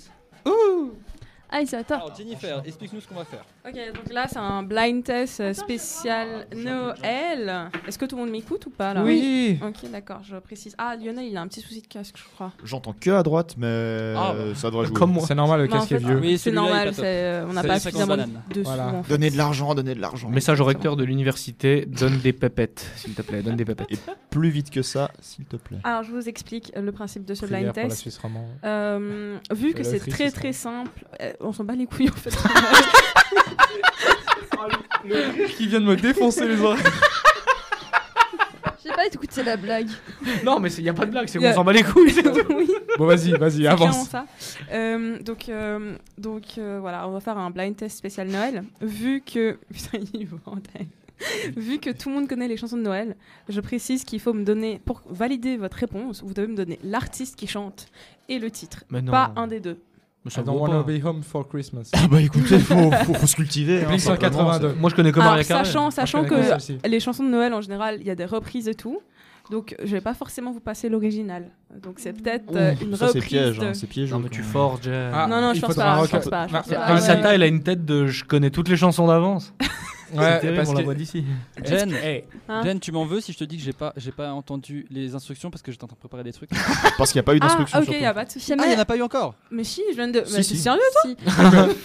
Aïsata. Alors Jennifer, explique-nous ce qu'on va faire. Ok, donc là c'est un blind test euh, spécial Noël. Est-ce que tout le monde m'écoute ou pas là Oui. Ok, d'accord, je précise. Ah, Lionel, il a un petit souci de casque, je crois. J'entends que à droite, mais Ah, euh, ça devrait jouer. Comme moi. C'est normal, le en casque est vieux. Oui, c'est normal, euh, on n'a pas les 50 suffisamment de sous. Voilà. en fait. Donnez de l'argent, donnez de l'argent. Message au recteur de l'université, donne des pépettes, s'il te plaît, donne des pépettes. Et plus vite que ça, s'il te plaît. Alors, je vous explique euh, le principe de ce Prière blind pour la test. Euh, vu que c'est très très simple, on s'en bat les couilles en fait. Qui vient de me défoncer les oreilles. J'ai pas écouté la blague. Non, mais il n'y a pas de blague, c'est Y a- qu'on s'en bat les couilles. [LAUGHS] oui. Bon, vas-y, vas-y, avance. ça. Euh, donc, euh, donc euh, voilà, on va faire un blind test spécial Noël. Vu que. [LAUGHS] Putain, il. Vu que tout le monde connaît les chansons de Noël, je précise qu'il faut me donner, pour valider votre réponse, vous devez me donner l'artiste qui chante et le titre. Mais non. Pas un des deux. Mais ça I don't wanna pas. be home for Christmas. Ah bah écoutez, faut, faut, faut se cultiver. hein, Blink simplement, 182. Moi je connais que Alors, Maria sachant, sachant je connais que les chansons de Noël en général, il y a des reprises et tout. Donc, je vais pas forcément vous passer l'original. Donc, c'est peut-être euh, une Ça c'est reprise. piège, de- hein, c'est piège. Non, mais tu forges. euh. Ah, Non, non, je pense pas, je reca- pense pas, je Non, pense pas. non, Ah, Aïsata, ouais. elle a une tête de je connais toutes les chansons d'avance. [LAUGHS] Ouais, terrible, parce on la que- voit d'ici. [LAUGHS] Jen, Hey, Hein Jen, tu m'en veux si je te dis que j'ai pas, j'ai pas entendu les instructions parce que j'étais en train de préparer des trucs? [LAUGHS] Parce qu'il n'y a pas eu Ah, d'instruction. ok, surtout. y a pas de souci. Ah, il n'y en a pas eu encore? Mais si, je viens de. Si, mais si. T'es sérieux, toi Si.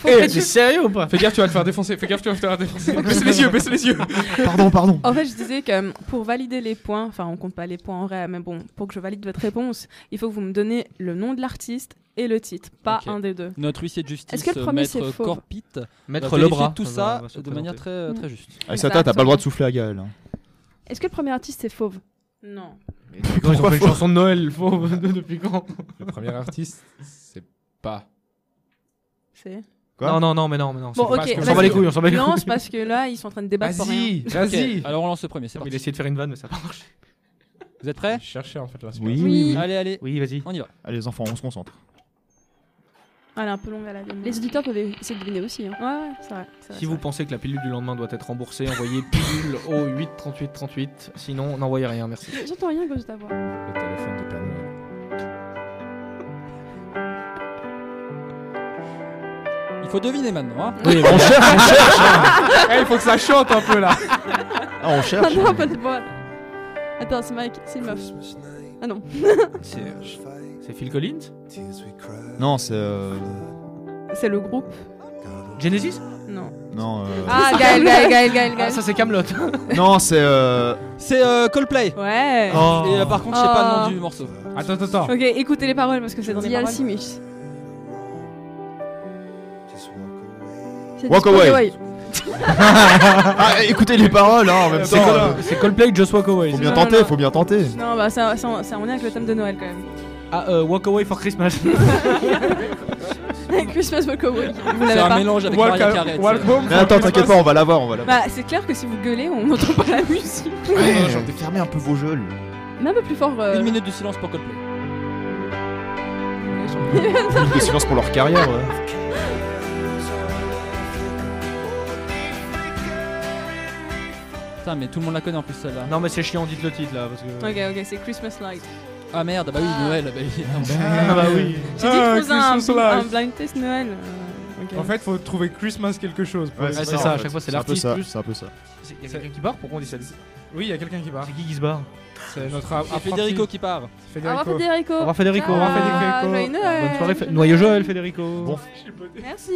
[LAUGHS] Eh, t'es sérieux ou pas? Fais gaffe, tu vas te faire défoncer. Fais gaffe, tu vas te faire défoncer. baisse les yeux, baisse les yeux. Pardon, pardon. En fait, je disais que euh, pour valider les points, enfin, on compte pas les points en vrai, mais bon, pour que je valide votre réponse, il faut que vous me donnez le nom de l'artiste et le titre, pas un des deux. Notre huissier de justice, Est-ce que le premier, maître Corpit, Mettre va le vérifier bras. tout ça va de manière très, très juste. Aïsata, t'as pas le droit de souffler à Gaël. hein. Est-ce que le premier artiste c'est fauve? Non. Mais depuis quand ils ont fait une chanson de Noël fauve [LAUGHS] Depuis quand? Le premier artiste, c'est pas. C'est. Quoi? Non, non, non, mais non, mais non. Bon, ok. On s'en bat les couilles, on s'en bat les Non, couilles. c'est parce que là, ils sont en train de débattre pour rien. Vas-y, alors on lance le premier, c'est Non, parti. Il a essayé de faire une vanne, mais ça n'a pas marché. Vous êtes prêts? Je cherchais en fait la Oui, Oui. oui, oui. Allez, allez, Oui, vas-y. on y va. Allez, les enfants, on se concentre. Ah, elle est un peu longue à la. Les auditeurs peuvent essayer de deviner aussi. Hein. Ouais, ouais, c'est vrai. Si vous vrai. pensez que la pilule du lendemain doit être remboursée, envoyez pilule au 8 38 38. Sinon, n'envoyez rien, merci. J'entends rien à cause de ta voix. Le téléphone de Père Noël. Il faut deviner maintenant. Hein. Oui, On cherche, on cherche. hein. [LAUGHS] Eh, il faut que ça chante un peu là. Ah, on cherche. Ah non, pas de. Attends, c'est Mike, c'est une meuf. Ah non. C'est Phil Collins Non, c'est. euh, C'est le groupe Genesis Non. Non, euh, Ah, Gaël, Gaël, Gaël, Gaël, Ah, Gaël. ça c'est Camelot. [LAUGHS] non, c'est. euh, C'est euh, Coldplay. Ouais. Oh. Et euh, par contre, je sais pas le Oh. nom du morceau. Attends, attends, attends. Ok, écoutez les paroles parce que c'est dans les The paroles. C'est Walk away. [LAUGHS] ah, écoutez les paroles, hein, en même C'est temps. Col- euh, c'est Coldplay, Just Walk Away. Faut bien Non, tenter, non. faut bien tenter. Non, bah ça, ça, ça, on est avec le thème de Noël quand même. Ah, euh, Walk Away for Christmas. [LAUGHS] Christmas Walk Away. Vous C'est un pas mélange avec Walk, Maria Carey. walk home. Mais attends, t'inquiète pas, on va l'avoir, on va l'avoir. Bah, c'est clair que si vous gueulez, on n'entend pas la musique. Ouais, fermez un peu vos jeux. Mais un peu plus fort. euh, Une minute de silence pour Coldplay. Minute de silence pour leur carrière. ouais. Putain, mais tout le monde la connaît en plus celle-là. non, mais c'est chiant, dites le titre là. Parce que... Ok, ok, c'est Christmas Light. Ah merde, bah oui, Noël, bah oui. Ah bah oui. J'ai dit Ah, que faisait un, Christmas un blind test Noël. euh, ok. En fait, faut trouver Christmas quelque chose. pour Ouais, les- c'est ça, à fait. chaque fois, c'est un peu l'artiste ça, plus. C'est un peu ça. Il y a quelqu'un qui part Pourquoi on dit ça Oui, il y a quelqu'un qui part. C'est qui qui se barre C'est notre C'est apprenti. Federico qui part. Au revoir Federico. Federico. Au revoir Federico. Ciao. Au revoir Federico. Joyeux Noël. Bonne soirée. Fe- Noyau Joël, Federico. Bon, Merci.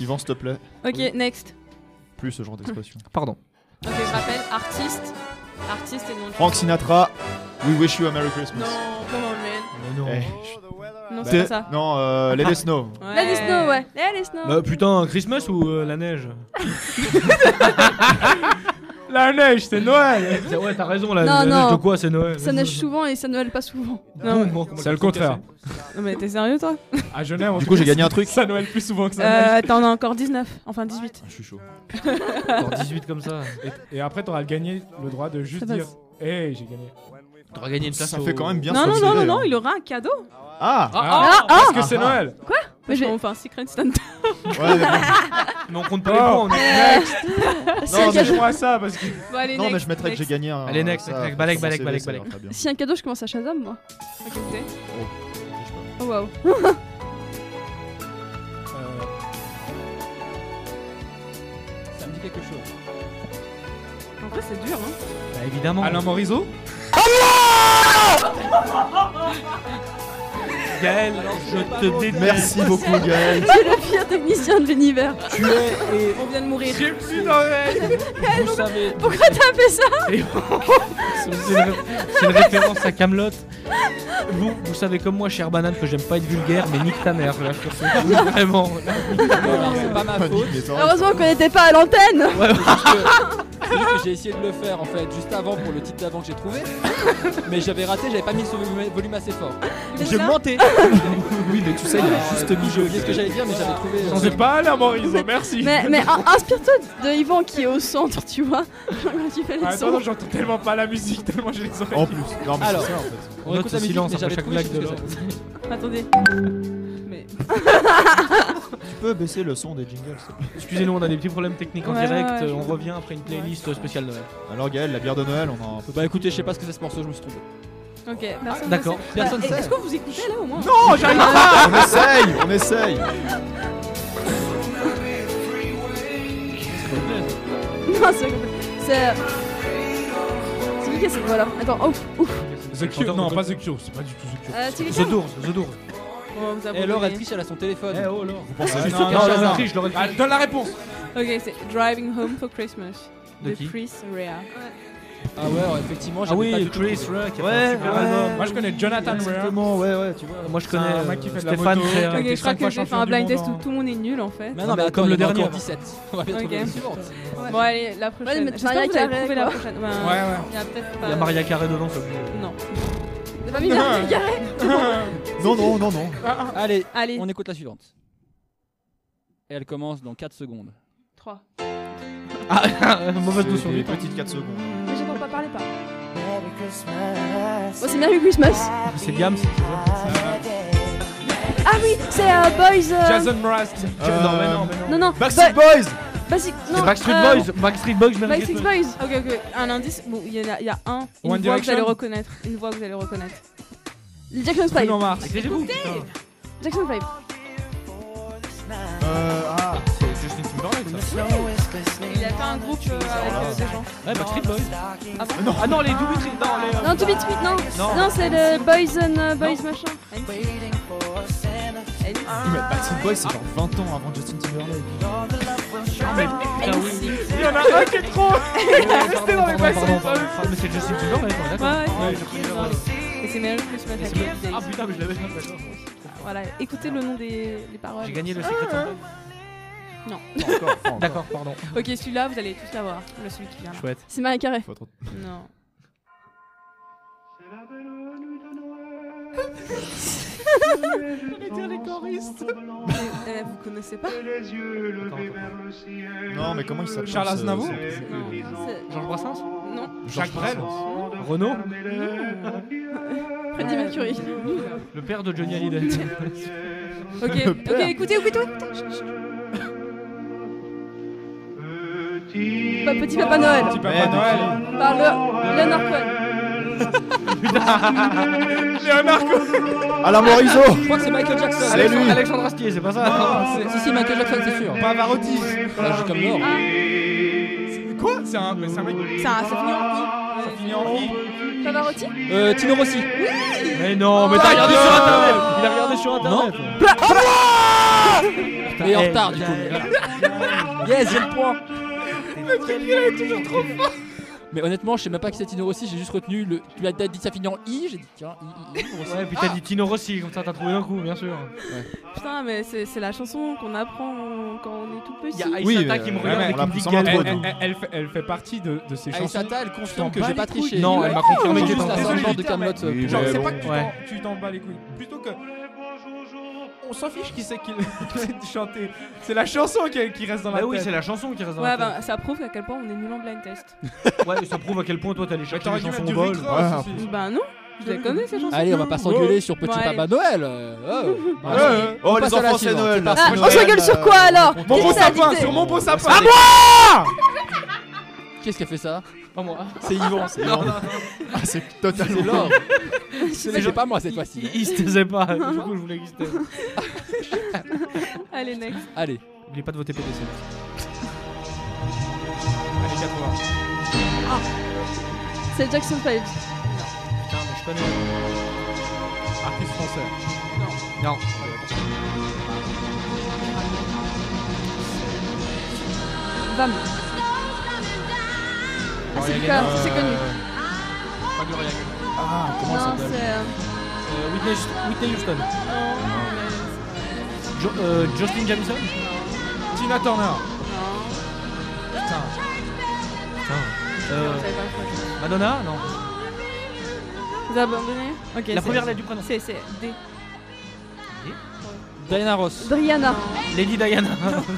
Yvan, s'il te plaît. Ok, next. Plus ce genre d'expression. Pardon. Ok, je rappelle, artiste. Artiste et nom de Frank Sinatra, We Wish You a Merry Christmas. Non, come on, man. Mais non. Eh, Non, c'est c'est- pas ça. Non, euh, Let It Snow. Ouais. Let it snow, ouais. Let it snow. Bah putain, Christmas ou euh, la neige? [LAUGHS] La neige, c'est Noël. Ouais, t'as raison, la, Non, la neige non. de quoi c'est Noël? Ça neige souvent et ça Noël pas souvent. Non, Bon, comment C'est le contraire. Non, mais t'es sérieux, toi? À Genève, en Du tout coup, cas, j'ai gagné un truc. Ça Noël plus souvent que ça. Euh. T'en as encore 19. Enfin, 18. Ah, Je suis chaud. [LAUGHS] Encore 18 comme ça. Et, et après, t'auras gagné le droit de juste Ça dire. Hey, j'ai gagné. T'auras gagné une place Ça au- fait quand même bien Non, non, non, non, non, hein. il aura un cadeau. Ah, Ah, parce que c'est Ah. Noël. Quoi Mais je vais enfin Secret Santa. Ouais, [LAUGHS] mais on compte pas les points, Oh, on est next. [LAUGHS] Non, Non, mais je vois ça parce que. Bon, allez, Non, mais je mettrais que j'ai gagné un. Allez, next, next, balek, balek, balek, balek. Si un cadeau, je commence à Shazam, moi. Ok, ok. Oh waouh. [LAUGHS] Ça me dit quelque chose. En vrai, c'est dur, hein. Bah, évidemment. Alain Morisot? 엄마! Gaël, je te déteste. Merci beaucoup, Gaël. C'est le pire technicien de l'univers. Tu es et On vient de mourir. J'ai plus d'oreilles. [LAUGHS] vous savez. Pourquoi t'as fait ça [LAUGHS] C'est une, référence à Camelot. Vous, vous savez comme moi, cher banane, que j'aime pas être vulgaire, mais nique ta mère, là, ce Vraiment. Alors, c'est pas ma faute. Heureusement qu'on n'était pas à l'antenne. C'est juste que- c'est juste que j'ai essayé de le faire en fait juste avant pour le titre d'avant que j'ai trouvé. Mais j'avais raté, j'avais pas mis ce volume- assez fort. Ça- menté. [LAUGHS] Oui, mais tu sais, il y a juste mis J'ai oublié ce que j'allais dire, mais j'avais trouvé. euh, C'est pas Alain Morisot, merci. Mais, mais in- inspire-toi de Yvan qui est au centre, tu vois. [LAUGHS] Quand tu fais les Ah, sons. Attends, j'entends tellement pas la musique, tellement j'ai les oreilles. En plus. Non, mais Alors. c'est ça en fait. On Note écoute ce la musique, silence après chaque blague de l'autre. c'est. Attendez. Mais. [LAUGHS] Tu peux baisser le son des jingles, Excusez-nous, on a des petits problèmes techniques en Ouais, direct. ouais, on revient après une playlist spéciale Noël. Alors, Gaël, la bière de Noël, on en. Bah écoutez, je sais pas ce que c'est ce morceau, je me suis trompé. Ok, personne d'accord. ne sait. Personne Bah, sait. Est-ce que vous écoutez là au moins Non, j'arrive pas. On essaye, on essaye. Non, c'est. C'est. C'est qui qui est cette Attends, oh, ouf. The Cure, non, pas The Cure, c'est pas du tout The Cure. Euh, The Doors, The Doors. On vous a Et alors, elle triche, elle a son téléphone. Eh oh, Laure. pensez Ah, juste non, au non, je non. triche, je l'aurais Ah, donne la réponse. Ok, c'est Driving Home for Christmas. De de qui? Chris Rea. Ah ouais, alors, effectivement, Ah j'avais oui, pas du tout Chris trouvé. Rea qui a Ouais, fait un super ouais. album. Moi, je connais Jonathan. Exactement, ouais, ouais, tu vois. Moi, je connais un mec qui fait de la Stéphane moto. Frère. Ok, je crois que je vais faire un blind test où tout le monde est nul en fait. Mais non, mais Comme le il y en a dernier. encore 17. On va bien Ok. trouver la suivante. Bon, allez, la prochaine. mais J'espère Maria que vous avez Carré, trouvé la quoi. prochaine. Ouais, ouais. Il y a peut-être Il y a pas. Maria Carré dedans, peut- Non. T'as pas mis Maria Carré [LAUGHS] Non, non, non, non. Allez, Allez, on écoute la suivante. Et elle commence dans 4 secondes. 3. Ah, [LAUGHS] mauvaise notion des du temps. petites 4 secondes. Pas. Bon, c'est Merry Christmas. C'est Diams. Ah oui, c'est euh, Boys. euh, Jason Mraz. Euh, Non, mais non, mais non. Non, non. Backstreet Bo- Boys Basic. Non. C'est Backstreet euh, Boys. Backstreet Boys, Merry Backstreet Christmas. Boys. Ok, ok. Un indice. Bon, il y, en a- il y a un. Une One voix que vous allez reconnaître. Une voix que vous allez reconnaître. Jackson 5. Bruno Mars. Jackson 5. Euh, ah, C'est Justin Timberlake, ça. Un groupe euh, avec euh, des gens. Ouais, Backstreet Boys. Ah bon Non, ah non, les double tri- Non, les. euh, Non, to beat speed, non. Non. Non, c'est le Boys and Boys machin. Backstreet Boys, c'est genre 20 ans avant Justin Timberlake. Il y en a un qui est trop. Restez dans les Backstreet Boys. Mais c'est Justin Timberlake, on est Ouais, d'accord. ouais. Et c'est Merry Christmas. Ah putain, mais je l'avais pas. Voilà, écoutez le nom des, paroles. J'ai gagné le Secret Santa. Non. D'accord, pardon. Ok, celui-là, vous allez tous l'avoir. Le celui qui vient. là. Chouette. C'est Marie Carré. Trop- Non. [LAUGHS] les choristes. Eh, vous connaissez pas Non, mais comment il s'appelle Charles Aznavour Georges Brassens Non. Jacques Brel. Renaud Freddie Mercury. Le père de Johnny Hallyday. Ok, ok, père. écoutez, écoutez. Pas Petit Papa Noël. Petit Papa Ouais, Noël. Par le Leonard Cohen. [LAUGHS] Léonard Cohen. Alain Morisot Je crois que c'est Michael Jackson. C'est Alexandre, lui. Alexandre Astier, c'est pas ça Non, c'est- si, si, Michael Jackson, c'est sûr. Pavarotti. Là, j'ai comme mort. Quoi C'est un, c'est un mec. Ça, ça finit en i. Ça finit en i. Pavarotti. Euh, Tino Rossi. Mais non, mais t'as regardé sur internet Il a regardé sur internet Mais en Eh, retard, du coup. Yes, j'ai le point. Mais honnêtement, je sais même pas qui c'est Tino Rossi, j'ai juste retenu le. Tu m'as dit ça finit en I, j'ai dit tiens, I, I, I, Rossi. Ouais, puis t'as dit Tino Rossi, comme ça t'as trouvé d'un coup, bien sûr. Putain, mais c'est c'est la chanson qu'on apprend quand on est tout petit. Il y a Oui, Aïssata mais- qui me ouais, regarde et on qui me dit sans intro, Elle, elle- elle fait, elle fait partie de, de ces chansons. Aïssata, elle confirme que j'ai pas triché. Non, elle m'a confirmé que juste t'étais la en soundboard de. Oui, Genre, mais c'est bon. pas que tu Ouais. t'en- tu t'en bats les couilles. Plutôt que. On s'en fiche qui c'est qui [LAUGHS] chanté. C'est la chanson qui, qui reste dans la Bah oui, tête. c'est la chanson qui reste dans Ouais, la bah, tête. ça prouve à quel point on est nul en blind test. [LAUGHS] Ouais, ça prouve à quel point toi t'aurais les dû chansons au du bol. Bah non, je les connais ces chansons. Allez, on va pas s'engueuler sur Petit. Papa Noël. euh, [LAUGHS] oh. Ouais. Allez, Oh, les à enfants, c'est Noël. Ah, Noël, on s'engueule sur quoi euh, alors Mon beau à sapin, sur mon beau sapin. Ah moi Qu'est-ce qui a fait ça? Pas moi. C'est Yvan, c'est Non, non, Ah, c'est totalement. C'est l'or. [LAUGHS] C'est pas moi cette fois-ci. Il, il se taisait pas. [LAUGHS] Du coup, je voulais qu'il se taise. Allez, next. Allez. N'oubliez pas de voter PDC. Allez, 80. C'est Jackson 5. Putain, mais je connais. Artiste français. Non. Vam. Ah, c'est connu. Pas Gloria Gaynor. Ah, comment Non, s'appelle c'est. euh, Euh, Whitney, Whitney Houston. Jo- euh, Justin Jamison Tina Turner. Non. Putain. Putain. Euh, pas. Madonna Non. Vous avez abandonné? Ok. La première lettre du prénom. C'est c'est D. Diana Ross. Driana. Lady Diana.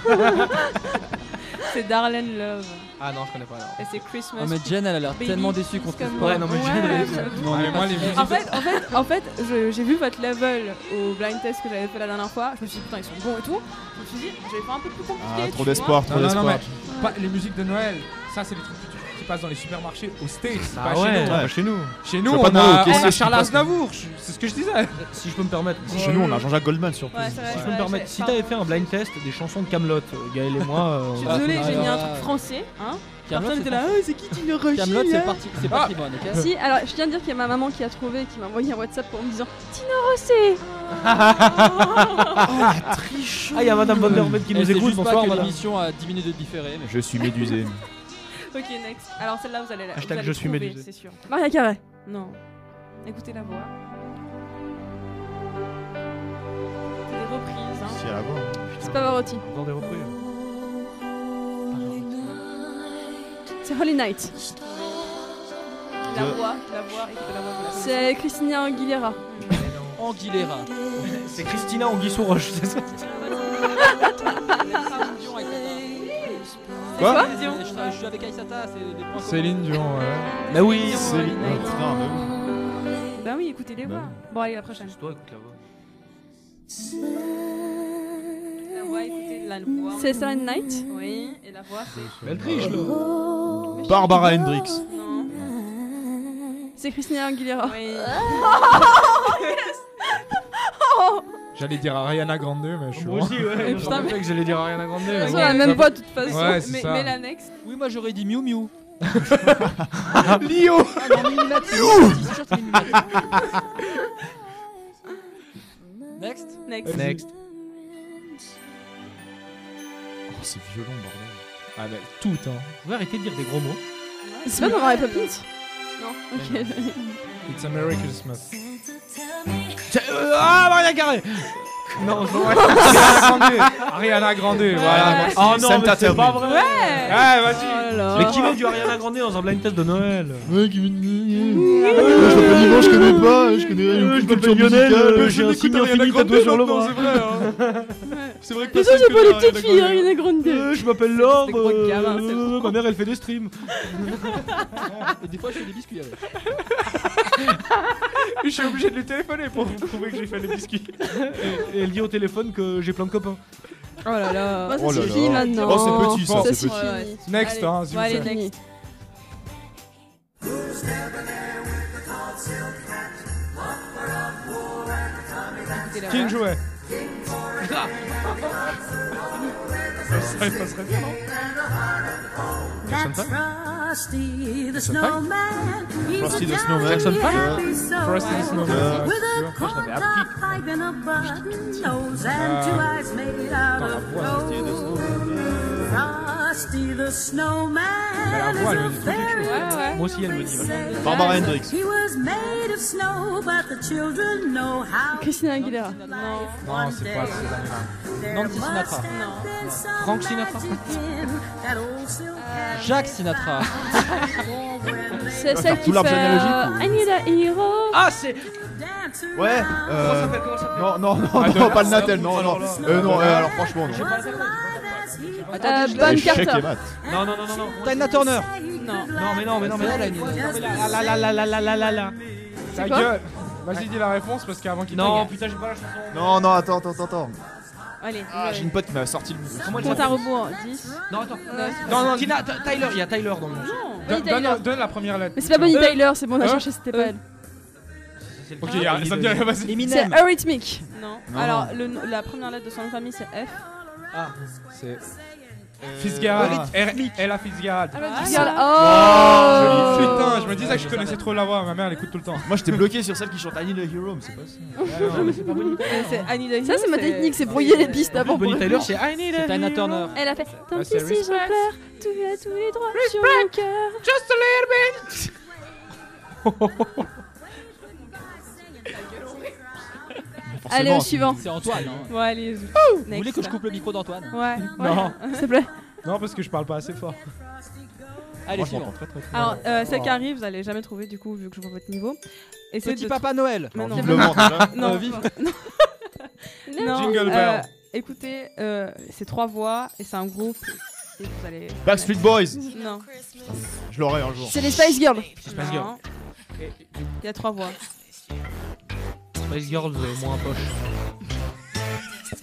[LAUGHS] C'est Darlene Love. Ah non, je connais pas alors. Et c'est Christmas. Oh, mais Jen, elle a l'air Baby, tellement déçue qu'on trouve moi. pas. Ouais, non, mais Jen, elle est-. Non, est moi, les si- musiques- En fait, en fait, en fait, je- j'ai vu votre level au blind test que j'avais fait la dernière fois. Je me suis dit putain ils sont bons et tout. Je me suis dit je vais faire un peu plus compliqué. Ah, tu trop vois. d'espoir, Non, trop non, non, d'espoir. mais pas, les musiques de Noël, ça, c'est des trucs qui passent dans les supermarchés aux States. Ah pas ouais, chez nous. pas chez nous. Chez nous, on pas a, on a Charles passe Aznavour. C'est ce que je disais. Si je peux me permettre. Chez nous, on a Jean-Jacques Goldman surtout. Ouais, vrai, Si je peux me permettre, si t'avais fait un blind test des chansons de Camelot, Gaël et moi, euh, Je suis Ah, j'ai mis un truc français. Hein Camelot, Personne c'est était là, parti. Ah, c'est qui Tino Roshi Camelot, c'est parti, c'est Ah. patrimoine, ok Si, alors je tiens de dire qu'il y a ma maman qui a trouvé, qui m'a envoyé un WhatsApp pour me disant Tino Rossi Triche. Ah, [LAUGHS] il y a Madame Van Der qui nous écoute. Bonsoir, l'émission a 10 minutes de différé. Je suis médusé. Ok, next. Alors celle-là, vous allez la Hashtag vous allez je suis trouver, c'est sûr. Maria Carré. Non. Écoutez la voix. C'est des reprises, hein. Si à la voix. C'est Pavarotti. Dans des reprises. C'est Holy Night. La De- voix, la voix, écoutez la voix. vous la connaissez. C'est Christina Aguilera. Anguilera. C'est Christina Anguissou Roche, c'est ça? Quoi Je suis avec Aïsata, c'est des points. Céline Dion, ouais. Bah oui, Céline. Ah, bah oui. Bah oui, écoutez les voix. Bon, allez, la prochaine. Toi, écoute la voix. La voix, écoutez la voix. C'est Silent Night. Oui, et la voix, c'est. Elle triche, là. Barbara Hendricks. Non. C'est Christina Aguilera. Oui. [LAUGHS] [LAUGHS] J'allais dire Ariana Grande, mais je suis Moi aussi, ouais. Eh, putain, rappelais que j'allais dire Ariana Grande. mais On bon. a même pas de toute façon. Ouais, mais, mais la next. Oui, moi j'aurais dit Miu Miu. [LAUGHS] Lio Ah. Next Next. Next. Oh, c'est violent, bordel. Ah, mais tout, hein. Vous pouvez arrêter de dire des gros mots C'est pas dans Mary Poppins Non. Ok. It's a Merry Christmas. C'est- euh, Ah, Maria Carré Non, je vois. [LAUGHS] Ariana Grande. Ariana Grande, voilà. Oh non, mais c'est terminé. pas vrai Ouais. Ouais, vas-y. Oh là là. Mais qui met du Ariana Grande dans un blind test de Noël? Ouais, qui Je m'appelle Yvan, je connais pas, je connais rien. je m'appelle Lionel, euh, j'ai un signe infini tatoué sur le bras. C'est vrai, hein. [LAUGHS] C'est vrai que Mais ça, j'ai pas les petites filles. Ariana Grande. Euh, Je m'appelle Laure. C'est des gros euh, gamins, c'est euh, bon. Ma mère, elle fait des streams. Et des fois je fais des biscuits avec. [LAUGHS] [LAUGHS] Je suis obligé de lui téléphoner pour vous [LAUGHS] prouver que j'ai fait des biscuits. Et, et elle dit au téléphone que j'ai plein de copains. Oh là là. Bah, ça Oh là suffit là. maintenant. Oh, c'est petit, ça, Bon, c'est petit. Ouais, ouais. Next, Allez. hein, Bon, vous allez, next. Qui voix. jouait? Ça, il passerait bien, non? Jackson 5 Frosty the Jackson Snowman. He's Frosty a the jolly Snowman. Jackson five. happy soul. Frosty the Snowman. Euh, With tu a vois. Moi, je l'avais corned appris. up pipe and a button nose and Ah. two eyes made out Dans la of voix, gold. Frosty the Snowman Mais la voix, is elle a me dit trop quelque very chose. Ouais, ouais. Moi aussi, elle me dit. Barbara Hendricks. He was made of snow, but the children know how. Christina Aguilera. Non. Non, c'est pas c'est There Nancy Sinatra. Frank Sinatra. hat. Jacques Sinatra. C'est celle qui tout l'arbre fait généalogique, euh, ou- I need a hero. Ah, c'est. Ouais, euh. Non, non, non, Ah, non, pas le Natel, non, non. Euh, non, euh, alors franchement, non. Euh. Bonne Échec Carter. et mat. Non, non, non, non, non. Tina Turner. Non. Non, mais non, mais non, mais non. Elle a une- La la la la la la la la. Ta quoi gueule. Vas-y, dis la réponse parce qu'avant qu'il Non, putain, j'ai pas la chanson. Non, non, attends, attends, attends. Allez, Ah, j'ai une pote qui m'a sorti le. Comment elle compte à s'appelle rebours. 10. Non, attends. Non, non, Tina, Ty- Tyler, il y a Tyler dans le nom. Donne, Bonnie Tyler. donne, donne la première lettre. Mais c'est pas Bonnie Euh, Tyler, c'est bon, on a euh, cherché, c'était pas euh. elle. Ok, ça me dit rien, vas-y. C'est Eminem. Eurythmic. Non. Non. Alors, le la première lettre de son nom de famille, c'est F. Ah, c'est. Fitzgerald. R- Ella Fitzgerald. Ah, Joli. Oh Putain, je me disais que je connaissais trop la voix, ma mère elle écoute tout le temps. Moi j'étais bloqué sur celle qui chante I Need a Hero, mais c'est pas ça. non, mais c'est pas Bonnie Euh, C'est Annie Dahil. Ça, c'est ma technique, c'est brouiller les pistes avant. Bonnie Tyler, c'est I need a C'est Tina. Turner. Elle a fait Tant Bah, si je pleure, tu as tous les droits sur mon cœur. Just a little bit. [LAUGHS] Allez, au suivant. C'est Antoine. hein. Ouais, allez. Vous next. voulez que je coupe le micro d'Antoine Ouais. Non. S'il te plaît. Non, parce que je parle pas assez fort. Allez, suivant. m'entends très très très Alors, euh, celle qui arrive, vous allez jamais trouver du coup, vu que je vois votre niveau. Essayez Petit de Papa Noël. Non. [LAUGHS] Non, Euh, vive. non. [LAUGHS] Non, Jingle euh, bell. écoutez, euh, c'est trois voix et c'est un groupe. Et vous allez. Backstreet Boys. Non. Je l'aurai un jour. C'est les Spice Girls. Spice Girls. Non. Il y a trois voix. Girls, moins poche.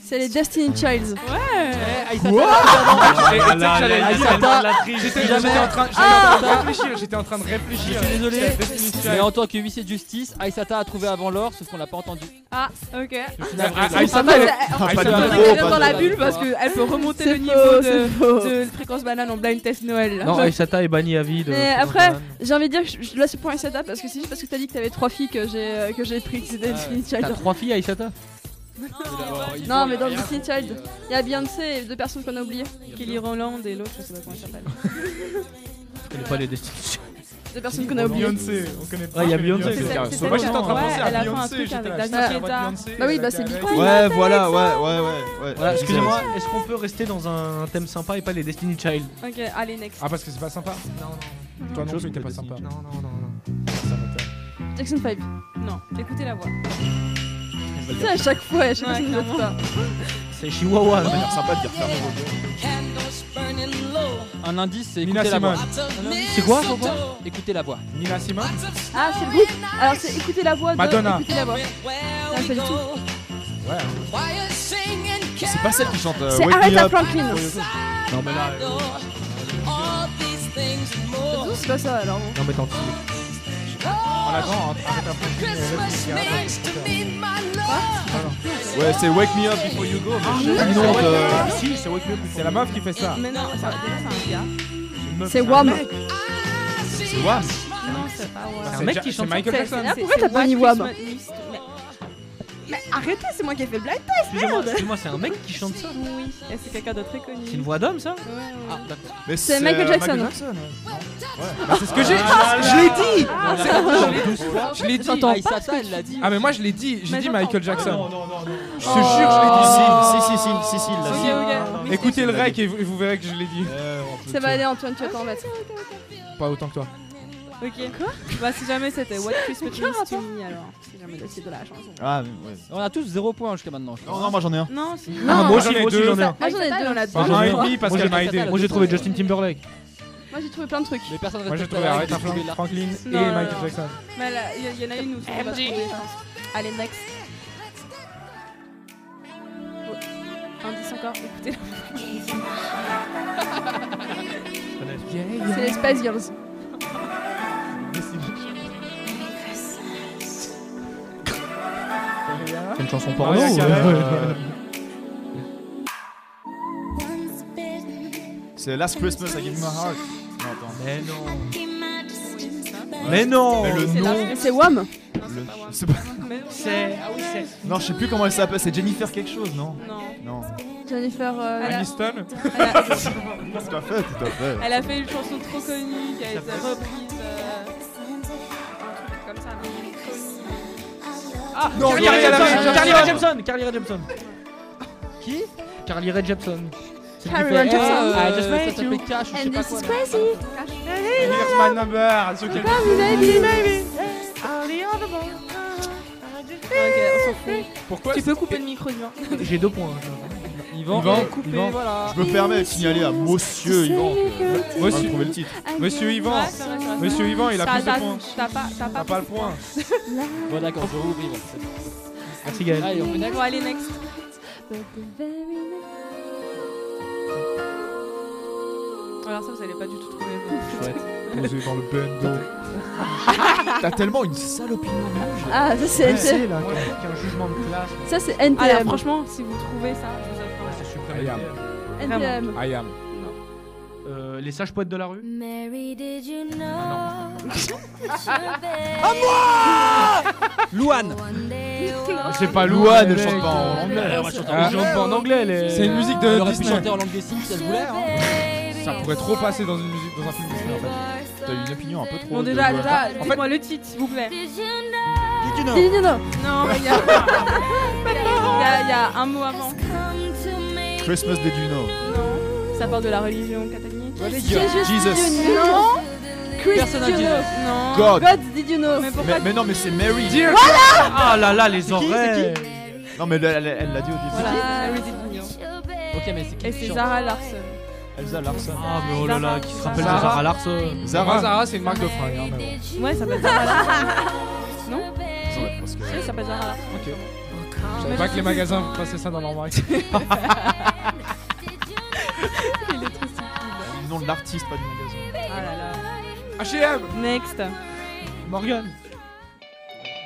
C'est les Destiny Childs. Ouais. Eh, là, là, là, pris. J'étais en train j'étais Ah en train de réfléchir. J'étais en train de réfléchir. Je suis désolé, mais Child. en tant que huissier de justice, Aïssata a trouvé avant l'or, sauf qu'on l'a pas entendu. Ah, ok. Là. Elle- Ah, micro, est dans la bulle parce qu'elle peut remonter C'est le niveau c'est de, fréquence banane en blind test Noël. Non, Aïsata est bannie à vie de. Mais après, j'ai envie de dire que je je laisse le point à Isata parce que c'est juste parce que t'as dit que t'avais trois filles que j'ai euh, que j'ai pris que c'était Destiny T'as Child. trois filles, Aïsata Non, mais dans Destiny Child, il y a Beyoncé et deux personnes qu'on a oubliées. Kelly Rowland et l'autre, je sais pas comment elle s'appelle. Je connais pas les Destiny. Deux personnes qu'on a oubliées. Beyoncé, on connaît pas. Ouais, il y a Beyoncé. C'est Moi j'étais en train de penser ouais, à elle a fait un Beyoncé. truc j'étais Beyoncé, Bah oui, bah c'est Big Ouais, voilà, ouais, ouais, ouais. excusez-moi, est-ce qu'on peut rester dans un thème sympa et pas les Destiny Child? Ok, allez, next. Ah, parce que c'est pas sympa Non, non. Toi non plus, t'es pas sympa. Non, non, non. Jackson 5. Non, écoutez la voix. Ça, à chaque fois, à chaque fois, ça aide pas. C'est Chihuahua. A l'air sympa de dire ferme. Un indice, c'est Nina écouter la voix. Simone. C'est quoi voix Écoutez la voix. Nina Simone Ah, c'est le groupe. Alors, c'est écoutez la voix de. Madonna. Écoutez la voix. Non, pas du tout. Ouais. C'est pas celle qui chante euh, C'est Wake Me Aretha Up. Franklin. Non, mais là. euh, c'est pas ça alors. Non, mais tant pis. En attendant, peu. Ouais, c'est Wake Me Up Before You Go. mais je sais pas Si, c'est Wake Me Up. C'est la meuf qui fait ça. Mais non, ça, déjà, c'est un gars. Une meuf- C'est Wham. C'est Wham. Non, c'est pas Wham. C'est un mec qui c'est chante Michael Jackson. c'est- Pourquoi t'as pas mis Wham mais- arrêtez, c'est moi qui ai fait le blind test, Excusez-moi, merde excusez-moi, c'est un mec qui chante ça Oui, et c'est quelqu'un de très connu. C'est une voix d'homme ça Ouais, ouais. Ah, d'accord. Mais C'est Michael Jackson. ouais. Bah, c'est ce que j'ai Ah, Je l'ai dit Ah, On c'est l'a bon. dit 12 fois. Je l'ai dit J'entends pas Aïssata, ce que elle l'a dit. Ah mais moi je l'ai dit, j'ai Mais dit j'entends Michael. Jackson. Je te jure, je l'ai dit. Si, si, si, si, si, si, il l'a Ok, dit. ok. Écoutez le rec et vous, et vous verrez que je l'ai dit. Ça va aller, Antoine, tu vas t'en mettre. Pas autant que toi. Ok. Quoi Bah, si jamais c'était What Christmas Means to Me, alors. Si jamais le titre de la chanson. Ah, mais ouais. On a tous 0 points jusqu'à maintenant. je Non, crois. non, moi j'en ai un. Non, si. Ah, Non, moi aussi, j'en ai moi aussi deux. j'en ai un. Moi, j'en ai deux, on a deux. Enfin, un et demi parce Moi, qu'elle j'ai m'a aidé. Moi j'ai trouvé Justin Timberlake. Moi, j'ai trouvé plein de trucs. Mais personne Moi j'ai trouvé Aretha. Franklin et Non, non, Michael non. Jackson. Mais là, il y, y en a une où trouver, je pense. Allez, next. Oh, Indice encore, écoutez. C'est les Spice Girls. C'est une chanson porno Mariah ou- Carey, euh, [LAUGHS] C'est Last Christmas I Gave You My Heart. Non, attends. Mais non. Mais non Mais le C'est nom. la- C'est Wham. le- C'est pas. C'est. Ah oui, c'est. Non, je sais plus comment elle s'appelle. C'est Jennifer quelque chose, non Non. Non. Jennifer. euh, elle, a, Aniston elle, a, Tout à fait, tout à fait. elle a fait une chanson trop connue qui a été reprise. Ah Non, Carly Rae Jepsen Carly. Rae Jepsen Carly Rae Jepsen Qui Carly Rae Jepsen Carly Rae Jepsen. euh, I just ça made you. Cash, And this is crazy. Here's my number. baby, on s'en fout. Pourquoi Tu peux couper le micro. J'ai deux points. Yvan, Yvan, coupé, Yvan. voilà. Je me permets de signaler à Monsieur Yvan que Monsieur- trouver le titre. Monsieur Yvan, Ouais, vrai. Monsieur Yvan, il a plus de t'as- points. T'as pas, t'as T'as pas. pas le point. [LAUGHS] Bon, d'accord, je rouvre Yvan. Merci Gaël. Allez, on next. Bon, allez, next. Alors ça, vous allez pas du tout trouver. vous. Chouette. Posé dans le bendo. [LAUGHS] T'as tellement une sale opinion. Ah, ça c'est Ouais, c'est NTM. là. Qui a un jugement de classe. Ça c'est Alors NTM. franchement, si vous trouvez ça, je vous offre. C'est suprême. I am. NTM. I am. Euh, les sages poètes de la rue Mary, did you know? [LAUGHS] À moi Louane [LAUGHS] C'est pas Louane, elle chante pas en anglais. Elle Ah, chante pas en anglais. les- C'est une musique de Elle aurait pu Disney. chanter en langue des signes si elle voulait. Hein. Ça pourrait trop passer dans une musique, dans un film Disney en fait. T'as une opinion un peu trop. Bon, déjà, de- déjà, En dites-moi le titre, s'il vous plaît. Did you know Non, il y a... [LAUGHS] il y a- il y a un mot avant. Christmas Did You Know? Non, ça parle de la religion catholique. Jesus. Non? Personne n'a dit. Non. God. God, did you know? Mais pourquoi Mais, mais non, mais c'est Mary. Ah là là, les oreilles Non, mais elle elle- elle l'a dit au début. Voilà, Mary Did You Know. Ok, mais c'est qui? Et c'est Zara Larson. Elsa Larson. Ah mais oh là là, qui se rappelle de Zara. Zara Larson? Zara, Zara. Zara, c'est une marque de fringues. Hein, mais bon. Ouais, ça s'appelle Zara Larson. [LAUGHS] Non? Ouais, parce que- Si, ça s'appelle Zara Larson. Ok. Je savais pas que les magasins passaient ça dans leur marque. [LAUGHS] [LAUGHS] Il est trop stupide. Le nom de l'artiste, pas du magasin. Ah là là. H&M Next. Morgan.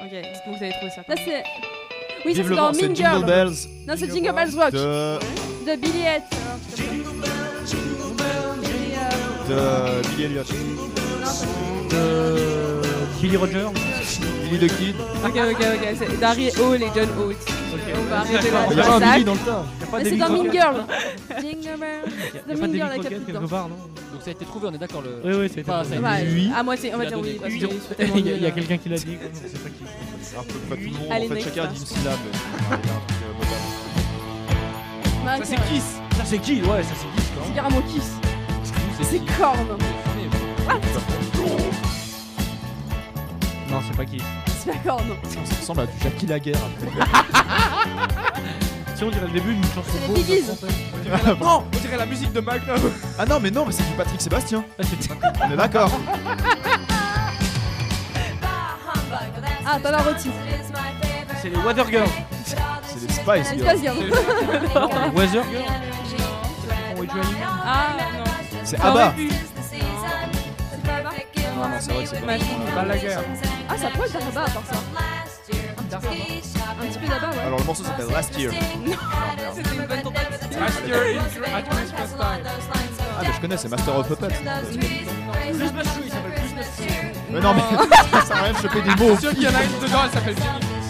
Ok, dites-moi que vous avez trouvé ça. Là c'est. Oui, ça c'est dans Mean Jingle. Bells Non, c'est Jingle Bells Rock. de, De Billy Elliot. de Billy Elliot. De Billy Roger Billy the Kid. Ok, ok, ok. C'est Darry Hall et John Oates. On va arrêter là. Il y avait un Billy dans le tas. Mais c'est dans Mean Girl. [LAUGHS] Jingle pas Mean Girl la quelque part, non Donc ça a été trouvé, on est d'accord le. Oui, oui, a Enfin, trouvé. ça a. Oui. À moitié, on va Il a dire oui. c'est [LAUGHS] Il y a, a nul. quelqu'un qui l'a dit. non, c'est pas qui. À peu près tout le monde. Allez, en fait, chacun a hein. dit une syllabe. c'est un Ça, c'est ok. Kiss. Ça c'est qui Ouais, ça c'est qui quand C'est carrément Kiss. C'est Korn. Non, c'est pas qui. C'est pas Korn. Ça ressemble à du Jackie Laguerre. [LAUGHS] Si on dirait le début d'une chanson C'est les. [LAUGHS] Non, on dirait la musique de Magnum. [LAUGHS] Ah non, mais non, mais c'est du Patrick Sébastien. Ah, On est d'accord. Ah, Pavarotti. C'est les Water Girls. C'est les Spice Girls. Spice Girls. Les Weather Girls. Ah, non. C'est Abba. pu. Non, non, c'est vrai que c'est pas. Ah, ça pourrait être Daraba à part ça. Un petit peu d'Abba, ouais. Alors le morceau s'appelle Last Year. [LAUGHS] C'était une bonne tentative. Last year in- at Christmas time. Ah, mais je connais, c'est Master of Puppets. Christmas Tree, il s'appelle Christmas Tree. Mais non, mais [LAUGHS] ça sert à rien de choper des mots. C'est sûr qu'il y en a une dedans, elle s'appelle Billy.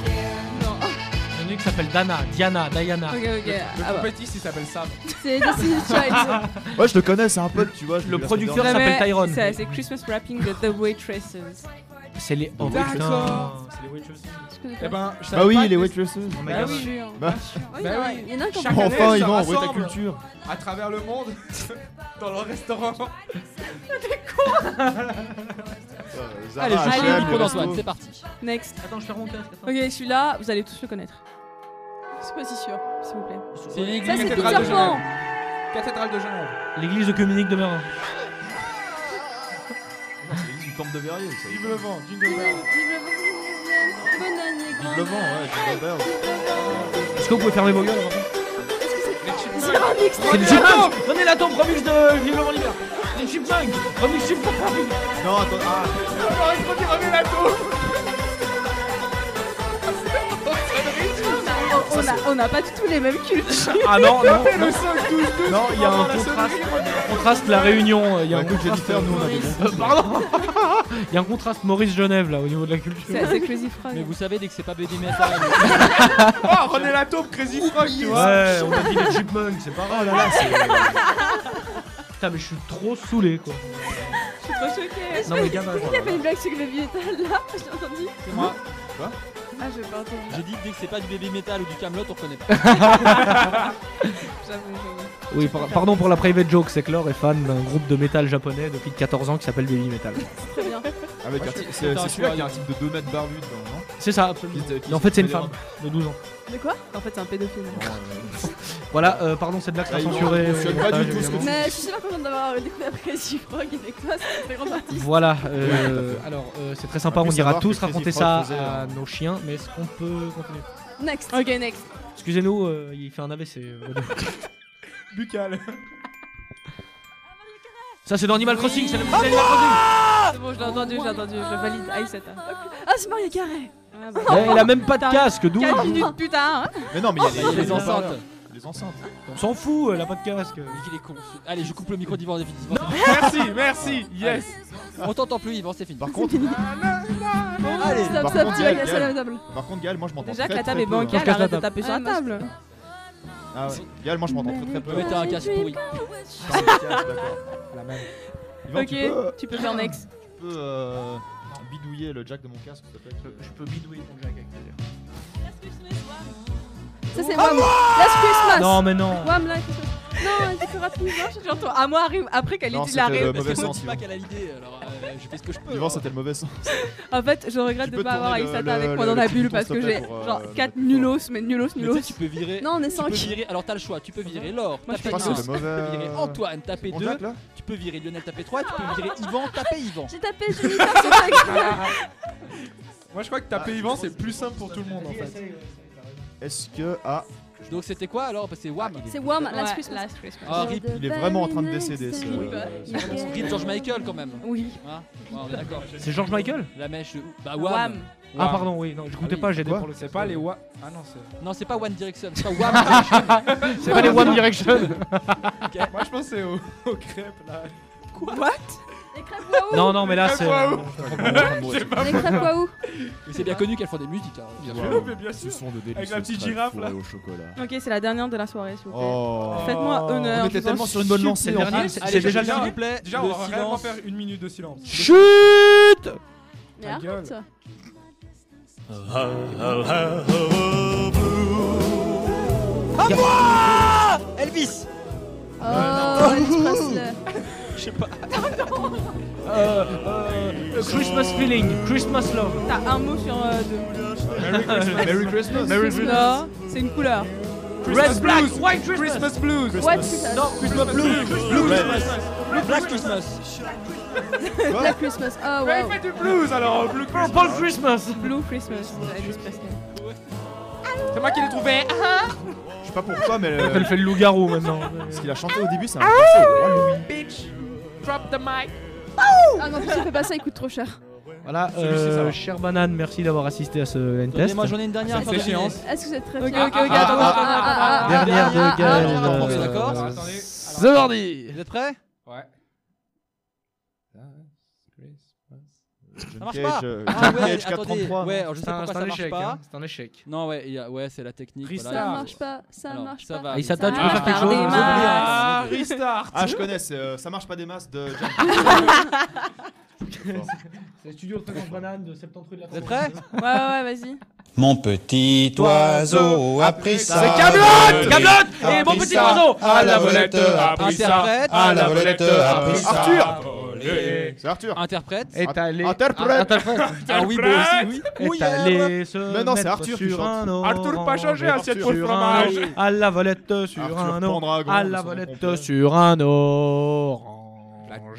Qui s'appelle Dana, Diana, Diana. Ok, ok. Le Ah bah. compétiste, il s'appelle Sam. C'est Destiny's [LAUGHS] Child. Ouais, je le connais, c'est un pote, tu vois. je Le producteur s'appelle Tyrone. ça, C'est Christmas Wrapping de The Waitresses. C'est les. Oh D'accord. putain. C'est les Waitresses. Eh ben, je savais Bah oui, pas les que- waitresses. Bah Bien oui. sûr. Bah, Oui, Bah oui. Il y en a qui ont Chaque pas année, enfin, ça Yvan, où est ta rassemble culture À travers le monde, [LAUGHS] dans le restaurant. Zara, Allez, je H&M, suis les le micro d'Antoine, restos. c'est parti. Next. Attends, je fais mon casque. Ok, celui-là, vous allez tous le connaître. Je suis pas si sûre. S'il vous plaît. C'est Ça, l'église. c'est Cathédrale de Pan. Genève. Cathédrale de Genève. L'église de Communique de Merin. Non, c'est l'église du temple de Verrier, ça. Vive le vent, jingle bell. Bonne année, Vive grand. le vent, ouais, Jingle Bells. Est-ce que vous pouvez fermer vos gueules C'est un extrait. C'est les Chipmunks Prenez la tombe, remix de Vive le vent l'hiver Les Chipmunks Remix Chipmunks Non, attends, ah, J'aurais trop dit revenez la tour. [LAUGHS] On a, on a pas du tout les mêmes cultures. Ah non, non, [LAUGHS] non. le 5, 12, 12. Non, il y a un contraste. Contraste, la réunion. euh, Il y a Bah, un écoute, contraste. Jennifer, nous, on a des Euh, Pardon [LAUGHS] Il y a un contraste Maurice-Genève là au niveau de la culture. C'est assez Crazy Frog. Mais vous savez, dès que c'est pas baby metal. [LAUGHS] Oh, René la taupe, Crazy Frog, tu vois. Ouais, on a dit les Chipmunks, c'est pas Oh grave. là là, c'est. Putain, mais je suis trop saoulé quoi. Je suis trop choquée. Non, mais gamin, Qui a fait une blague sur le metal là? J'ai entendu. C'est moi. Ah, j'ai pas entendu. J'ai dit dès que c'est pas du baby metal ou du Camelot, on reconnaît pas. [LAUGHS] J'avoue, j'avoue. Oui, par- pardon pour la private joke, c'est que Laure est fan d'un groupe de métal japonais depuis 14 ans qui s'appelle Baby Metal. [LAUGHS] Très bien. Avec un type- C'est c'est celui-là qui a un type de 2 mètres barbu dedans, non? C'est ça, absolument. Mais en fait, c'est une femme de 12 ans. De quoi En fait, c'est un pédophile. Voilà, euh, pardon, cette blague sera Ah, censurée. au pas du tout ce que évidemment. tu Mais je suis super contente d'avoir découvert Crazy Frog avec toi, c'est une très grande artiste. Voilà, euh, alors euh, c'est très sympa, On on peut ira savoir tous que Crazy raconter Frog ça faisait, à euh, nos chiens, mais est-ce qu'on peut continuer? Next. Ok, next. Excusez-nous, euh, il fait un AVC. euh, [LAUGHS] Buccal. ça c'est dans Animal Crossing, c'est le Ah, Animal Crossing C'est bon, je l'ai entendu, je l'ai entendu, je valide. Ah, c'est Ah, c'est Maria Carré. [LAUGHS] Eh, Il a même pas de casque, d'où 4 minutes, putain. hein. Mais non, mais il y a les, Les enceintes. Les enceintes. On s'en fout, elle a pas de casque. Il est con. Allez, je coupe le micro d'Yvan. définitivement. Merci, merci, yes. On t'entend plus, Yvan, c'est fini. Par contre, Allez, Stop, par stop, contre, tu vas Gaël, casser la Gaël. table. Par contre, Gaël, moi je m'entends Déjà que très, la table très est peu. bancale, casse la arrête de table. taper sur Ah, la table. Ah ouais. Gaël, moi je m'entends très très peu. peut mettre un casque pourri. Casque, d'accord. La même. Yvan, Ok, tu peux, tu peux faire [COUGHS] next. tu peux euh, bidouiller le jack de mon casque, s'il te plaît. Je peux bidouiller ton jack avec plaisir. Ça, c'est Wham. Last Christmas. Non, mais non. Wham, Last Christmas. Non, il fait rapidement. J'entends. À moi arrive après qu'elle Non, dit c'était la le rêve. mauvais Parce que moi, sens, pas Yvan. qu'elle a l'idée, alors euh, je fais ce que je peux. Yvan, c'était le mauvais sens. [LAUGHS] En fait, je regrette Tu de peux pas avoir tourner le- avec le- moi dans le la petit bulle bouton, parce s'il que te j'ai plaît, pour, genre euh, 4 le- nulos, mais nulos, Mais tu nulos. sais, tu peux virer. Non, on est tu peux 5. virer. Alors t'as le choix. Tu peux virer Laure, Moi, je taper fais Ah, c'est le Tu peux mauvais. virer Antoine, taper Mon 2. jack là Tu peux virer Lionel, taper 3. Tu peux virer Yvan, taper Yvan. J'ai tapé Jennifer, c'est pas exprès. Moi je crois que taper Yvan c'est plus simple pour tout le monde en fait. Est-ce que. Ah, Donc c'était quoi alors? C'est Wham. C'est Wham, Last Ouais, Christmas. Last Christmas. Ah, rip. il est vraiment en train de décéder ce. Oui, bah, ce- Rip George Michael quand même. Oui. Hein? Ouais, on est d'accord. C'est George Michael? La mèche. Bah Wham. Wham. Ah, pardon, oui, non, je Ah oui, pas, j'ai pour le C'est pas les wa. Ah non, c'est. Non, c'est pas One Direction, c'est pas Wham [LAUGHS] Direction. C'est pas les One Direction. Moi je pensais aux, aux crêpes là. What Les crêpes waouh Non, non, mais là c'est. Les crêpes waouh Mais c'est bien connu qu'elles font des musiques. hein, bien sûr. Mais bien Ce sûr. sont de Avec la petite girafe, là. au chocolat. Ok, c'est la dernière de la soirée, s'il vous plaît. Oh. Faites-moi honneur. On était tellement sur une bonne lancée. C'est déjà le s'il vous plaît. Déjà on va réellement faire une minute de silence. Chut Mais Ta gueule. arrête. À moi Elvis Oh. [LAUGHS] Je sais pas. Euh, euh, Christmas feeling, Christmas love. T'as un mot sur euh, deux. Merry Christmas. Merry Christmas. Merry Christmas. Non, c'est une couleur. Red, black, blues. white Christmas. Christmas blues. What Christmas Non, Christmas blue. Blue. Christmas. Black Christmas. Black Christmas. [LAUGHS] Oh, Mais wow. fait du blues alors, blue Christmas. Purple Christmas. Blue Christmas. C'est moi qui l'ai trouvé. Je sais pas pourquoi, mais. euh, Elle fait le loup-garou maintenant. Ce qu'il a chanté au début, c'est un français au roi Louis. Bitch. Drop the mic. Ah non, si tu fais pas ça, il coûte trop cher. Voilà, Celui-ci, ça euh, va. cher Banane, merci d'avoir assisté à ce line test. Moi j'en ai une dernière. Ça de séance. Est-ce que vous êtes très Ok, fiers ok, ok, Ah, attends, ah, attends, ah, ah, Dernière ah, de ah, ah, ah, Vous êtes prêts? Ouais. John marche pas. Ah ouais, Cage attendez. 433. Ouais, alors je sais pourquoi ça marche pas. C'est un échec. Non, ouais, il y a- ouais, c'est la technique. Voilà. Ça marche pas, ça Alors, marche ça pas. va. Ça tu peux faire quelque. Ah, restart. Ah, je connais, c'est euh, Ça marche pas des masses de [LAUGHS] C'est le studio de Fréquence Banane de 70 rue de la Vous êtes prêts? Ouais, ouais, vas-y. Mon petit oiseau a pris ça. C'est Camelot Camelot A Et mon petit ça. oiseau À la volette a pris ça. Interprète. À la volette a pris ça. Arthur C'est Arthur Interprète. Est allé. Interprète. Interprète. Ah oui, bah aussi, oui. Est allé se Mais non, c'est Arthur qui sur chante. Arthur pas changé assiette pour le sur fromage. À la volette sur Arthur un orange. À la volette sur un orange.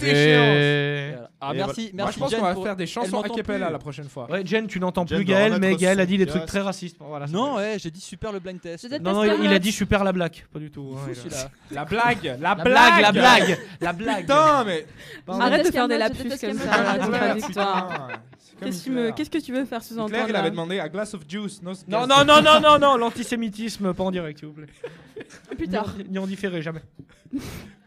déchéance. Ah, merci, Moi, merci je pense Jen qu'on va pour- faire des chansons a cappella la prochaine fois. Ouais, Jen, tu n'entends plus Gaël, mais Gaël a dit des trucs très racistes. Voilà, Non, ouais, j'ai dit super le blind test. Non, non, il, il a dit super la blague. Pas du tout. hein, Fou, celui-là. La blague, la La blague, la blague, la blague. Putain, mais. Arrête de faire des lapsus comme ça, Qu'est-ce que tu veux faire sous-entendre Hitler, il avait demandé a glass of juice. No Non, non, non, non, non, non, l'antisémitisme, pas en direct, s'il vous plaît. Plus tard. Ni en différé, jamais. [LAUGHS]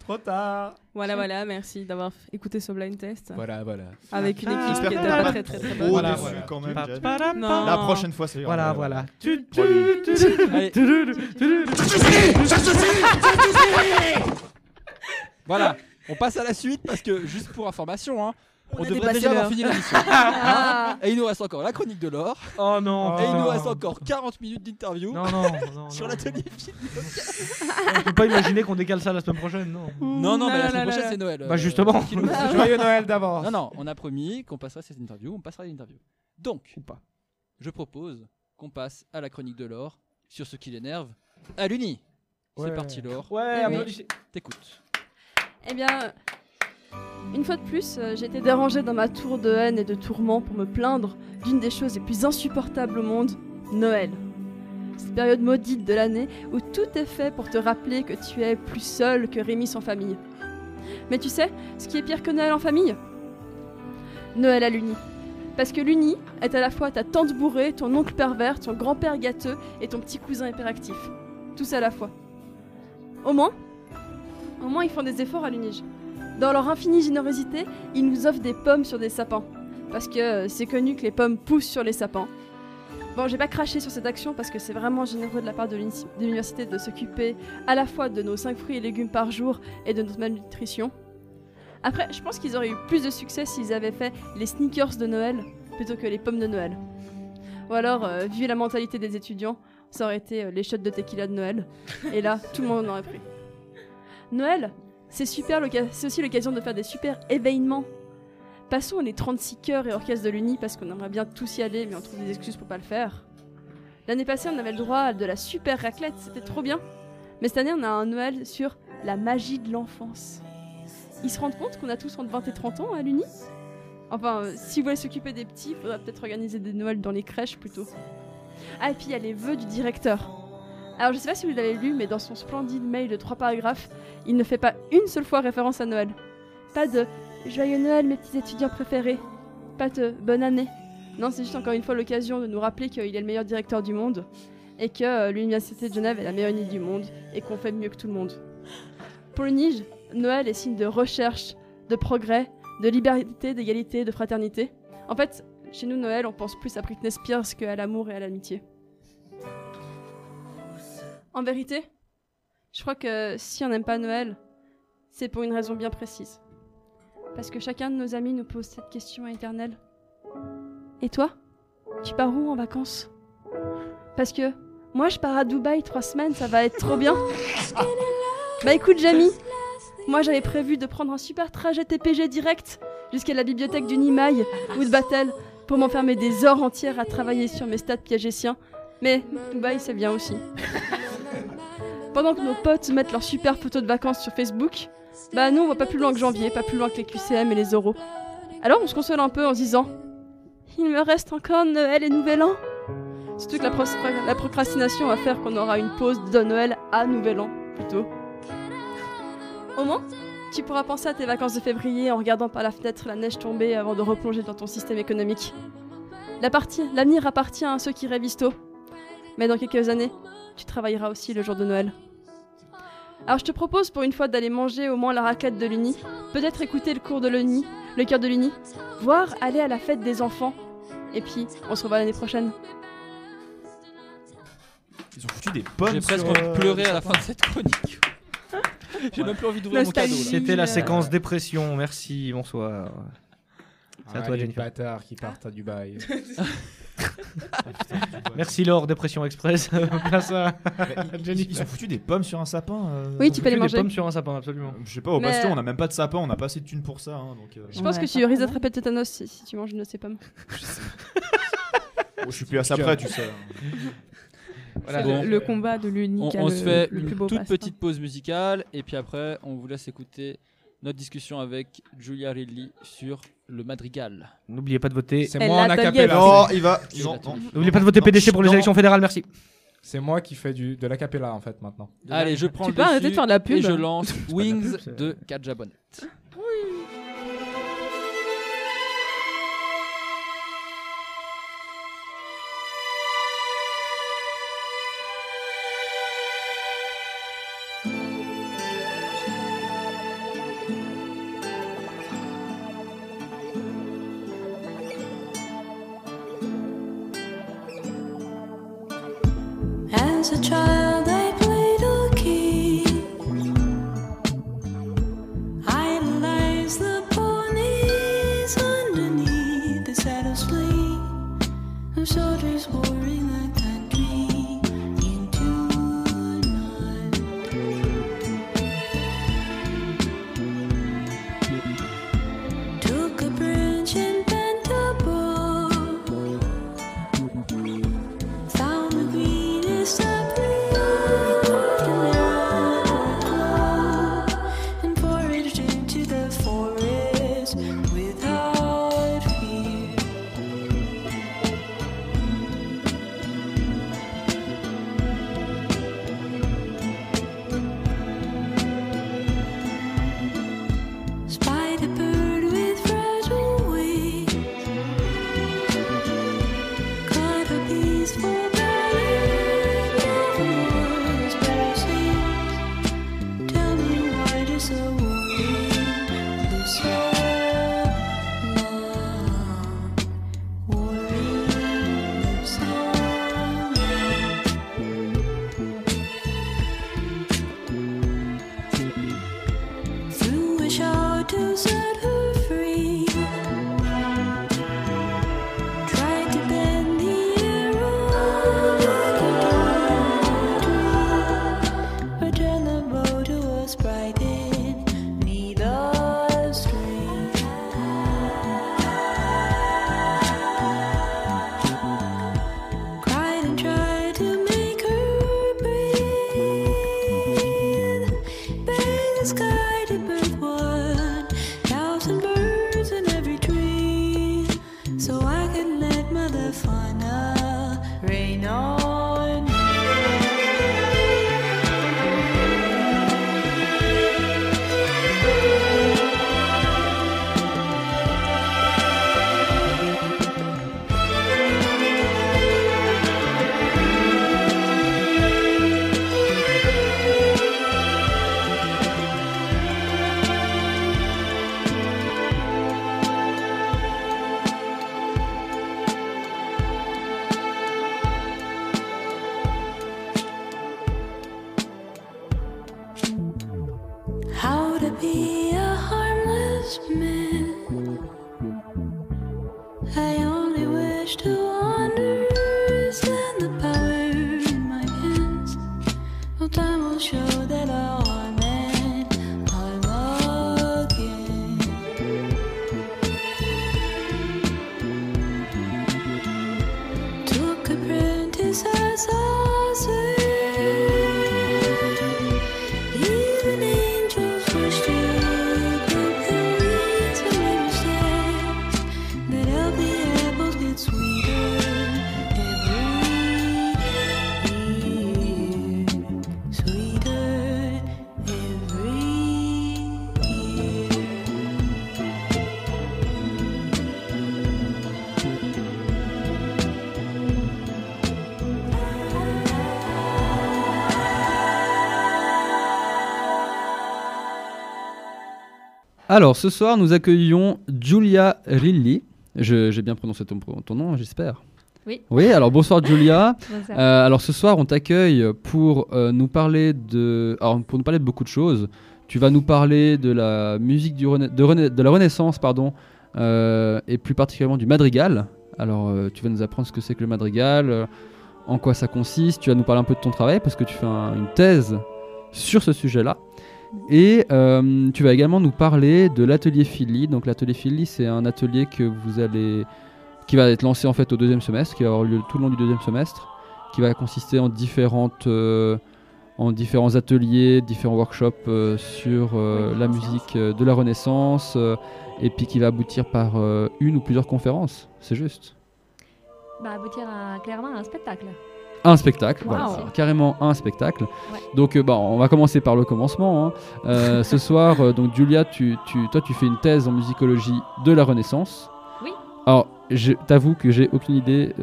Trop tard. Voilà, voilà, merci d'avoir écouté ce blind test. Voilà, voilà. Avec une Ah, équipe qui était t'a pas pas très très très bonne. Voilà, déçu voilà. quand même, Non. La prochaine fois, c'est Voilà, voilà. Tu- tu- Promis. tu- tu- Allez. tu- tu- tu- Voilà, on passe à la suite parce que, juste pour information, hein, on, a devrait déjà avoir fini l'émission. [LAUGHS] Et il nous reste encore la chronique de l'or. Oh non. Et il nous reste encore 40 minutes d'interview Non, non, non. [LAUGHS] sur l'atelier. On peut pas imaginer qu'on décale ça la semaine prochaine, non. Non, non, mais la semaine prochaine c'est Noël. Bah, euh, justement. tranquillou. [LAUGHS] Joyeux Noël d'avance. Non, non, on a promis qu'on passerait cette interview, on passera à l'interview. Donc, Ou pas. je propose qu'on passe à la chronique de Laure sur ce qui l'énerve à l'Uni. C'est parti, Laure. Ouais, oui. applaudissez. T'écoutes. Eh bien, une fois de plus, euh, été dérangée dans ma tour de haine et de tourment pour me plaindre d'une des choses les plus insupportables au monde, Noël. Cette période maudite de l'année où tout est fait pour te rappeler que tu es plus seul que Rémi sans famille. Mais tu sais, ce qui est pire que Noël en famille? Noël à l'Uni. Parce que l'Uni est à la fois ta tante bourrée, ton oncle pervers, ton grand-père gâteux et ton petit cousin hyperactif. Tous à la fois. Au moins, au moins ils font des efforts à l'Unige. Dans leur infinie générosité, ils nous offrent des pommes sur des sapins. Parce que euh, c'est connu que les pommes poussent sur les sapins. Bon, j'ai pas craché sur cette action parce que c'est vraiment généreux de la part de l'uni- de l'université de s'occuper à la fois de nos 5 fruits et légumes par jour et de notre malnutrition. Après, je pense qu'ils auraient eu plus de succès s'ils avaient fait les sneakers de Noël plutôt que les pommes de Noël. Ou alors, euh, vu la mentalité des étudiants, ça aurait été euh, les shots de tequila de Noël. Et là, tout le monde en aurait pris. Noël, c'est super, c'est aussi l'occasion de faire des super événements. Passons les 36 chœurs et orchestres de l'Uni parce qu'on aimerait bien tous y aller, mais on trouve des excuses pour pas le faire. L'année passée, on avait le droit à de la super raclette, c'était trop bien. Mais cette année, on a un Noël sur la magie de l'enfance. Ils se rendent compte qu'on a tous entre 20 et 30 ans à l'Uni? Enfin, euh, si vous voulez s'occuper des petits, il faudra peut-être organiser des Noëls dans les crèches plutôt. Ah, et puis il y a les vœux du directeur. Alors, je sais pas si vous l'avez lu, mais dans son splendide mail de trois paragraphes, il ne fait pas une seule fois référence à Noël. Pas de Joyeux Noël, mes petits étudiants préférés. Pas de Bonne année. Non, c'est juste encore une fois l'occasion de nous rappeler qu'il est le meilleur directeur du monde et que euh, l'Université de Genève est la meilleure uni du monde et qu'on fait mieux que tout le monde. Pour le Nige, Noël est signe de recherche, de progrès, de liberté, d'égalité, de fraternité. En fait, chez nous, Noël, on pense plus à Britney Spears qu'à l'amour et à l'amitié. En vérité, je crois que si on n'aime pas Noël, c'est pour une raison bien précise. Parce que chacun de nos amis nous pose cette question éternelle. Et toi Tu pars où en vacances? Parce que moi, je pars à Dubaï trois semaines, ça va être trop bien. bah écoute, Jamie, moi j'avais prévu de prendre un super trajet TPG direct jusqu'à la bibliothèque du Nimaï ou de Batel pour m'enfermer des heures entières à travailler sur mes stats piagétiens. Mais Dubaï, c'est bien aussi. Pendant que nos potes mettent leurs super photos de vacances sur Facebook, bah nous on va pas plus loin que janvier, pas plus loin que les QCM et les euros. Alors on se console un peu en se disant Il me reste encore Noël et Nouvel An. Surtout que la, la procrastination va faire qu'on aura une pause de Noël à Nouvel An plutôt. Au moins, tu pourras penser à tes vacances de février en regardant par la fenêtre la neige tomber avant de replonger dans ton système économique. L'avenir appartient à ceux qui révisent tôt. Mais dans quelques années, tu travailleras aussi le jour de Noël. Alors je te propose pour une fois d'aller manger au moins la raclette de l'Uni, peut-être écouter le cours de l'Uni, le cœur de l'Uni, voire aller à la fête des enfants. Et puis, on se revoit l'année prochaine. Ils ont foutu des pommes J'ai presque envie de euh, pleurer à la fin de cette chronique. [LAUGHS] J'ai même plus envie d'ouvrir mon cadeau. là. C'était la séquence dépression. Merci, bonsoir. C'est à Ah, toi, les Jennifer. bâtards qui partent à Dubaï. [LAUGHS] [LAUGHS] Merci Laure, Dépression Express. [LAUGHS] Place à Mais ils, ils ont foutu des pommes sur un sapin. euh, Oui, tu peux les manger. Des pommes sur un sapin, absolument. Je sais pas, au Mais- Bastion, on a même pas de sapin, on n'a pas assez de thunes pour ça. hein, donc, euh, Je pense que tu risques d'attraper le tétanos si, si tu manges une de ces pommes. [LAUGHS] je suis plus à ça près, tu sais. C'est le, le combat de l'Uni On, qui a on le, se fait le plus une beau toute passe. petite pause musicale et puis après on vous laisse écouter notre discussion avec Julia Ridley sur le madrigal. N'oubliez pas de voter. C'est moi en l'a acapella. Non, il va. N'oubliez pas de voter Non, PDC pour les élections fédérales, merci. C'est moi qui fais du, de l'acapella en fait maintenant. Allez, je prends Tu le peux arrêter de faire de la pub et je lance [LAUGHS] Wings de Kadja Bonnet. As Alors, ce soir, nous accueillons Giulia Rilli. J'ai bien prononcé ton, ton nom, j'espère. Oui. Oui, alors bonsoir Giulia. [LAUGHS] Bonsoir. Euh, alors ce soir, on t'accueille pour euh, nous parler de, alors pour nous parler de beaucoup de choses. Tu vas nous parler de la musique du de, la Renaissance, pardon, euh, et plus particulièrement du madrigal. Alors, tu vas nous apprendre ce que c'est que le madrigal, en quoi ça consiste. Tu vas nous parler un peu de ton travail parce que tu fais un- une thèse sur ce sujet-là. Et euh, tu vas également nous parler de l'atelier Philly. Donc l'atelier Philly, c'est un atelier que vous allez, qui va être lancé en fait au deuxième semestre, qui va avoir lieu tout le long du deuxième semestre, qui va consister en différentes, euh, en différents ateliers, différents workshops euh, sur la musique de la Renaissance, et puis qui va aboutir par une ou plusieurs conférences. C'est juste. Bah, aboutir à clairement un spectacle. Un spectacle, Wow. carrément un spectacle. Donc, euh, bah, on va commencer par le commencement. hein. Euh, ce [LAUGHS] soir, euh, donc Julia, tu, tu- toi, tu fais une thèse en musicologie de la Renaissance. Oui. Alors, je t'avoue que j'ai aucune idée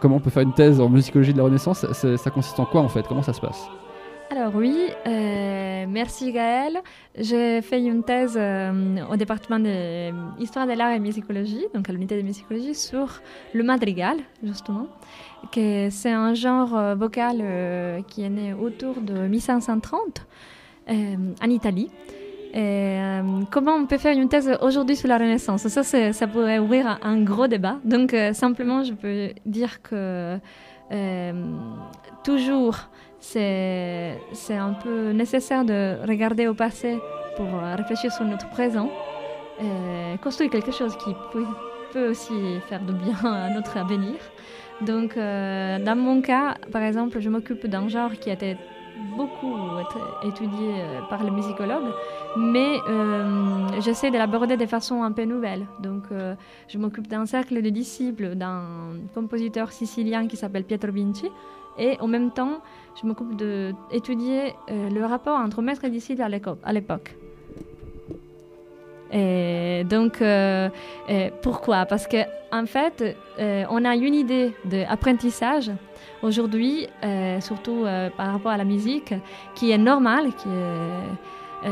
comment on peut faire une thèse en musicologie de la Renaissance. Ça, consiste en quoi en fait? Comment ça se passe? Alors oui, euh, merci Gaëlle. J'ai fait une thèse euh, au département d'histoire de l'art et musicologie, donc à l'unité de musicologie, sur le madrigal, justement. Que C'est un genre euh, vocal euh, qui est né autour de 1530 euh, en Italie. Comment on peut faire une thèse aujourd'hui sur la Renaissance? Ça, ça pourrait ouvrir un, gros débat. Donc, simplement, je peux dire que toujours, c'est un peu nécessaire de regarder au passé pour réfléchir sur notre présent, et construire quelque chose qui peut, peut aussi faire de bien à notre avenir. Donc, euh, dans mon cas, par exemple, je m'occupe d'un genre qui été beaucoup été étudié euh, par les musicologues, mais euh, j'essaie de l'aborder de façon un peu nouvelle. Donc, euh, je m'occupe d'un cercle de disciples d'un compositeur sicilien qui s'appelle Pietro Vinci, et en même temps, je m'occupe d'étudier euh, le rapport entre maître et disciple à l'époque. Et donc, euh, pourquoi? Parce que en fait, euh, on a une idée d'apprentissage aujourd'hui, euh, surtout par rapport à la musique, qui est normale, qui est,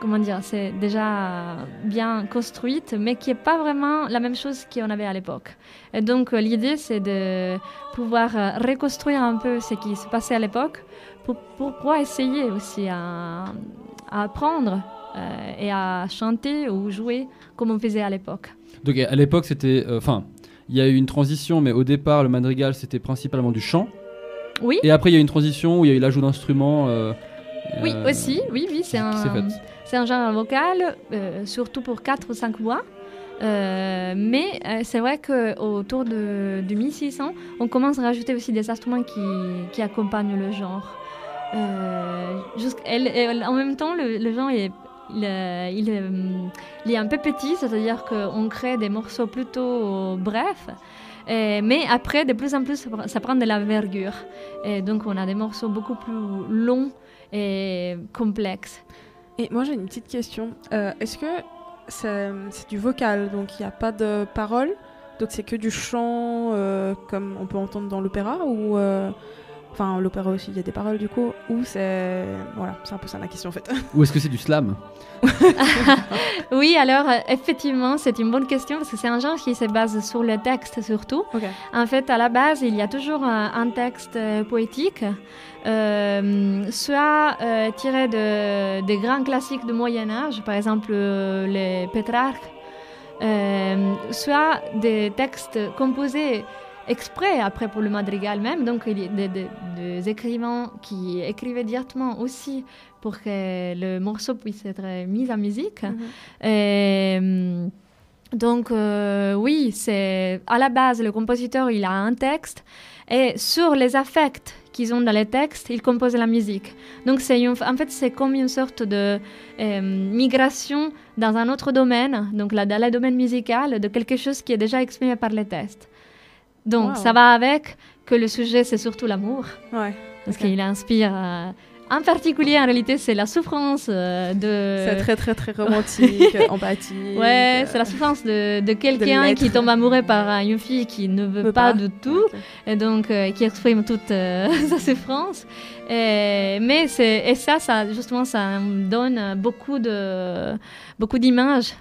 comment dire, c'est déjà bien construite, mais qui n'est pas vraiment la même chose qu'on avait à l'époque. Et donc, l'idée, c'est de pouvoir reconstruire un peu ce qui se passait à l'époque pour, pour pouvoir essayer aussi à, à apprendre euh, et à chanter ou jouer comme on faisait à l'époque. Donc à l'époque, c'était. euh, Enfin, il y a eu une transition, mais au départ, le madrigal, c'était principalement du chant. Oui. Et après, il y a eu une transition où il y a eu l'ajout d'instruments. euh, Oui, aussi, oui, oui, c'est un, un genre vocal, surtout pour 4 ou 5 voix. Euh, mais euh, c'est vrai qu'autour de, de 1600, on commence à rajouter aussi des instruments qui, qui accompagnent le genre. Euh, jusqu'- elle- elle- en même temps, le, le genre est, il, est- il est, un peu petit, c'est-à-dire qu'on crée des morceaux plutôt brefs. Euh, mais après, de plus en plus, ça prend- de l'envergure. Et donc, on a des morceaux beaucoup plus longs et complexes. Et moi j'ai une petite question. Euh, Est-ce que c'est du vocal, donc il n'y a pas de paroles, donc c'est que du chant euh, comme on peut entendre dans l'opéra ou euh, enfin l'opéra aussi il y a des paroles du coup ou c'est voilà c'est un peu ça ma question en fait. Ou est-ce que c'est du slam [LAUGHS] Oui, alors euh, effectivement, c'est une bonne question parce que c'est un genre qui se base sur le texte surtout. En fait, à la base, il y a toujours un, un texte euh, poétique, euh, soit euh, tiré de, des grands classiques du Moyen Âge, par exemple euh, les Pétrarques, euh, soit des textes composés exprès après pour le madrigal même. Donc, il y a des, des- des écrivains qui écrivaient directement aussi pour que le morceau puisse être mis en musique. Et, hum, donc, euh, oui, c'est à la base, le compositeur, il a un texte et sur les affects qu'ils ont dans les textes, il compose la musique. Donc, c'est en fait, c'est comme une sorte de euh, migration dans un autre domaine, donc là, dans le domaine musical, de quelque chose qui est déjà exprimé par les textes. Donc, Wow. ça va avec que le sujet, c'est surtout l'amour. Ouais. Parce qu'il inspire. euh, en particulier, en réalité, c'est la souffrance euh, de. C'est très très très romantique, [LAUGHS] empathique. Ouais, euh, c'est la souffrance de, de quelqu'un qui tombe amoureux par euh, une fille qui ne veut Veut pas, pas. du tout, et donc euh, qui exprime toute euh, [LAUGHS] sa souffrance. Et, mais c'est et ça, ça justement, ça donne beaucoup de beaucoup d'images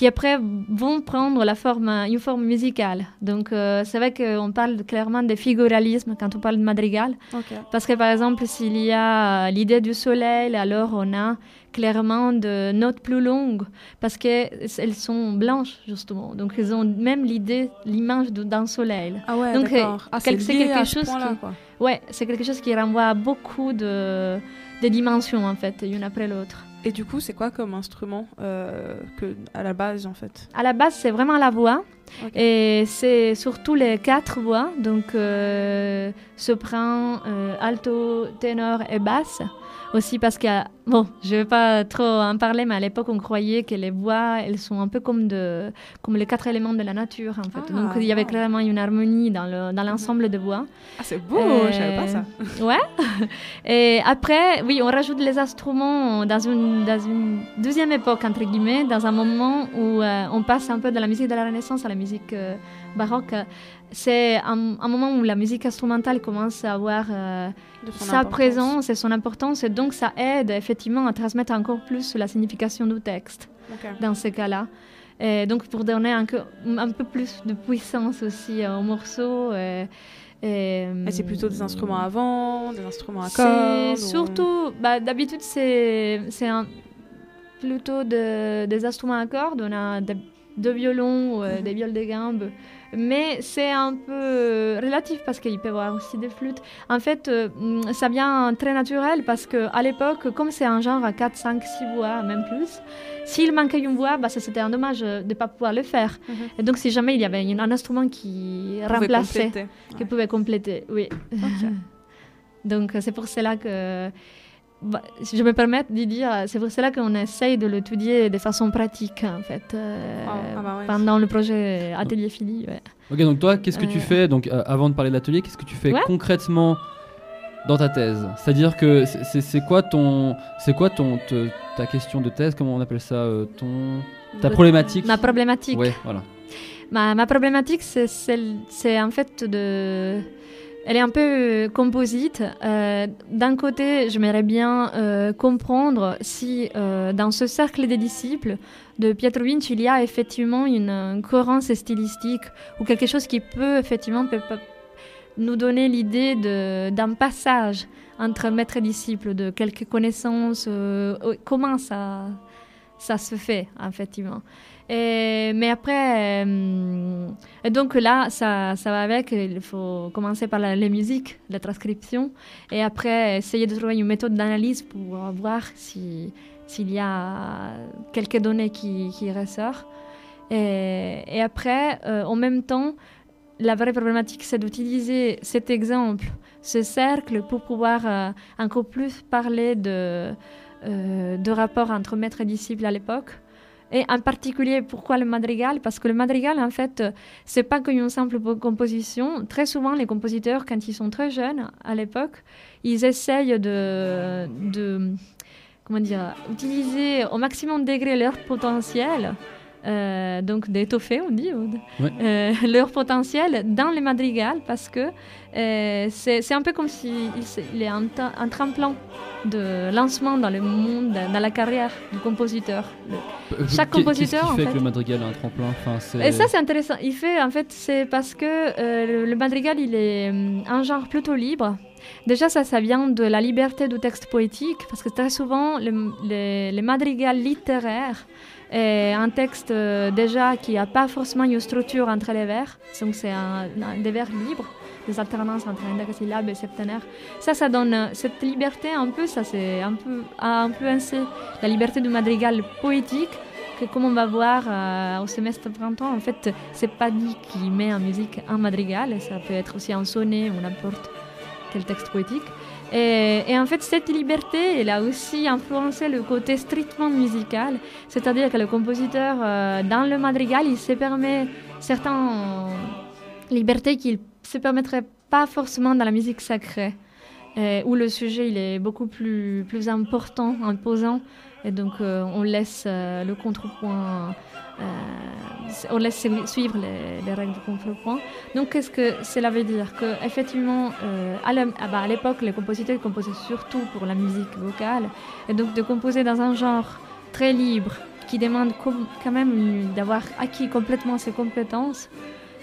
qui après vont prendre la forme, une forme musicale. Donc euh, c'est vrai qu'on parle clairement de figuralisme quand on parle de madrigal. Parce que par exemple, s'il y a euh, l'idée du soleil, alors on a clairement de notes plus longues parce qu'elles sont blanches justement. Donc ils ont même l'idée, l'image d'un soleil. Ah ouais, Donc d'accord. Ah, quel- c'est c'est lié quelque à ce chose point-là, qui, quoi. ouais, c'est quelque chose qui renvoie à beaucoup de, de dimensions en fait, une après l'autre. Et du coup, c'est quoi comme instrument euh, que à la base en fait? À la base, c'est vraiment la voix. Et c'est surtout les quatre voix, donc euh, sopran, euh, alto, ténor et basse. Aussi parce que, bon, je vais pas trop en parler, mais à l'époque, on croyait que les voix, elles sont un peu comme, de, comme les quatre éléments de la nature, en fait. Ah, donc, il y avait clairement une harmonie dans le- dans l'ensemble des voix. Ah, c'est beau, je savais pas ça. [LAUGHS] Ouais. Et après, oui, on rajoute les instruments dans une, dans une deuxième époque, entre guillemets, dans un moment où euh, on passe un peu de la musique de la Renaissance à la musique euh, baroque. C'est un, un moment où la musique instrumentale commence à avoir euh, sa importance. présence et son importance, et donc ça aide effectivement à transmettre encore plus la signification du texte dans ces cas-là. Et donc pour donner un, peu- un peu plus de puissance aussi euh, au morceau. euh, et, Et c'est plutôt des instruments avant, des instruments à cordes. ou- surtout, bah, d'habitude, c'est plutôt de- des instruments à cordes. On a des- deux violons, euh, des viols de gambe. Mais c'est un peu euh, relatif parce qu'il peut y avoir aussi des flûtes. En fait, euh, mm, ça vient très naturel parce qu'à l'époque, comme c'est un genre à 4, 5, 6 voix, même plus, s'il manquait une voix, bah, ça, c'était un dommage euh, de ne pas pouvoir le faire. Mhm. Et donc, si jamais il y avait un instrument qui remplaçait, qui pouvait compléter, oui. [LAUGHS] Donc c'est pour cela que bah, si je me permets de dire, c'est pour cela qu'on essaye de l'étudier de façon pratique en fait euh, Ah, ah bah ouais. pendant le projet Atelier Philly. ouais. Ok, donc toi, qu'est-ce que tu Euh. fais donc euh, avant de parler de l'atelier Qu'est-ce que tu fais Ouais. concrètement dans ta thèse? C'est-à-dire que c'est- quoi ton, c'est quoi ton, te- ta question de thèse? Comment on appelle ça euh, Ton, ta problématique? Ma problématique. Ouais, voilà. Ma, ma problématique, c'est en fait de. Elle est un peu euh, composite. Euh, D'un côté, j'aimerais bien euh, comprendre si dans ce cercle des disciples de Pietro Vinci, il y a effectivement une, cohérence stylistique ou quelque chose qui peut effectivement nous donner l'idée d'un passage entre maître et disciple, de quelques connaissances, comment ça, ça se fait, effectivement. Mais après, euh, donc là, ça, va avec, il faut commencer par la, les musiques, la transcription, et après essayer de trouver une méthode d'analyse pour voir si- s'il y a quelques données qui, ressortent. Et, et après, euh, en même temps, la vraie problématique, c'est d'utiliser cet exemple, ce cercle, pour pouvoir euh, encore plus parler de, euh, de rapport entre maître et disciple à l'époque. Et en particulier, pourquoi le madrigal? Parce que le madrigal, en fait, euh, c'est pas qu'une simple po- composition. Très souvent, les compositeurs, quand ils sont très jeunes, à l'époque, ils essayent de, de comment dire, utiliser au maximum degré leur potentiel, euh, donc d'étoffer, on dit, Ouais. euh, [LAUGHS] leur potentiel dans le madrigal, parce que c'est c'est un peu comme s'il il est un, tremplin de lancement dans le monde, dans la carrière du compositeur. Le- Euh, chaque compositeur, Qu'est-ce qui fait fait. que le madrigal a un tremplin? Enfin, Et ça, c'est intéressant. Il fait, en fait, c'est parce que euh, le, le madrigal, il est un genre plutôt libre. Déjà, ça, ça vient de la liberté du texte poétique, parce que très souvent, le, le- le madrigal littéraire est un texte euh, déjà qui n'a pas forcément une structure entre les vers. Donc, c'est des vers libres, des alternances entre indécasyllabe et septénaire. Ça, ça donne euh, cette liberté un peu, ça c'est un peu a influencé la liberté du madrigal poétique que comme on va voir euh, au semestre printemps, en fait, c'est pas dit qu'il met en musique un madrigal, ça peut être aussi un sonnet ou n'importe quel texte poétique. Et, en fait, cette liberté, elle a aussi influencé le côté strictement musical, c'est-à-dire que le compositeur, euh, dans le madrigal, il se permet certaines libertés qu'il ne se permettrait pas forcément dans la musique sacrée, euh, où le sujet il est beaucoup plus, plus important, imposant, et donc euh, on laisse euh, le contrepoint, on laisse suivre les, les règles du contrepoint. Donc qu'est-ce que cela veut dire? Que effectivement, ah bah, à l'époque, les compositeurs composaient surtout pour la musique vocale, et donc de composer dans un genre très libre, qui demande quand même d'avoir acquis complètement ses compétences,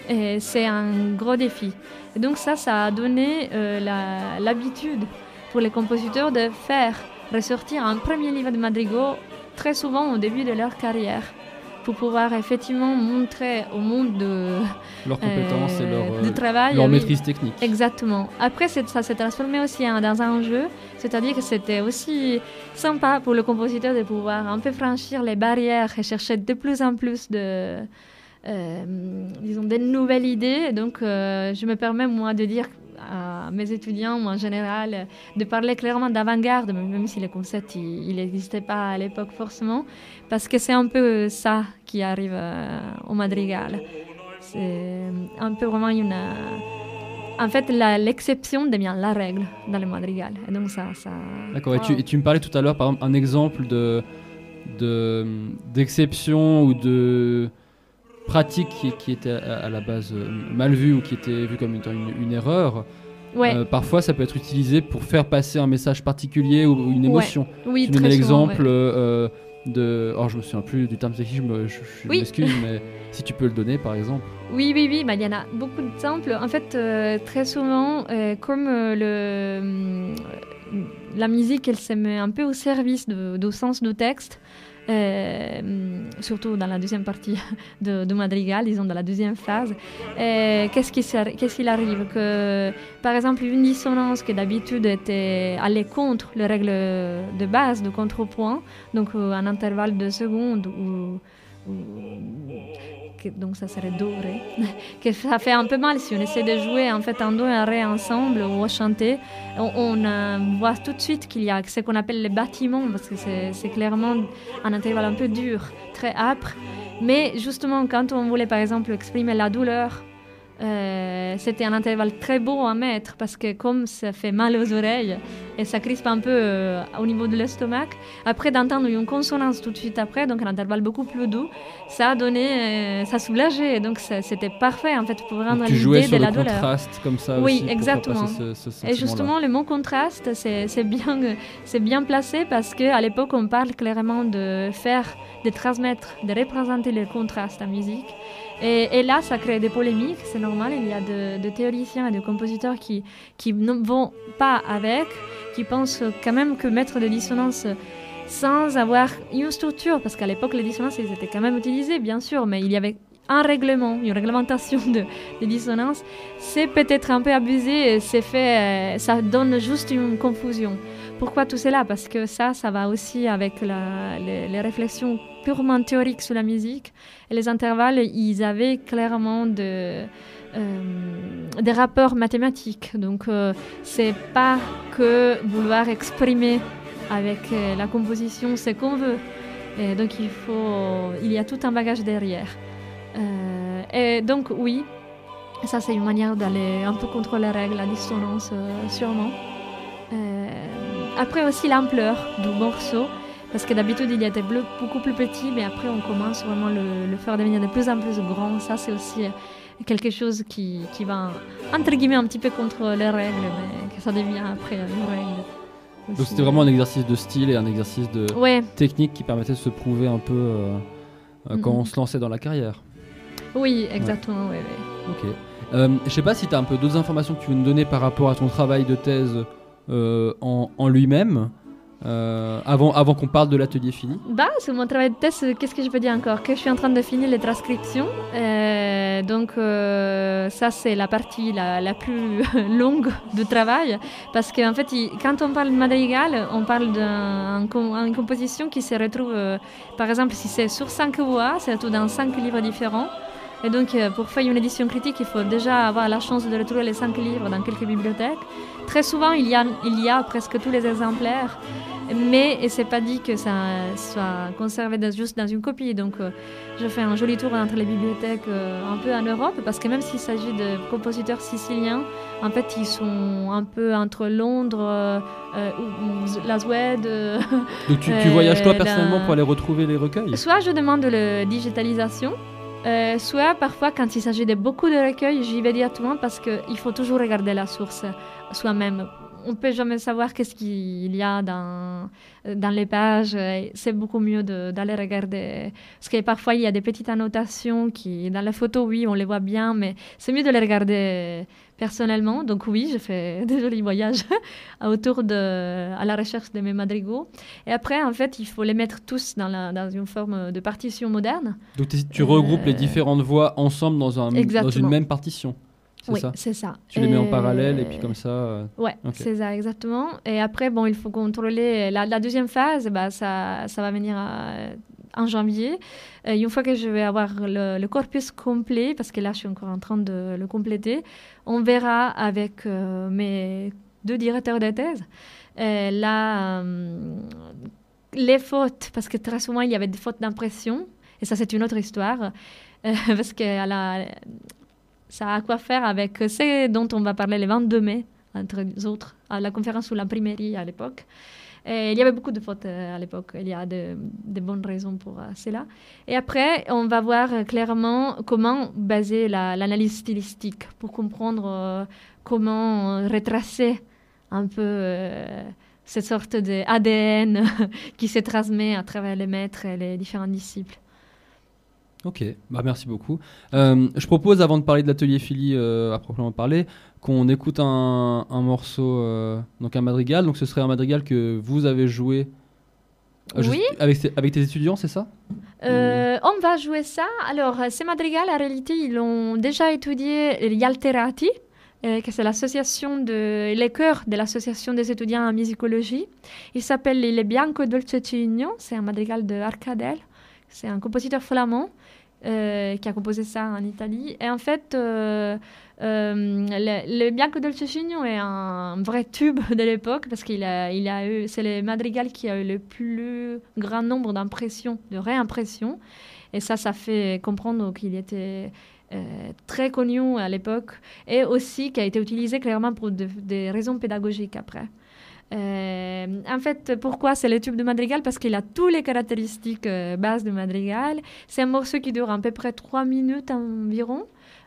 et c'est un gros défi. Et donc ça, ça a donné euh, l'habitude pour les compositeurs de faire ressortir un premier livre de madrigaux très souvent au début de leur carrière pour pouvoir effectivement montrer au monde de, Leurs compétences et leur, du euh, travail. leur oui. maîtrise technique. Exactement. Après, ça s'est transformé aussi hein, dans un jeu, c'est-à-dire que c'était aussi sympa pour le compositeur de pouvoir un peu franchir les barrières et chercher de plus en plus de, euh, disons, de nouvelles idées. Donc, euh, je me permets, moi, de dire à mes étudiants, en général, de parler clairement d'avant-garde, même si le concept, il n'existait pas à l'époque forcément, parce que c'est un peu ça qui arrive euh, au madrigal. C'est un peu vraiment une... euh, en fait, l'exception devient la règle dans le madrigal. Et donc, ça... ça D'accord, et, tu, et tu me parlais tout à l'heure, par exemple, un exemple de de- d'exception ou de pratique qui, qui était à, à la base euh, mal vue ou qui était vue comme étant une, une erreur. Ouais. Euh, parfois, ça peut être utilisé pour faire passer un message particulier ou, ou une Ouais. émotion. Oui, tu l'exemple ouais. euh, de. Oh, je me souviens plus du terme technique, je me- je- je Oui. m'excuse, [LAUGHS] mais si tu peux le donner, par exemple. Oui, oui, oui, bah, il y en a beaucoup d'exemples. En fait, euh, très souvent, euh, comme euh, le, la musique, elle se met un peu au service de- du sens du texte, euh, surtout dans la deuxième partie [LAUGHS] de, de Madrigal, disons dans la deuxième phase, euh, qu'est-ce qui s'arri- qu'est-ce qu'il arrive que, Par exemple, une dissonance qui d'habitude était allait contre les règles de base du contrepoint, donc euh, un intervalle de secondes ou que donc ça serait do, ré, [LAUGHS] que ça fait un peu mal si on essaie de jouer en fait un do et un ré ensemble ou à chanter. On, euh, voit tout de suite qu'il y a ce qu'on appelle les bâtiments, parce que c'est clairement un intervalle un peu dur, très âpre. Mais justement, quand on voulait par exemple exprimer la douleur, euh, c'était un intervalle très beau à mettre parce que comme ça fait mal aux oreilles et ça crispe un peu euh, au niveau de l'estomac, après d'entendre une consonance tout de suite après, donc un intervalle beaucoup plus doux, ça a donné, euh, ça soulageait. Donc ça- c'était parfait en fait pour rendre Donc tu jouais l'idée sur de le la douleur. contraste comme ça Oui, aussi, exactement. passer ce- ce et justement, le mot contraste, c'est c'est bien, c'est bien placé parce qu'à l'époque, on parle clairement de faire, de transmettre, de représenter le contraste en musique. Et, là, ça crée des polémiques, c'est normal. Il y a de, de théoriciens et de compositeurs qui, qui ne vont pas avec, qui pensent quand même que mettre des dissonances sans avoir une structure, parce qu'à l'époque, les dissonances, ils étaient quand même utilisées, bien sûr, mais il y avait un règlement, une réglementation de, de dissonance, c'est peut-être un peu abusé c'est fait, euh, ça donne juste une confusion. Pourquoi tout cela? Parce que ça, ça va aussi avec les, réflexions purement théoriques sur la musique. Et les intervalles, ils avaient clairement euh, des rapports mathématiques. Donc, euh, c'est pas que vouloir exprimer avec euh, la composition ce qu'on veut. Et donc, il y a tout un bagage derrière. Euh, et donc, oui, ça, c'est une manière d'aller un peu contre les règles, la dissonance, sûrement. Après aussi l'ampleur du morceau, parce que d'habitude il y était bleu- beaucoup plus petit, mais après on commence vraiment le, le faire devenir de plus en plus grand. Ça c'est aussi euh, quelque chose qui, qui va entre guillemets un petit peu contre les règles, mais que ça devient après une règle. Donc c'était vraiment un exercice de style et un exercice de Ouais. technique qui permettait de se prouver un peu euh, euh, quand on se lançait dans la carrière. Oui, exactement, oui, oui. Ok. Euh, je sais pas si tu as un peu d'autres informations que tu veux nous donner par rapport à ton travail de thèse en, en lui-même, euh, avant, avant qu'on parle de l'atelier fini. Bah, sur mon travail de thèse, qu'est-ce que je peux dire encore? Que je suis en train de finir les transcriptions. Euh, donc, euh, ça, c'est la partie la, la plus [LAUGHS] longue du travail. Parce qu'en fait, il- quand on parle de madrigal, on parle d'une composition qui se retrouve, euh, par exemple, si c'est sur cinq voix, c'est tout dans cinq livres différents. Et donc, euh, pour faire une édition critique, il faut déjà avoir la chance de retrouver les cinq livres dans quelques bibliothèques. Très souvent, il y a, il y a presque tous les exemplaires, mais et c'est pas dit que ça soit conservé dans- juste dans une copie. Donc, euh, je fais un joli tour entre les bibliothèques euh, un peu en Europe, parce que même s'il s'agit de compositeurs siciliens, en fait, ils sont un peu entre Londres, euh, euh, la Suède. [LAUGHS] Donc tu, tu voyages toi la- personnellement pour aller retrouver les recueils? Soit je demande la digitalisation, euh, soit parfois quand il s'agit de beaucoup de recueils, j'y vais directement parce qu'il faut toujours regarder la source soi-même. On ne peut jamais savoir qu'est-ce qu'il y a dans, dans les pages. C'est beaucoup mieux d'aller regarder. Parce que parfois, il y a des petites annotations qui, dans la photo, oui, on les voit bien, mais c'est mieux de les regarder personnellement. Donc oui, je fais [LAUGHS] des jolis voyages [LAUGHS] autour de, à la recherche de mes madrigaux. Et après, en fait, il faut les mettre tous dans, la, dans une forme de partition moderne. Donc tu regroupes les différentes voix ensemble dans, un, dans une même partition. Oui, c'est ça. Tu les mets en Et- parallèle et puis comme ça. euh, Ouais, c'est ça, exactement. Et après, bon, il faut contrôler la, la deuxième phase, bah, ça, ça va venir à- en janvier. Euh, une fois que je vais avoir le, le corpus complet, parce que là, je suis encore en train de le compléter, on verra avec euh, mes deux directeurs de thèse euh, là, euh, les fautes, parce que très souvent, il y avait des fautes d'impression, et ça, c'est une autre histoire, euh, [LAUGHS] parce que à la- ça a quoi faire avec ce dont on va parler le 22 mai, entre autres, à la conférence sur l'imprimerie à l'époque. Il y avait beaucoup de fautes euh, à l'époque. Il y a de, bonnes raisons pour euh, cela. Et après, on va voir euh, clairement comment baser la- l'analyse stylistique pour comprendre euh, comment euh, retracer un peu euh, cette sorte d'ADN [LAUGHS] qui se transmet à travers les maîtres et les différents disciples. Ok, bah merci beaucoup. Euh, je propose, avant de parler de l'atelier Philly euh, à proprement parler, qu'on écoute un, un morceau, euh, donc un madrigal. Donc ce serait un madrigal que vous avez joué Oui. avec, avec tes étudiants, c'est ça? Euh, on va jouer ça. Alors, ces madrigals, en réalité, ils ont déjà étudié gli Alterati, euh, que c'est l'association de les chœurs de l'association des étudiants en musicologie. Il s'appelle Il Bianco Dolce Cigno, c'est un madrigal de Arcadel. C'est un compositeur flamand euh, qui a composé ça en Italie. Et en fait, euh, euh, le, Bianco del Cecchino est un vrai tube de l'époque parce qu'il a, c'est le madrigal qui a eu le plus grand nombre d'impressions, de réimpressions. Et ça, ça fait comprendre qu'il était très connu à l'époque et aussi qui a été utilisé clairement pour de- des raisons pédagogiques après. Euh, en fait, pourquoi c'est le tube de Madrigal? Parce qu'il a toutes les caractéristiques euh, bases de Madrigal. C'est un morceau qui dure à peu près 3 minutes environ,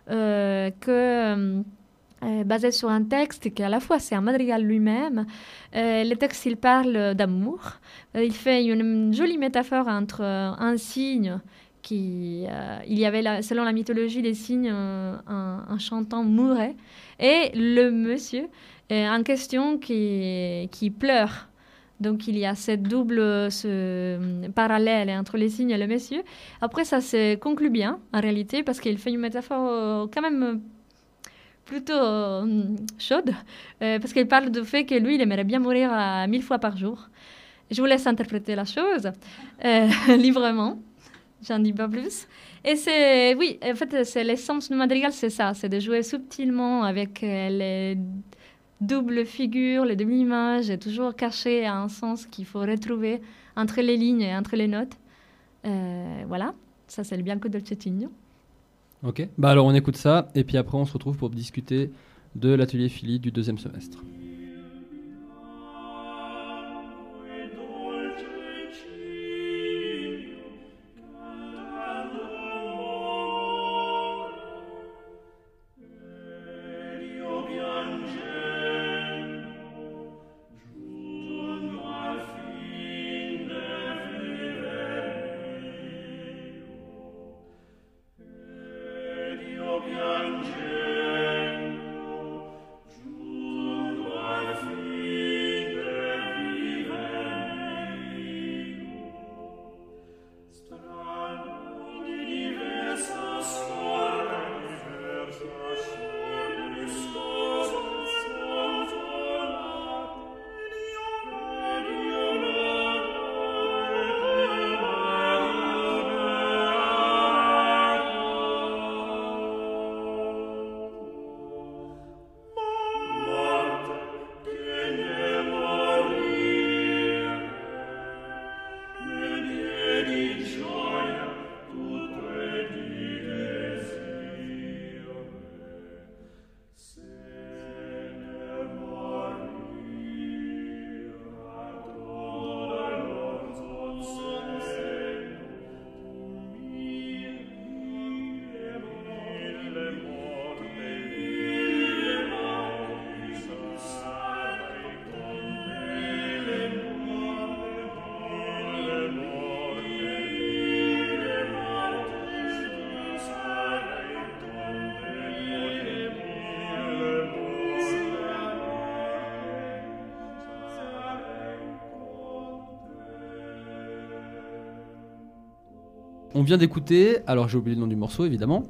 euh, que, basé sur un texte qui à la fois c'est un madrigal lui-même. Le texte il parle d'amour. Il fait une jolie métaphore entre un signe qui, il y avait selon la mythologie des signes un, un chantant mourait et le monsieur en question qui, qui pleure. Donc il y a cette double ce, parallèle entre les signes et le monsieur. Après ça se conclut bien en réalité parce qu'il fait une métaphore euh, quand même plutôt euh, chaude euh, parce qu'il parle du fait que lui il aimerait bien mourir mille fois par jour. Je vous laisse interpréter la chose euh, [LAUGHS] librement. J'en dis pas plus. Et c'est, oui, en fait, c'est l'essence du madrigal, c'est ça, c'est de jouer subtilement avec les doubles figures, les demi-images, toujours caché à un sens qu'il faut retrouver entre les lignes et entre les notes. Euh, voilà, ça c'est le Bianco del Cecchino. Ok. Bah alors on écoute ça et puis après on se retrouve pour discuter de l'atelier Philly du deuxième semestre. On vient d'écouter, alors j'ai oublié le nom du morceau évidemment.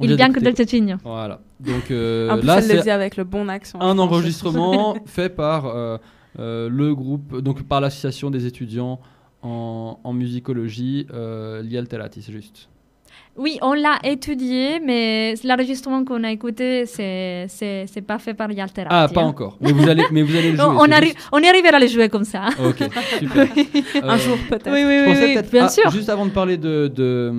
On Il vient Bianco del Cecchino. Voilà. Donc euh, [LAUGHS] En plus, là c'est avec le bon accent, un enregistrement [LAUGHS] fait par euh, euh, le groupe, donc par l'association des étudiants en, en musicologie, euh, Gli Alterati, c'est juste. Oui, on l'a étudié, mais l'enregistrement qu'on a écouté, c'est c'est pas fait par Yalterati. Ah, pas hein. encore. Mais vous allez, mais vous allez le [LAUGHS] jouer. On, arri- juste. on y arrivera à les jouer comme ça. Ok, super. [LAUGHS] Oui. Euh, Oui, oui, oui, oui, peut-être- bien ah, sûr. Juste avant de parler de, de,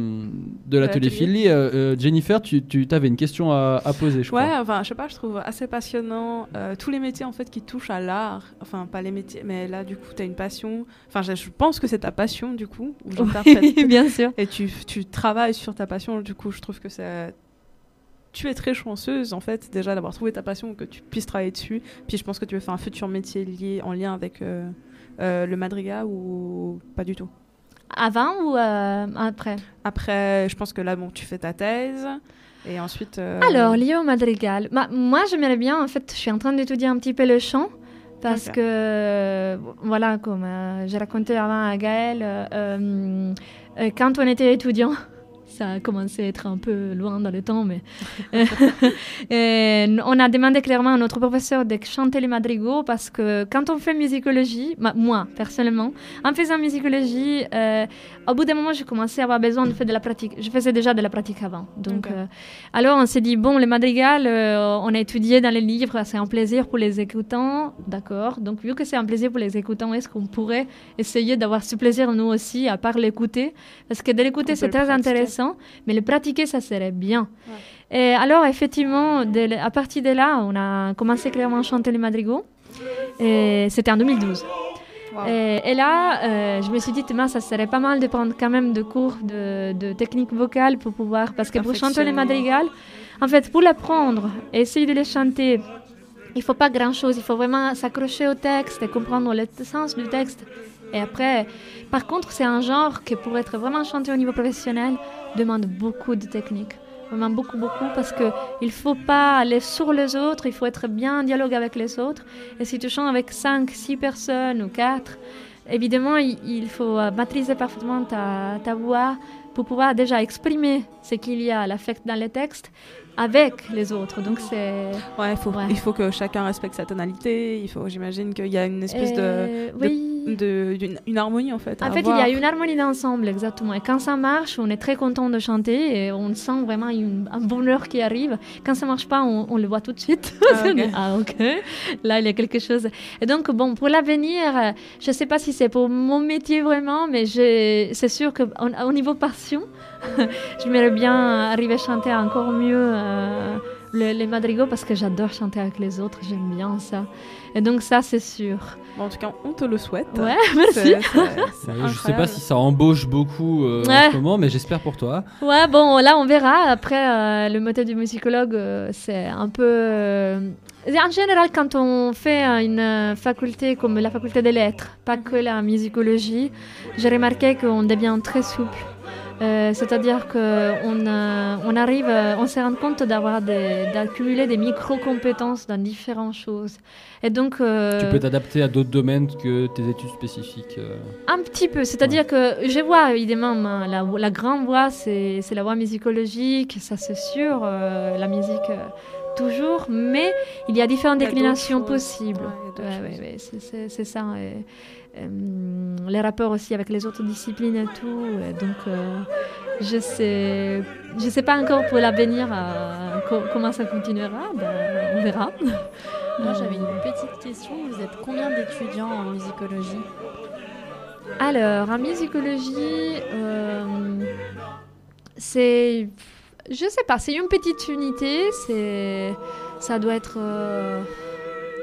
de l'atelier. Philly, euh, euh, Jennifer, tu, tu avais une question à, à poser, je Ouais, crois. enfin, je sais pas, je trouve assez passionnant euh, tous les métiers en fait qui touchent à l'art. Enfin, pas les métiers, mais là, du coup, tu as une passion. Enfin, je, je pense que c'est ta passion, du coup. ou. Oui, bien sûr. Et tu, tu travailles sur ta passion, du coup, je trouve que c'est. Tu es très chanceuse, en fait, déjà d'avoir trouvé ta passion, que tu puisses travailler dessus. Puis je pense que tu veux faire un futur métier lié, en lien avec euh, euh, le madrigal ou pas du tout? Avant ou euh, après? Après, je pense que là, bon, tu fais ta thèse. Et ensuite. euh, Alors, lié au madrigal. Bah, moi, j'aimerais bien, en fait, je suis en train d'étudier un petit peu le chant. Parce que, euh, voilà, comme j'ai raconté avant à Gaël, quand on était étudiant, ça a commencé à être un peu loin dans le temps, mais [LAUGHS] Et on a demandé clairement à notre professeur de chanter les madrigaux parce que quand on fait musicologie, moi personnellement, en faisant musicologie, euh, au bout d'un moment, j'ai commencé à avoir besoin de faire de la pratique. Je faisais déjà de la pratique avant, donc euh, alors on s'est dit bon, les madrigals, euh, on a étudié dans les livres, c'est un plaisir pour les écoutants, d'accord. Donc vu que c'est un plaisir pour les écoutants, est-ce qu'on pourrait essayer d'avoir ce plaisir nous aussi, à part l'écouter, parce que de l'écouter c'est très pratiquer. intéressant, mais le pratiquer ça serait bien. Et alors effectivement, de- à partir de là, on a commencé clairement à chanter les madrigaux. Et c'était en 2012. Et, et là, euh, je me suis dit, ça serait pas mal de prendre quand même de cours de, de technique vocale pour pouvoir. Parce que pour chanter les madrigals, en fait, pour l'apprendre et essayer de les chanter, il faut pas grand chose. Il faut vraiment s'accrocher au texte et comprendre le sens du texte. Et après, par contre, c'est un genre qui, pour être vraiment chanté au niveau professionnel, demande beaucoup de technique. Vraiment beaucoup, beaucoup, parce qu'il ne faut pas aller sur les autres, il faut être bien en dialogue avec les autres. Et si tu chantes avec 5, 6 personnes ou 4, évidemment, il, faut euh, maîtriser parfaitement ta, ta voix pour pouvoir déjà exprimer ce qu'il y a l'affect dans les textes avec les autres. Donc c'est... Ouais, il faut, il faut que chacun respecte sa tonalité. Il faut, j'imagine qu'il y a une espèce Euh, de, oui. de- d'une une harmonie en fait. En fait, avoir. il y a une harmonie d'ensemble, exactement. Et quand ça marche, on est très content de chanter et on sent vraiment une- un bonheur qui arrive. Quand ça marche pas, on, on le voit tout de suite. Ah, [LAUGHS] ok. Ah, ok. Là, il y a quelque chose. Et donc, bon, pour l'avenir, je sais pas si c'est pour mon métier vraiment, mais c'est sûr qu'au niveau passion, [LAUGHS] j'aimerais bien arriver à chanter encore mieux euh, le- les madrigaux parce que j'adore chanter avec les autres. J'aime bien ça. Et donc, ça, c'est sûr. Bon, en tout cas, on te le souhaite. Ouais, [LAUGHS] merci. C'est- c'est- c'est Ouais, je sais pas si ça embauche beaucoup euh, Ouais. en ce moment, mais j'espère pour toi. Ouais, bon, là, on verra. Après, euh, le métier du musicologue, euh, c'est un peu... euh, En général, quand on fait une faculté comme la faculté des lettres, pas que la musicologie, j'ai remarqué qu'on devient très souple. Euh, C'est-à-dire qu'on on arrive, euh, on se rend compte d'avoir des- d'accumuler des micro-compétences dans différentes choses. Et donc... euh, Tu peux t'adapter à d'autres domaines que tes études spécifiques. euh. un petit peu, c'est-à-dire que je vois évidemment ma- la, la grande voix, c'est c'est la voix musicologique, ça c'est sûr, euh, la musique euh, toujours, mais il y a différentes Il y a d'autres déclinations possibles. Ouais, Ouais, c'est- c'est c'est ça. et, euh, les rapports aussi avec les autres disciplines et tout. et donc, euh, je sais, je sais pas encore pour l'avenir euh, co- comment ça continuera. ben, on verra. Moi, j'avais une petite question. Vous êtes combien d'étudiants en musicologie? Alors, en musicologie, euh, c'est. Je sais pas, c'est une petite unité. Ça doit être euh,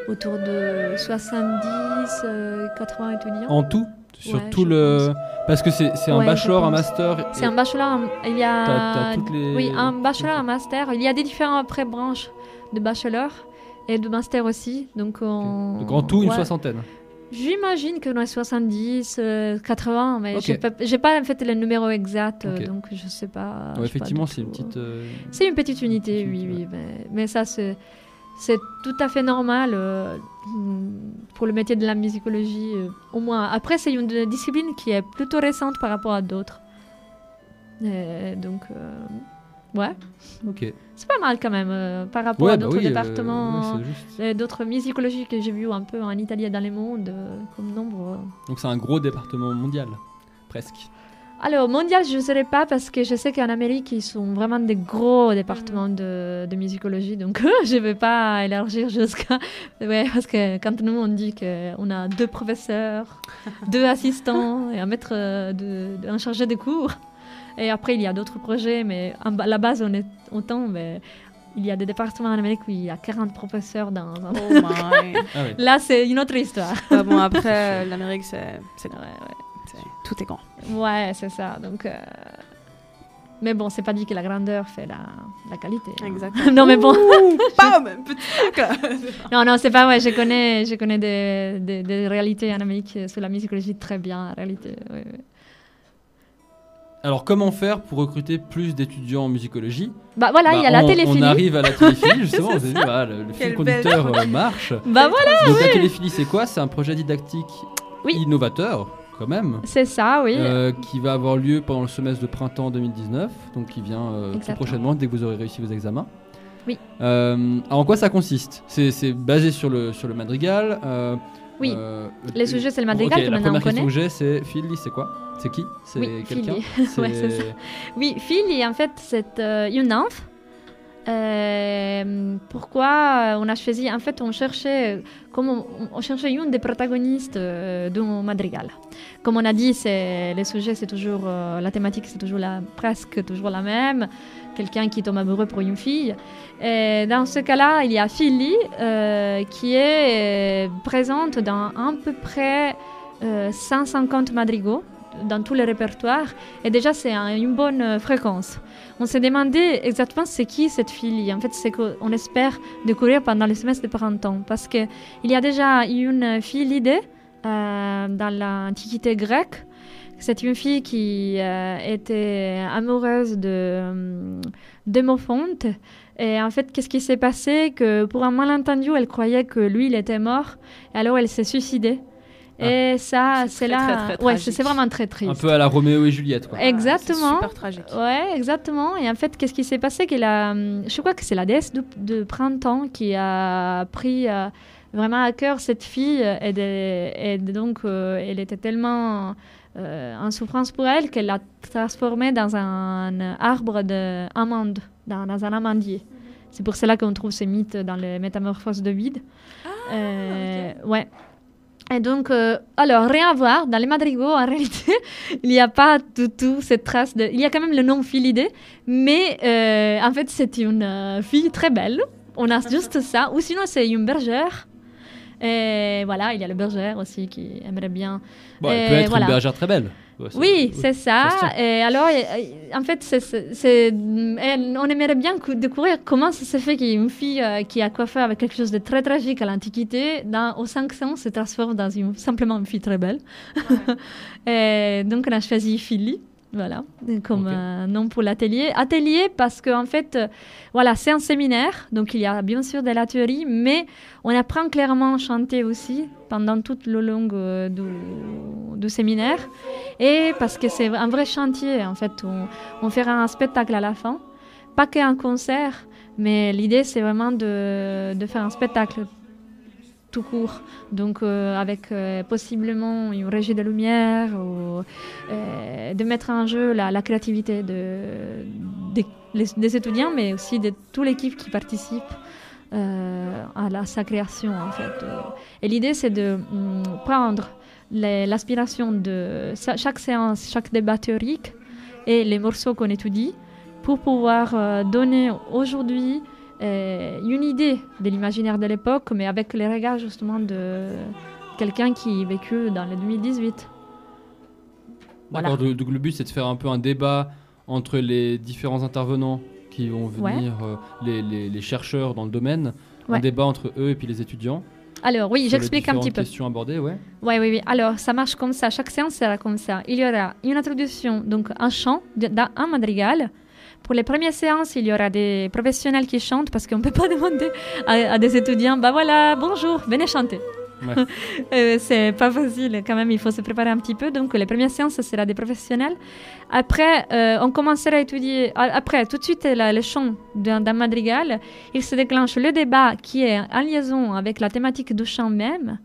autour de 70, euh, 80 étudiants. En tout Sur Ouais, tout le. Parce que c'est un Ouais, bachelor, un master. C'est et- un bachelor, un- il y a. Toutes les- Oui, un bachelor, un master. Il y a des différentes après branches de bachelor et de master aussi. Donc, on... Donc en tout, une soixantaine. J'imagine qu'on est 70, euh, 80, mais Ok. j'ai pas, en fait le numéro exact, euh, donc je sais pas. Je effectivement, du c'est une petite. euh, C'est une petite unité, oui, oui, mais, mais ça c'est c'est tout à fait normal euh, pour le métier de la musicologie. euh, au moins, après c'est une discipline qui est plutôt récente par rapport à d'autres. Et donc, euh, ouais. Ok. C'est pas mal quand même euh, par rapport Ouais, à bah d'autres oui, euh, départements, oui, euh, d'autres musicologies que j'ai vues un peu en Italie et dans le monde, euh, comme nombre. Donc c'est un gros département mondial. Presque. Alors, mondial, je ne saurais pas parce que je sais qu'en Amérique, ils sont vraiment des gros départements de, de musicologie. Donc, [LAUGHS] je ne vais pas élargir jusqu'à. Ouais, parce que quand nous, on dit qu'on a deux professeurs, deux assistants et un maître de, de- un chargé de cours. Et après, il y a d'autres projets, mais à la base, on est autant. Mais il y a des départements en Amérique où il y a 40 professeurs dans un. Oh my. [LAUGHS] Ah oui. Là, c'est une autre histoire. Ah bon, après, [LAUGHS] l'Amérique, c'est. c'est- c'est- Tout est grand. Ouais, c'est ça. Donc, euh, mais bon, c'est pas dit que la grandeur fait la, la qualité. hein. Exactement. [LAUGHS] non, mais bon. [LAUGHS] Bam, petit truc, là. [LAUGHS] non, non, c'est pas vrai. Je connais, je connais des, des, des réalités en Amérique sur la musicologie très bien, en réalité. ouais, ouais. Alors comment faire pour recruter plus d'étudiants en musicologie? Bah voilà, il y a la on- téléphilie. On arrive à la téléphilie justement. Le, le fil conducteur belle- euh, marche. Bah voilà, Donc la téléphilie c'est quoi? C'est un projet didactique innovateur quand même. C'est ça, oui. Euh, qui va avoir lieu pendant le semestre de printemps 2019, donc qui vient euh, tout prochainement dès que vous aurez réussi vos examens. Oui. Euh, alors, en quoi ça consiste? C'est basé sur le, sur le madrigal. euh, Oui. Les sujets, c'est le madrigal ok, que La maintenant on première question connaît. que j'ai, c'est Philly, c'est quoi? C'est qui? C'est Oui, quelqu'un? [LAUGHS] Ouais. Oui, Philly, en fait, c'est une nymphe. Euh, pourquoi on a choisi En fait, on cherchait, comme on, on une des protagonistes euh, d'un madrigal. Comme on a dit, c'est le sujet, c'est toujours euh, la thématique, c'est toujours la, presque toujours la même. Quelqu'un qui tombe amoureux pour une fille. Et dans ce cas-là, il y a Philly euh, qui est euh, présente dans à peu près euh, 150 madrigaux dans tous les répertoires. Et déjà, c'est un- une bonne euh, fréquence. On s'est demandé exactement c'est qui cette fille. En fait, c'est qu'on espère découvrir pendant le semestre de printemps. Parce qu'il y a déjà une fille l'idée euh, dans l'Antiquité grecque. C'est une fille qui euh, était amoureuse de euh, d'Hémophonte. Et en fait, qu'est-ce qui s'est passé? Que pour un malentendu, elle croyait que lui, il était mort. Et alors, elle s'est suicidée. Et ça, c'est là. très, très ouais, c'est vraiment très triste. Un peu à la Roméo et Juliette, quoi. Exactement. super tragique. Ouais, exactement. Et en fait, qu'est-ce qui s'est passé qu'il a, hum, Je crois que c'est la déesse de, de printemps qui a pris euh, vraiment à cœur cette fille. Et, de- et de- donc, euh, elle était tellement euh, en souffrance pour elle qu'elle l'a transformée dans un arbre d'amande, dans, dans un amandier. C'est pour cela qu'on trouve ces mythes dans les métamorphoses de vide. Euh, Ouais. Et donc, euh, alors, rien à voir. Dans les madrigaux, en [LAUGHS] réalité, il n'y a pas du tout cette trace de. Il y a quand même le nom Philidée, mais euh, en fait, c'est une euh, fille très belle. On a [LAUGHS] juste ça. Ou sinon, c'est une bergère. Et voilà, il y a le berger aussi qui aimerait bien. Bon, elle Et peut être voilà. une bergère très belle. Ça- Oui, c'est ça. Et alors, en fait, on aimerait bien cou- découvrir comment ça se fait qu'une fille euh, qui a coiffé avec quelque chose de très tragique à l'Antiquité, aux 500, se transforme dans une, simplement une fille très belle. [LAUGHS] Et donc, on a choisi Philly. Voilà, comme euh, nom pour l'atelier. Atelier parce qu'en en fait, euh, voilà, c'est un séminaire, donc il y a bien sûr de la théorie, mais on apprend clairement à chanter aussi pendant tout le long euh, du, du séminaire. Et parce que c'est un vrai chantier, en fait, on, on fera un spectacle à la fin, pas qu'un concert, mais l'idée c'est vraiment de, de faire un spectacle tout court, donc euh, avec euh, possiblement une régie de lumière, ou, euh, de mettre en jeu la, créativité de, des, étudiants, mais aussi de toute l'équipe qui participe à la, sa création en fait. Et l'idée c'est de hum, prendre l'aspiration de chaque séance, chaque débat théorique et les morceaux qu'on étudie pour pouvoir donner aujourd'hui une idée de l'imaginaire de l'époque, mais avec les regards justement de quelqu'un qui vécu dans le 2018. Voilà. D'accord, donc donc le but c'est de faire un peu un débat entre les différents intervenants qui vont Ouais. venir, euh, les, les- les chercheurs dans le domaine, un débat entre eux et puis les étudiants. Alors oui, j'explique un petit peu. questions abordées, ouais. Oui, oui, oui. Alors, ça marche comme ça. Chaque séance sera comme ça. Il y aura une introduction, donc un chant, d'un un madrigal. Pour les premières séances, il y aura des professionnels qui chantent parce qu'on ne peut pas [LAUGHS] demander à, à des étudiants, bah voilà, bonjour, venez chanter. Ouais. [LAUGHS] Euh, c'est pas facile quand même, il faut se préparer un petit peu. Donc, les premières séances, ce sera des professionnels. Après, euh, on commencera à étudier. a- Après, tout de suite, la- le chant d'un madrigal, il se déclenche le débat qui est en liaison avec la thématique du chant même.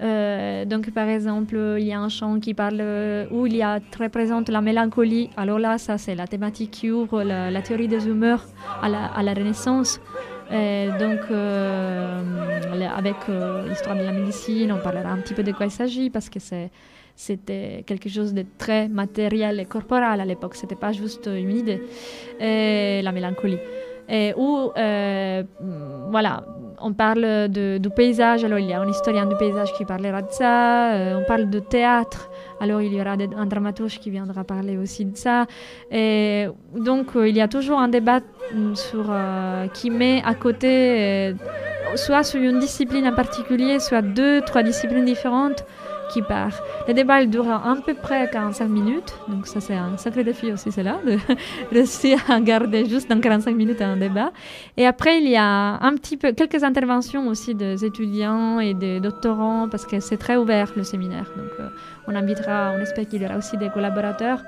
Euh, donc, par exemple, il y a un chant qui parle euh, où il y a très présente la mélancolie. Alors là, ça, c'est la thématique qui ouvre la, théorie des humeurs à la, Renaissance. Donc, euh, le- avec l'histoire de la médecine, on parlera un petit peu de quoi il s'agit parce que c'était quelque chose de très matériel et corporel à l'époque. C'était pas juste une idée. Et la mélancolie. Et où, euh, voilà, on parle du paysage. Alors, il y a un historien du paysage qui parlera de ça. Euh, on parle de théâtre. Alors, il y aura un dramaturge qui viendra parler aussi de ça. Et donc, euh, il y a toujours un débat mm, sur, qui met à côté, soit sur une discipline en particulier, soit deux, trois disciplines différentes qui part. Le débat il dure à peu près 45 minutes, donc ça c'est un sacré défi aussi, c'est là, de [LAUGHS] réussir à [LAUGHS] garder juste dans 45 minutes un débat. Et après, il y a un petit peu, quelques interventions aussi des étudiants et des doctorants, parce que c'est très ouvert le séminaire. Donc euh, on invitera, on espère qu'il y aura aussi des collaborateurs.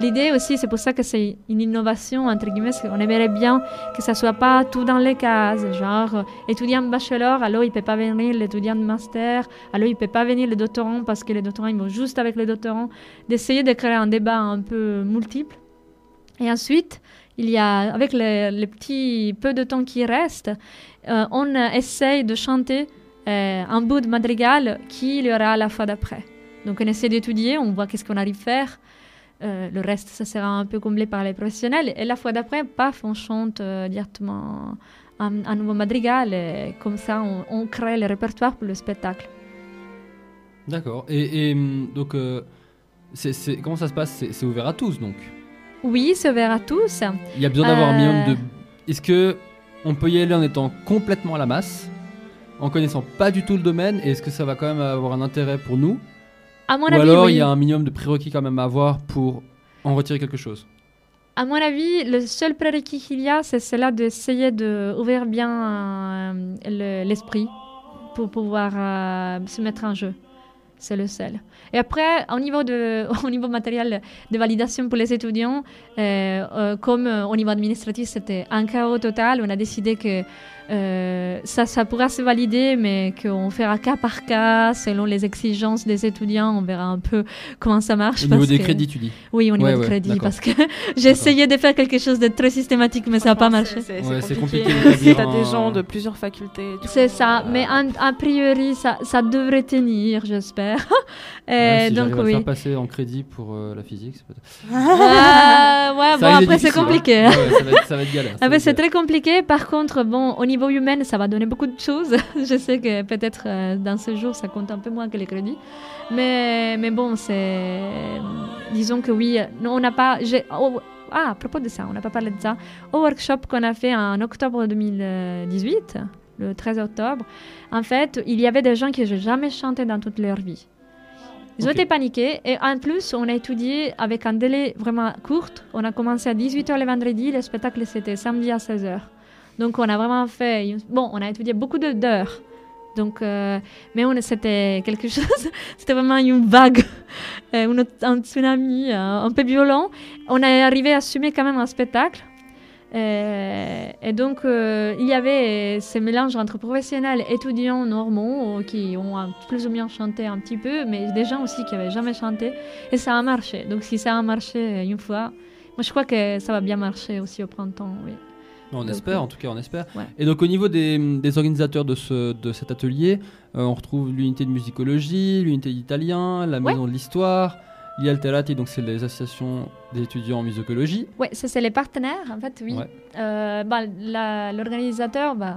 L'idée aussi, c'est pour ça que c'est une innovation, entre guillemets, qu'on aimerait bien que ça soit pas tout dans les cases, genre euh, étudiant bachelor, alors il peut pas venir l'étudiant de master, alors il peut pas venir le doctorant parce que les doctorants ils vont juste avec les doctorants, d'essayer de créer un débat un peu multiple. Et ensuite, il y a, avec les, petits peu de temps qui reste, euh, on essaye de chanter euh, un bout de madrigal qu'il y aura à la fois d'après. Donc on essaie d'étudier, on voit qu'est-ce qu'on arrive à faire. Euh, le reste, ça sera un peu comblé par les professionnels. Et la fois d'après, paf, on chante euh, directement un, un nouveau madrigal. Et comme ça, on, on crée le répertoire pour le spectacle. D'accord. Et, et, hum, donc, euh, comment ça se passe? C'est ouvert à tous donc? Oui, c'est ouvert à tous. Il y a besoin d'avoir un minimum de. Est-ce que on peut y aller en étant complètement à la masse, en connaissant pas du tout le domaine, et est-ce que ça va quand même avoir un intérêt pour nous? À mon Ou avis, alors oui. il y a un minimum de prérequis quand même à avoir pour en retirer quelque chose À mon avis, le seul prérequis qu'il y a, c'est cela d'essayer d'ouvrir bien euh, le- l'esprit pour pouvoir euh, se mettre en jeu. C'est le seul. Et après, au niveau, de, [LAUGHS] au niveau matériel de validation pour les étudiants, euh, comme au niveau administratif, c'était un chaos total, on a décidé que euh, ça, ça pourra se valider, mais qu'on fera cas par cas, selon les exigences des étudiants. On verra un peu comment ça marche. Au niveau parce des que- crédits, tu dis Oui, au niveau Ouais, des ouais, crédits, parce que [LAUGHS] j'ai essayé de faire quelque chose de très systématique, mais ça n'a pas marché. C'est Ouais, compliqué. compliqué d'établir T'as des gens de plusieurs facultés. C'est ça, mais en- a priori, ça, ça devrait tenir, j'espère. [LAUGHS] Si donc, à oui. faire passer en crédit pour euh, la physique, c'est peut-être. [LAUGHS] Ouais, Ça bon, après, c'est hein. compliqué. Ouais, ouais, ça, va être, ça va être galère. Ah c'est très compliqué. Par contre, bon, au niveau humain, ça va donner beaucoup de choses. [LAUGHS] Je sais que peut-être euh, dans ce jour, ça compte un peu moins que les crédits. Mais, mais bon, c'est. Disons que oui, non, on n'a pas. oh, ah, à propos de ça, on n'a pas parlé de ça. Au workshop qu'on a fait en octobre 2018, le 13 octobre, en fait, il y avait des gens qui n'ont jamais chanté dans toute leur vie. Ils ont été paniqués et en plus, on a étudié avec un délai vraiment court. On a commencé à 18h le vendredi, le spectacle c'était samedi à 16h. Donc on a vraiment fait. Bon, on a étudié beaucoup d'heures. Donc, euh, mais c'était quelque [LAUGHS] chose, c'était vraiment une vague, [LAUGHS] euh, un tsunami euh, un peu violent. On est arrivé à assumer quand même un spectacle. Et donc, il y avait ce mélange entre professionnels étudiants normaux qui ont plus ou moins chanté un petit peu, mais des gens aussi qui n'avaient jamais chanté. Et ça a marché. Donc, si ça a marché une fois, moi je crois que ça va bien marcher aussi au printemps. Oui. On Donc, espère, oui. en tout cas, on espère. Ouais. Et donc, au niveau des, des organisateurs de, ce, de cet atelier, euh, on retrouve l'unité de musicologie, l'unité d'italien, la maison de l'histoire, l'Ialterati, donc c'est les associations des étudiants en musicologie. Oui, ça c'est les partenaires, en fait, oui. Ouais. Euh, bah, L'organisateur, bah,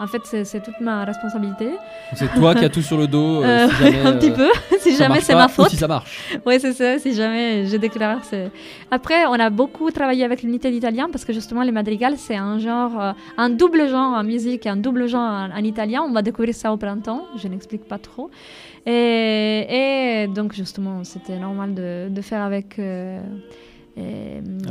en fait, c'est toute ma responsabilité. C'est toi qui as tout sur le dos. euh, Euh, si jamais, [LAUGHS] un petit peu, [LAUGHS] si jamais c'est ma ou faute. si ça marche. Oui, c'est ça, si jamais je déclare. Après, on a beaucoup travaillé avec l'unité d'italien parce que justement, les madrigals, c'est un genre, un double genre en musique et un double genre en, en italien. On va découvrir ça au printemps, je n'explique pas trop. Et, et donc, justement, c'était normal de, de faire avec. euh,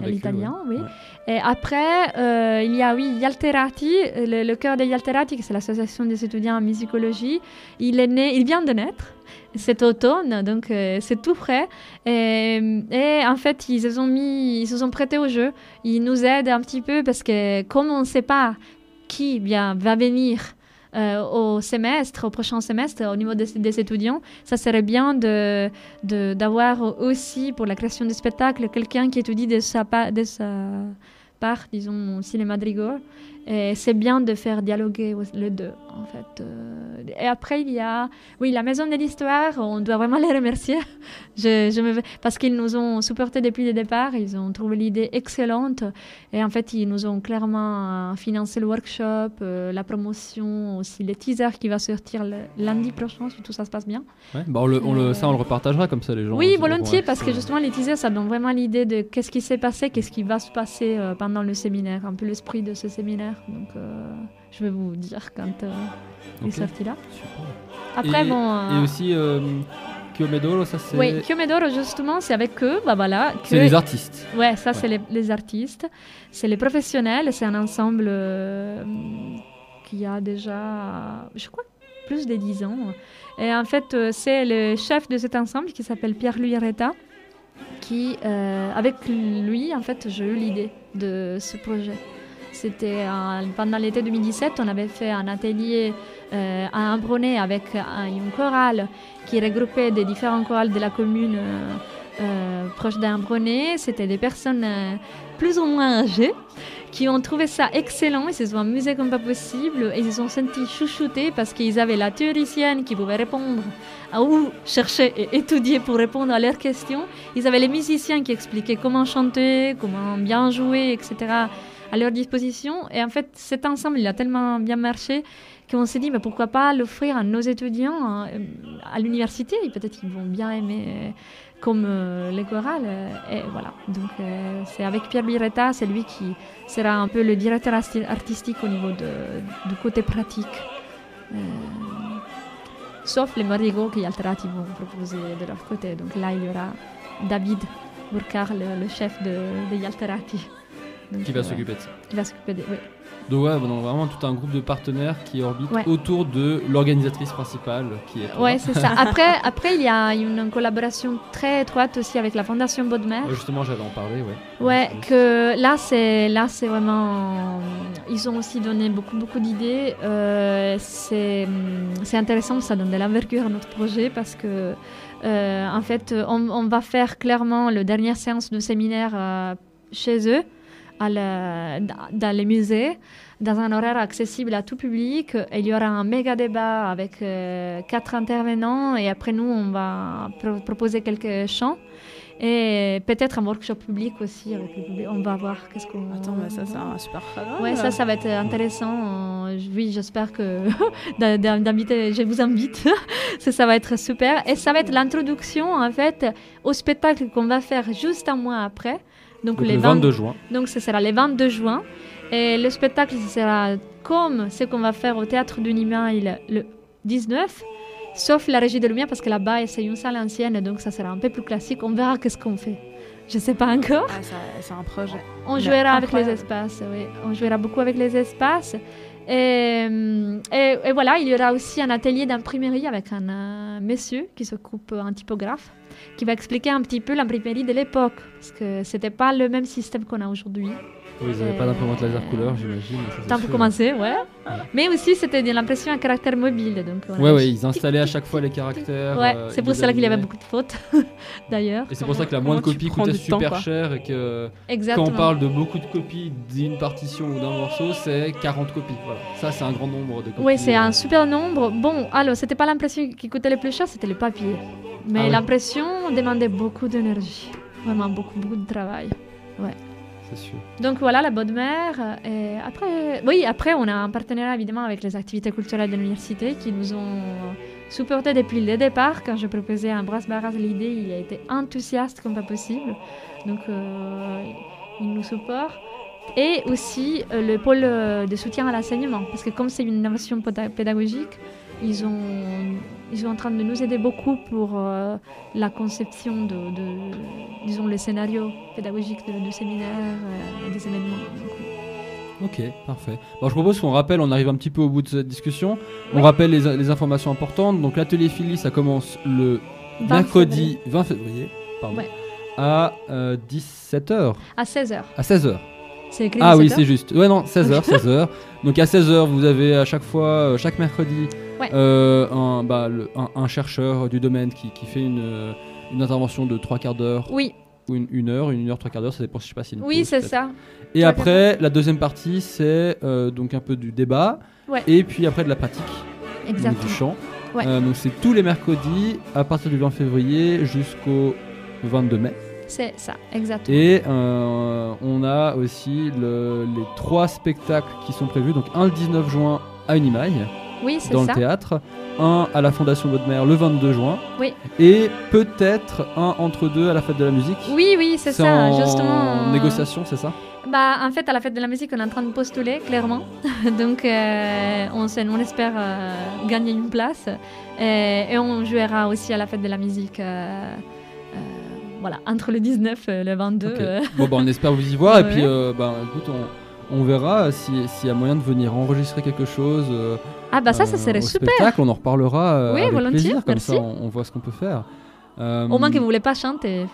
l'italien, ouais. oui. Et après, euh, il y a, oui, Yalterati, le, le cœur des Yalterati, qui c'est l'association des étudiants en musicologie. Il est né, il vient de naître cet automne, donc euh, c'est tout frais. Et, et en fait, ils se sont mis, ils se sont prêtés au jeu. Ils nous aident un petit peu parce que comme on ne sait pas qui bien va venir au semestre, au prochain semestre, au niveau des, étudiants, ça serait bien de de- d'avoir aussi pour la création du spectacle quelqu'un qui étudie de sa, de sa part, disons, aussi les madrigaux. Et c'est bien de faire dialoguer les deux, en fait. Euh, Et après, il y a, oui, la Maison de l'Histoire, on doit vraiment les remercier. [LAUGHS] Je, je me... Parce qu'ils nous ont supporté depuis le départ, ils ont trouvé l'idée excellente. Et en fait, ils nous ont clairement euh, financé le workshop, euh, la promotion, aussi les teasers qui va sortir le lundi prochain, si tout ça se passe bien. Ouais, bah on le, on le, ça, on le repartagera comme ça, les gens. Oui, ils volontiers, parce que justement, les teasers, ça donne vraiment l'idée de qu'est-ce qui s'est passé, qu'est-ce qui va se passer pendant le séminaire, un peu l'esprit de ce séminaire. Donc, euh, je vais vous dire quand euh, il Ok. est sorti là. Après, et, bon. euh, et aussi, euh, Chiomedoro, ça c'est. Oui, justement, c'est avec eux, bah voilà. que- C'est les artistes. Ouais, ça, c'est les, les artistes. C'est les professionnels, c'est un ensemble euh, qui a déjà, je crois, plus de 10 ans. Et en fait, euh, c'est le chef de cet ensemble qui s'appelle Pierre-Louis Retta, qui, euh, avec lui, en fait, j'ai eu l'idée de ce projet. C'était en- pendant l'été 2017, on avait fait un atelier euh, à Ambronay avec un- une chorale qui regroupait des différents chorales de la commune euh, euh, proche d'Ambronay. C'était des personnes plus ou moins âgées qui ont trouvé ça excellent. Ils se sont amusés comme pas possible et ils se sont sentis chouchoutés parce qu'ils avaient la théoricienne qui pouvait répondre à où chercher et étudier pour répondre à leurs questions. Ils avaient les musiciens qui expliquaient comment chanter, comment bien jouer, etc. à leur disposition. Et en fait, cet ensemble, il a tellement bien marché qu'on s'est dit, mais pourquoi pas l'offrir à nos étudiants hein, à l'université Peut-être qu'ils vont bien aimer euh, comme euh, les chorales. euh, Et voilà. Donc, c'est avec Pierre Biretta, c'est lui qui sera un peu le directeur arti- artistique au niveau du côté pratique. Sauf les marigots qui Alterati vont proposer de leur côté. Donc là, il y aura David Burkar, le, le chef de, de Yalterati. Donc, Qui va s'occuper de ça. Qui va s'occuper de. Oui. Donc ouais, donc vraiment tout un groupe de partenaires qui orbitent Ouais. autour de l'organisatrice principale qui est. Ouais, c'est ça. [LAUGHS] Après, après, il y a une collaboration très étroite aussi avec la Fondation Baudemer. Ouais, justement, j'allais en parler, ouais. Ouais, que là c'est là c'est vraiment ils ont aussi donné beaucoup beaucoup d'idées. Euh, c'est c'est intéressant, ça donne de l'envergure à notre projet parce que euh, en fait on, on va faire clairement la dernière séance de séminaire euh, chez eux, à dans les musées, dans un horaire accessible à tout public. Il y aura un méga débat avec euh, quatre intervenants et après nous on va pro- proposer quelques chants. Et peut-être un workshop public aussi avec le public. On va voir qu'est-ce qu'on. Attends, mais ça, c'est un super programme. Ouais, ça, ça va être intéressant. Euh, Oui, j'espère que [LAUGHS] d'inviter, je vous invite. [LAUGHS] ça, ça va être super. Et ça va être l'introduction en fait au spectacle qu'on va faire juste un mois après. Donc, le 22 juin. Donc ce sera le 22 juin. Et le spectacle ce sera comme ce qu'on va faire au théâtre du Nimail le 19. Sauf la régie de lumière parce que là-bas c'est une salle ancienne donc ça sera un peu plus classique. On verra qu'est-ce qu'on fait. Je sais pas encore. Ah, c'est un projet. On jouera avec les espaces, oui. On jouera beaucoup avec les espaces. Et, hum, et- et voilà, il y aura aussi un atelier d'imprimerie avec un euh, monsieur qui s'occupe, un typographe, qui va expliquer un petit peu l'imprimerie de l'époque, parce que c'était pas le même système qu'on a aujourd'hui. Oui, ils n'avaient pas d'imprimante laser couleur, j'imagine. Tant pour commencer, ouais. Mais aussi, c'était de l'impression à caractère mobile. Donc on Ouais, ouais, ils installaient à chaque fois les caractères. Ouais, euh, c'est pour cela qu'il y avait beaucoup de fautes, [LAUGHS] d'ailleurs. Et c'est pour ça que la moindre copie coûtait temps, super cher et que Exactement. quand on parle de beaucoup de copies d'une partition ou d'un morceau, c'est 40 copies. Voilà. Ça, c'est un grand nombre de copies. Oui, c'est euh, un super nombre. Bon, alors, c'était pas l'impression qui coûtait le plus cher, c'était le papier. Mais Ah ouais. l'impression demandait beaucoup d'énergie. Vraiment beaucoup, beaucoup de travail. Ouais. C'est sûr. Donc voilà, la bonne mère. Et après, oui, après, on a un partenariat évidemment avec les activités culturelles de l'université qui nous ont supporté depuis le départ. Quand je proposais à Ambroise Barras l'idée, il a été enthousiaste comme pas possible. Donc, euh, il nous supporte. Et aussi euh, le pôle euh, de soutien à l'enseignement. Parce que comme c'est une innovation péda- pédagogique, ils, ont, ils sont en train de nous aider beaucoup pour euh, la conception de, de, disons, les scénarios pédagogiques de, de séminaires, euh, des événements. Ok, parfait. Bon, je propose qu'on rappelle, on arrive un petit peu au bout de cette discussion. On rappelle les, les informations importantes. Donc l'atelier Philly, ça commence le 20 mercredi 20 février pardon, Ouais. à 17h. à 16h. À 16h. C'est écrit Ah oui, 17 c'est juste. Ouais, non, 16h, 16h. [LAUGHS] Donc à 16h, vous avez à chaque fois, euh, chaque mercredi, Ouais. euh, un, bah, le- un, un chercheur du domaine qui, qui fait une, euh, une intervention de trois quarts d'heure. Oui. Ou une, une heure, une heure, trois quarts d'heure, ça dépend, je sais pas si. une Oui, pause, c'est peut-être. ça. Et Trois après, la deuxième partie, c'est euh, donc un peu du débat. Ouais. Et puis après de la pratique. donc Exactement. du chant. Ouais. Euh, donc c'est tous les mercredis à partir du 20 février jusqu'au 22 mai. C'est ça, exactement. Et euh, on a aussi le- les trois spectacles qui sont prévus. Donc un le 19 juin à Unimail. Oui, c'est dans ça. le théâtre, un à la Fondation Bodmer le 22 juin, Oui. et peut-être un entre deux à la fête de la musique. Oui, oui, c'est ça, en justement. négociation, c'est ça? Bah, en fait, à la fête de la musique, on est en train de postuler, clairement. [LAUGHS] Donc, euh, on, on espère euh, gagner une place. Et, et on jouera aussi à la fête de la musique. euh, voilà, entre le 19 et le 22. Ok. euh. Bon, bah, on espère vous y voir, et [LAUGHS] puis, euh, bah, écoute, on, on verra si- s'il y a moyen de venir enregistrer quelque chose. euh, Ah, bah, ça, ça serait super. spectacle, on en reparlera euh, Oui, avec volontiers, plaisir, comme merci. ça on, on voit ce qu'on peut faire. Euh, Au moins que vous voulez pas chanter.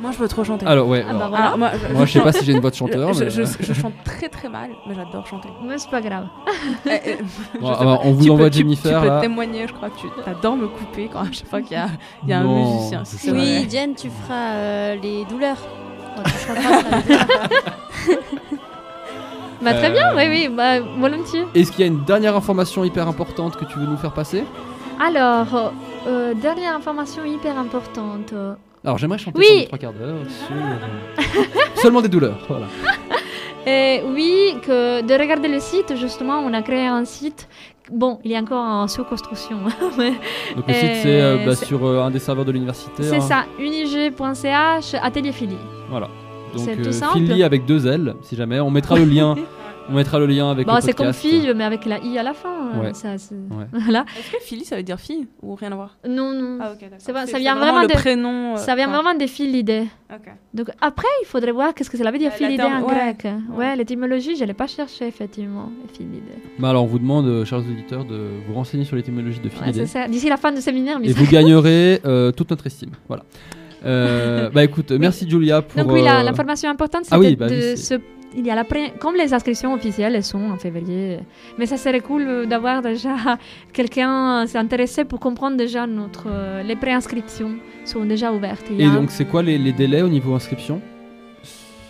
Moi, je veux trop chanter. Alors, ouais, Ah, bah, alors, voilà. moi, moi, je sais [LAUGHS] pas si j'ai une voix de chanteur, Je, mais- je- je chante très très mal, mais j'adore chanter. Mais c'est pas grave. [LAUGHS] Eh, eh, Bon, je sais alors, pas. on vous Tu envoie peux- tu- Jennifer, Tu peux là. témoigner, je crois que tu adores me couper quand à chaque fois qu'il y a, il y a un musicien. si Oui. Diane, tu feras euh, les douleurs. Je les. [LAUGHS] Bah, très Euh, bien, oui, oui, bah, volontiers. Est-ce qu'il y a une dernière information hyper importante que tu veux nous faire passer? Alors, euh, dernière information hyper importante. Alors, j'aimerais chanter Oui. trois quarts d'heure sur euh, [LAUGHS] seulement des douleurs. Voilà. Euh, oui, que de regarder le site, justement, on a créé un site. Bon, il est encore en sous-construction. [LAUGHS] mais, Donc le site c'est euh, bah, sur euh, un des serveurs de l'université. C'est hein. ça, unig.ch, atelier Philly. Voilà. Donc euh. Philly avec deux L, si jamais. On mettra le lien. [LAUGHS] on mettra le lien avec Bon, le c'est comme fille, mais avec la i à la fin. euh, Ouais. Ça, c'est- Ouais. [LAUGHS] Voilà. Est-ce que Philly ça veut dire fille ou rien à voir? Non, non. Ah, ok, d'accord. C'est ça c'est vient vraiment vraiment le prénom, euh, ça vient enfin- vraiment des philidés. Ok. Donc après, il faudrait voir qu'est-ce que ça veut dire philidé terme- en ouais. grec. Ouais, l'étymologie, je l'ai pas cherché effectivement. Philidé. Bah alors on vous demande, euh, chers auditeurs, de vous renseigner sur l'étymologie de c'est ça. D'ici la fin du séminaire, mais et vous gagnerez euh, toute notre estime. Voilà. Euh, [LAUGHS] Bah écoute, merci Julia pour. Donc oui, l'information importante, c'était Ah oui, bah oui, de se... Il y a la pré- Comme les inscriptions officielles, elles sont en février. Mais ça serait cool d'avoir déjà [LAUGHS] quelqu'un s'intéresser pour comprendre déjà notre... euh, Les préinscriptions sont déjà ouvertes. Et donc c'est quoi les, les délais au niveau inscription?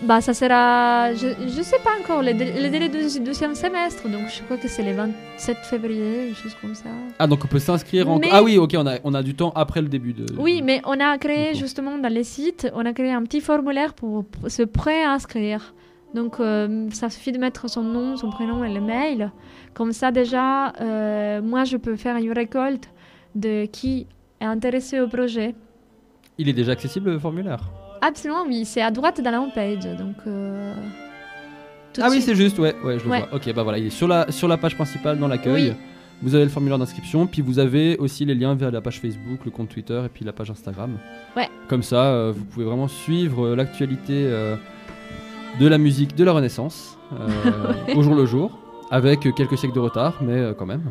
Bah, ça sera. Je, je sais pas encore, le, délai- le délai du deuxième semestre, donc je crois que c'est le 27 février, une chose comme ça. Ah donc on peut s'inscrire en... Mais- Ah oui, ok, on a, on a du temps après le début de... Oui, mais on a créé justement dans les sites, on a créé un petit formulaire pour se préinscrire. Donc, euh, ça suffit de mettre son nom, son prénom et le mail. Comme ça, déjà, euh, moi, je peux faire une récolte de qui est intéressé au projet. Il est déjà accessible le formulaire? Absolument, oui, c'est à droite dans la homepage. Donc, euh, Ah oui, c'est juste, ouais, ouais, je le Ouais. vois. Ok, bah voilà, il est sur la, sur la page principale dans l'accueil. Oui. Vous avez le formulaire d'inscription, puis vous avez aussi les liens vers la page Facebook, le compte Twitter et puis la page Instagram. Ouais. Comme ça, euh, vous pouvez vraiment suivre euh, l'actualité de la musique de la Renaissance euh, [LAUGHS] au jour le jour, avec euh, quelques siècles de retard, mais euh, quand même.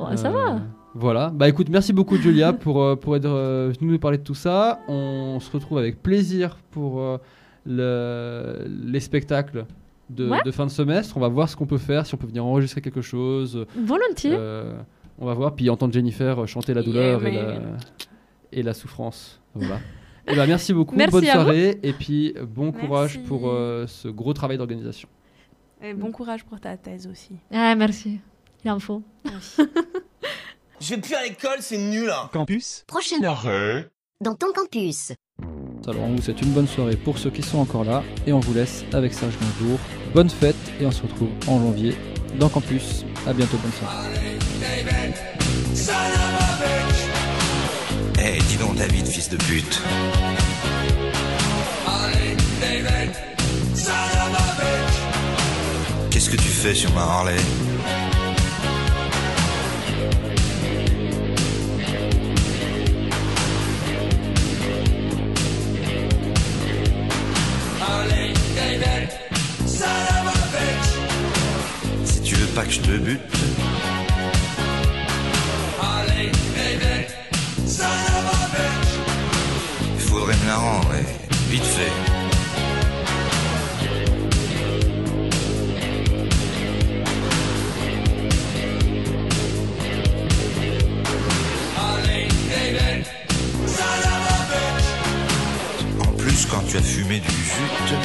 Ouais, ça Euh, va. Voilà. Bah écoute, merci beaucoup Julia [LAUGHS] pour, euh, pour être euh, nous parler de tout ça. On se retrouve avec plaisir pour euh, le- les spectacles de, Ouais. de fin de semestre. On va voir ce qu'on peut faire, si on peut venir enregistrer quelque chose. Volontiers. Euh, on va voir, puis entendre Jennifer euh, chanter la Yeah, douleur et, la, et la souffrance. Voilà. Et ben merci beaucoup, Merci bonne vous. soirée et puis bon courage Merci. pour euh, ce gros travail d'organisation. Et bon courage pour ta thèse aussi. Ah, merci. Il en faut. Je vais plus à l'école, c'est nul. Hein. Campus Prochain arrêt. Dans ton campus. Alors on vous souhaite une bonne soirée pour ceux qui sont encore là et on vous laisse avec Serge Gainsbourg. Bonne fête et on se retrouve en janvier dans Campus. À bientôt, bonne soirée. Eh, dis donc David, fils de pute. Qu'est-ce que tu fais sur ma Harley Si tu veux pas que je te bute, faudrait me la rendre, vite fait. En plus, quand tu as fumé du jute,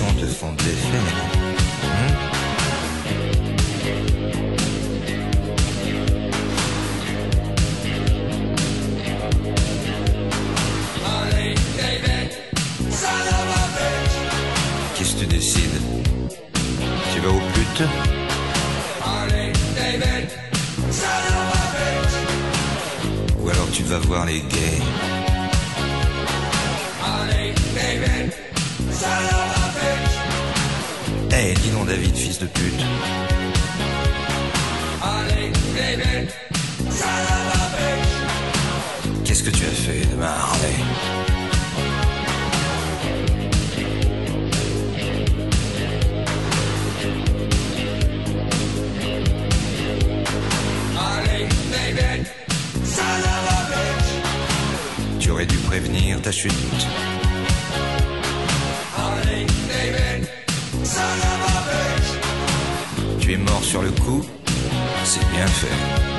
hein. Qu'est-ce que tu décides Tu vas au pute Ou alors tu vas voir les gays Eh, dis donc David, fils de pute. Qu'est-ce que tu as fait de ma Harley Tu aurais dû prévenir ta chute. Mort sur le coup, c'est bien fait.